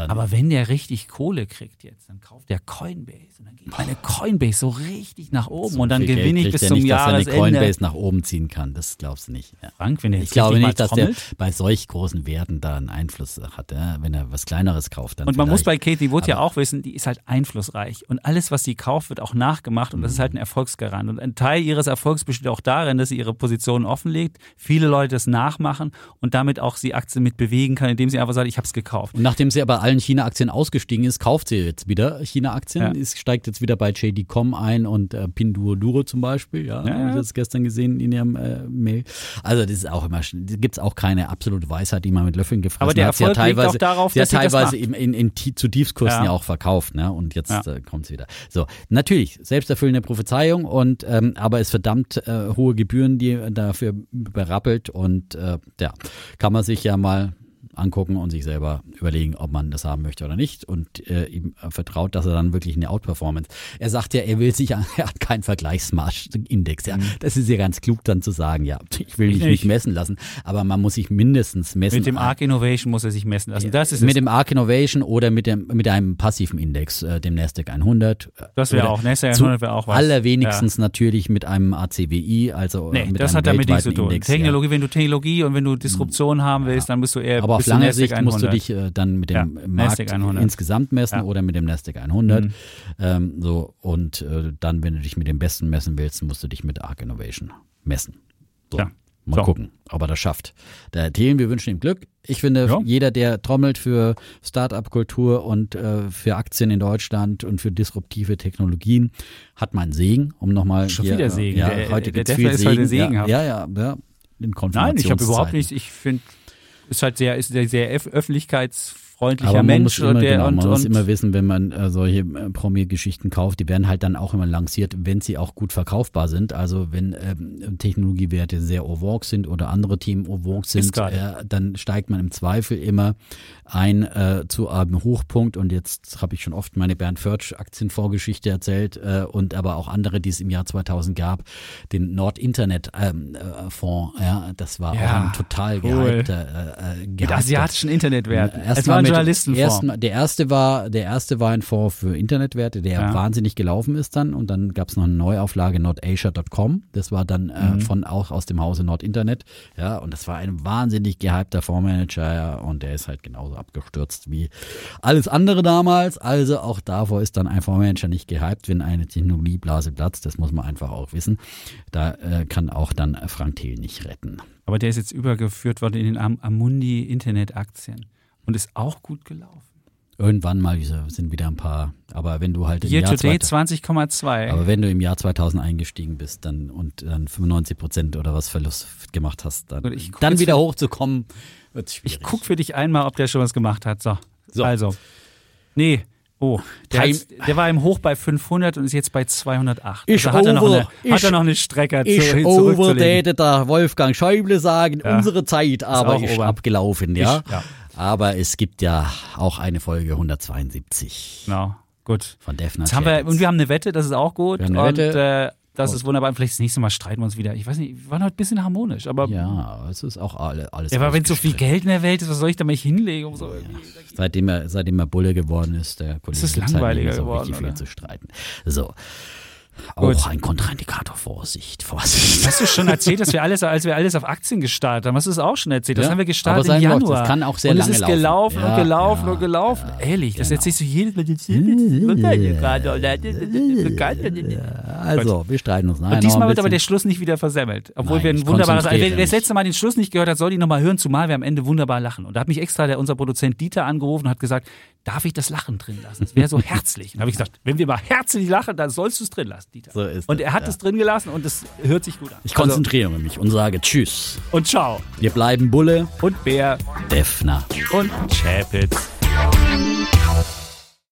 dann Aber wenn der richtig Kohle kriegt jetzt, dann kauft der Coinbase und dann geht meine Coinbase so richtig nach oben so und dann gewinne ich bis er zum nicht, dass er eine Jahresende. Coinbase nach oben ziehen kann. Das glaubst du nicht. Ja. Frank, wenn der Ich glaube nicht, dass der trommelt. bei solch großen Werten da einen Einfluss hat. Ja? Wenn er was Kleineres kauft, dann Und man muss bei. Katie Wood ja auch wissen, die ist halt einflussreich. Und alles, was sie kauft, wird auch nachgemacht. Und das ist halt ein Erfolgsgarant. Und ein Teil ihres Erfolgs besteht auch darin, dass sie ihre Positionen offenlegt, viele Leute das nachmachen und damit auch sie Aktien mit bewegen kann, indem sie einfach sagt, ich habe es gekauft. Und nachdem sie aber allen China-Aktien ausgestiegen ist, kauft sie jetzt wieder China-Aktien, Ja. steigt jetzt wieder bei JD.com ein und äh, Pinduoduo zum Beispiel. Ja, Ja, habe ich das gestern gesehen in ihrem äh, Mail. Also das ist auch immer, gibt es auch keine absolute Weisheit, die man mit Löffeln gefressen Aber der hat. Sie hat Erfolg liegt teilweise, auch darauf, sie hat dass sie das teilweise macht. in, in, in zu Tiefskursen ja. Ja. auch verkauft. Ne? Und jetzt Ja. äh, kommt es wieder. So, natürlich, selbsterfüllende Prophezeiung und ähm, aber es verdammt äh, hohe Gebühren, die dafür berappelt und äh, ja, kann man sich ja mal angucken und sich selber überlegen, ob man das haben möchte oder nicht und äh, ihm vertraut, dass er dann wirklich eine Outperformance. Er sagt ja, er will sich, er hat keinen Vergleichsmarschindex. Ja, das ist ja ganz klug dann zu sagen, ja, ich will mich Ich nicht messen lassen, aber man muss sich mindestens messen. Mit dem Arc Innovation muss er sich messen lassen. Das ist mit dem Arc Innovation oder mit dem mit einem passiven Index, äh, dem Nasdaq 100. äh, Das wäre auch. Nasdaq zu 100 wäre auch was. Allerwenigstens natürlich mit einem ACWI, also äh, Nee, mit das einem hat damit nichts zu tun. Index, Technologie, wenn du Technologie und wenn du Disruption haben willst, dann bist du eher Aber auf lange Sicht musst du 100. dich äh, dann mit dem Ja, Markt Nasdaq 100. insgesamt messen Ja. oder mit dem Nasdaq 100. Mhm. Ähm, so und äh, dann, wenn du dich mit dem Besten messen willst, musst du dich mit Arc Innovation messen. So, Ja. mal So. gucken, ob er das schafft. Der Thelen, wir wünschen ihm Glück. Ich finde, Ja. jeder, der trommelt für Start-up-Kultur und äh, für Aktien in Deutschland und für disruptive Technologien, hat meinen Segen, um nochmal Schon hier, wieder äh, Segen. Ja, Der- heute der Defner viel ist heute Segen. Ja, ja, ja. ja. In Nein, ich habe überhaupt nichts. Ich finde, ist halt sehr, ist sehr, sehr öff- öffentlichkeitsfreundlicher Aber man Mensch muss immer, der genau, und, man muss immer wissen, wenn man äh, solche äh, Promi-Geschichten kauft, die werden halt dann auch immer lanciert, wenn sie auch gut verkaufbar sind. Also wenn ähm, Technologiewerte sehr overwalk sind oder andere Themen overwalk sind, äh, dann steigt man im Zweifel immer ein äh, zu einem Hochpunkt. Und jetzt habe ich schon oft meine Bernd Förtsch Aktienvorgeschichte erzählt äh, und aber auch andere, die es im Jahr 2000 gab, den Nord-Internet ähm, äh, Fonds. Ja, das war Ja, auch ein total cool. gehypter, äh, äh, mit asiatischen Internetwerten. Es war ein Journalistenfonds. erstmal- der erste war, der erste war ein Fonds für Internetwerte, der Ja. wahnsinnig gelaufen ist dann. Und dann gab es noch eine Neuauflage nordasia.com. Das war dann äh, Mhm. von auch aus dem Hause Nordinternet. Ja, und das war ein wahnsinnig gehypter Fondsmanager. Ja, und der ist halt genauso abgestürzt wie alles andere damals. Also auch davor ist dann ein Fondsmanager nicht gehypt, wenn eine Technologieblase platzt. Das muss man einfach auch wissen. Da äh, kann auch dann Frank Thiel nicht retten. Aber der ist jetzt übergeführt worden in den Am Amundi Internetaktien und ist auch gut gelaufen. Irgendwann mal sind wieder ein paar, aber wenn du halt im Year Jahr to date 2000 20,2. aber wenn du im Jahr 2000 eingestiegen bist dann und dann 95 Prozent oder was Verlust gemacht hast, dann, dann wieder hochzukommen, wird schwierig. Ich guck für dich einmal, ob der schon was gemacht hat. So. So. Also. Nee. Oh, der, hat, der war im Hoch bei 500 und ist jetzt bei 208. Ist also hat er noch eine, hat Ist- er noch eine Strecke zu, ich overdated der Wolfgang Schäuble sagen, Ja. unsere Zeit aber ist, over. abgelaufen, ja? Ich- ja. Aber es gibt ja auch eine Folge 172 Genau, gut. von Defner. Haben wir, und wir haben eine Wette, das ist auch gut. Wir haben eine und Wette. äh, das ist wunderbar. Und vielleicht das nächste Mal streiten wir uns wieder. Ich weiß nicht, wir waren heute ein bisschen harmonisch, aber ja, es ist auch alle, alles Ja, aber wenn so viel. Geld in der Welt ist, was soll ich da mal hinlegen? Um so irgendwie- Seitdem er, seitdem er Bulle geworden ist, der Kollege Es ist halt langweiliger so geworden, richtig viel zu streiten. So. Auch Gut. ein Kontraindikator. Vorsicht, Vorsicht. Hast du schon erzählt, dass wir alles, als wir alles auf Aktien gestartet haben? Hast du es auch schon erzählt? Das Ja, haben wir gestartet im Januar. das kann auch sehr und lange es ist laufen. gelaufen Ja, und gelaufen ja, und gelaufen. Ehrlich, das erzählst du jedes Mal. Also, wir streiten uns. Nein, Und diesmal wird aber der. Schluss nicht wieder versemmelt. Obwohl Nein, wir ein wunderbares. Wer, das letzte Mal den Schluss nicht gehört hat, soll ihn nochmal hören, zumal wir am Ende wunderbar lachen. Und da hat mich extra der, unser Produzent Dieter angerufen und hat gesagt, darf ich das Lachen drin lassen? Das wäre so herzlich. Und da habe ich gesagt, wenn wir mal herzlich lachen, dann sollst du es drin lassen, Dieter. So ist und er hat es drin gelassen und es hört sich gut an. Ich konzentriere mich und sage Tschüss. Also, und ciao. Wir bleiben Bulle, Und Bär Defner. und Chapitz.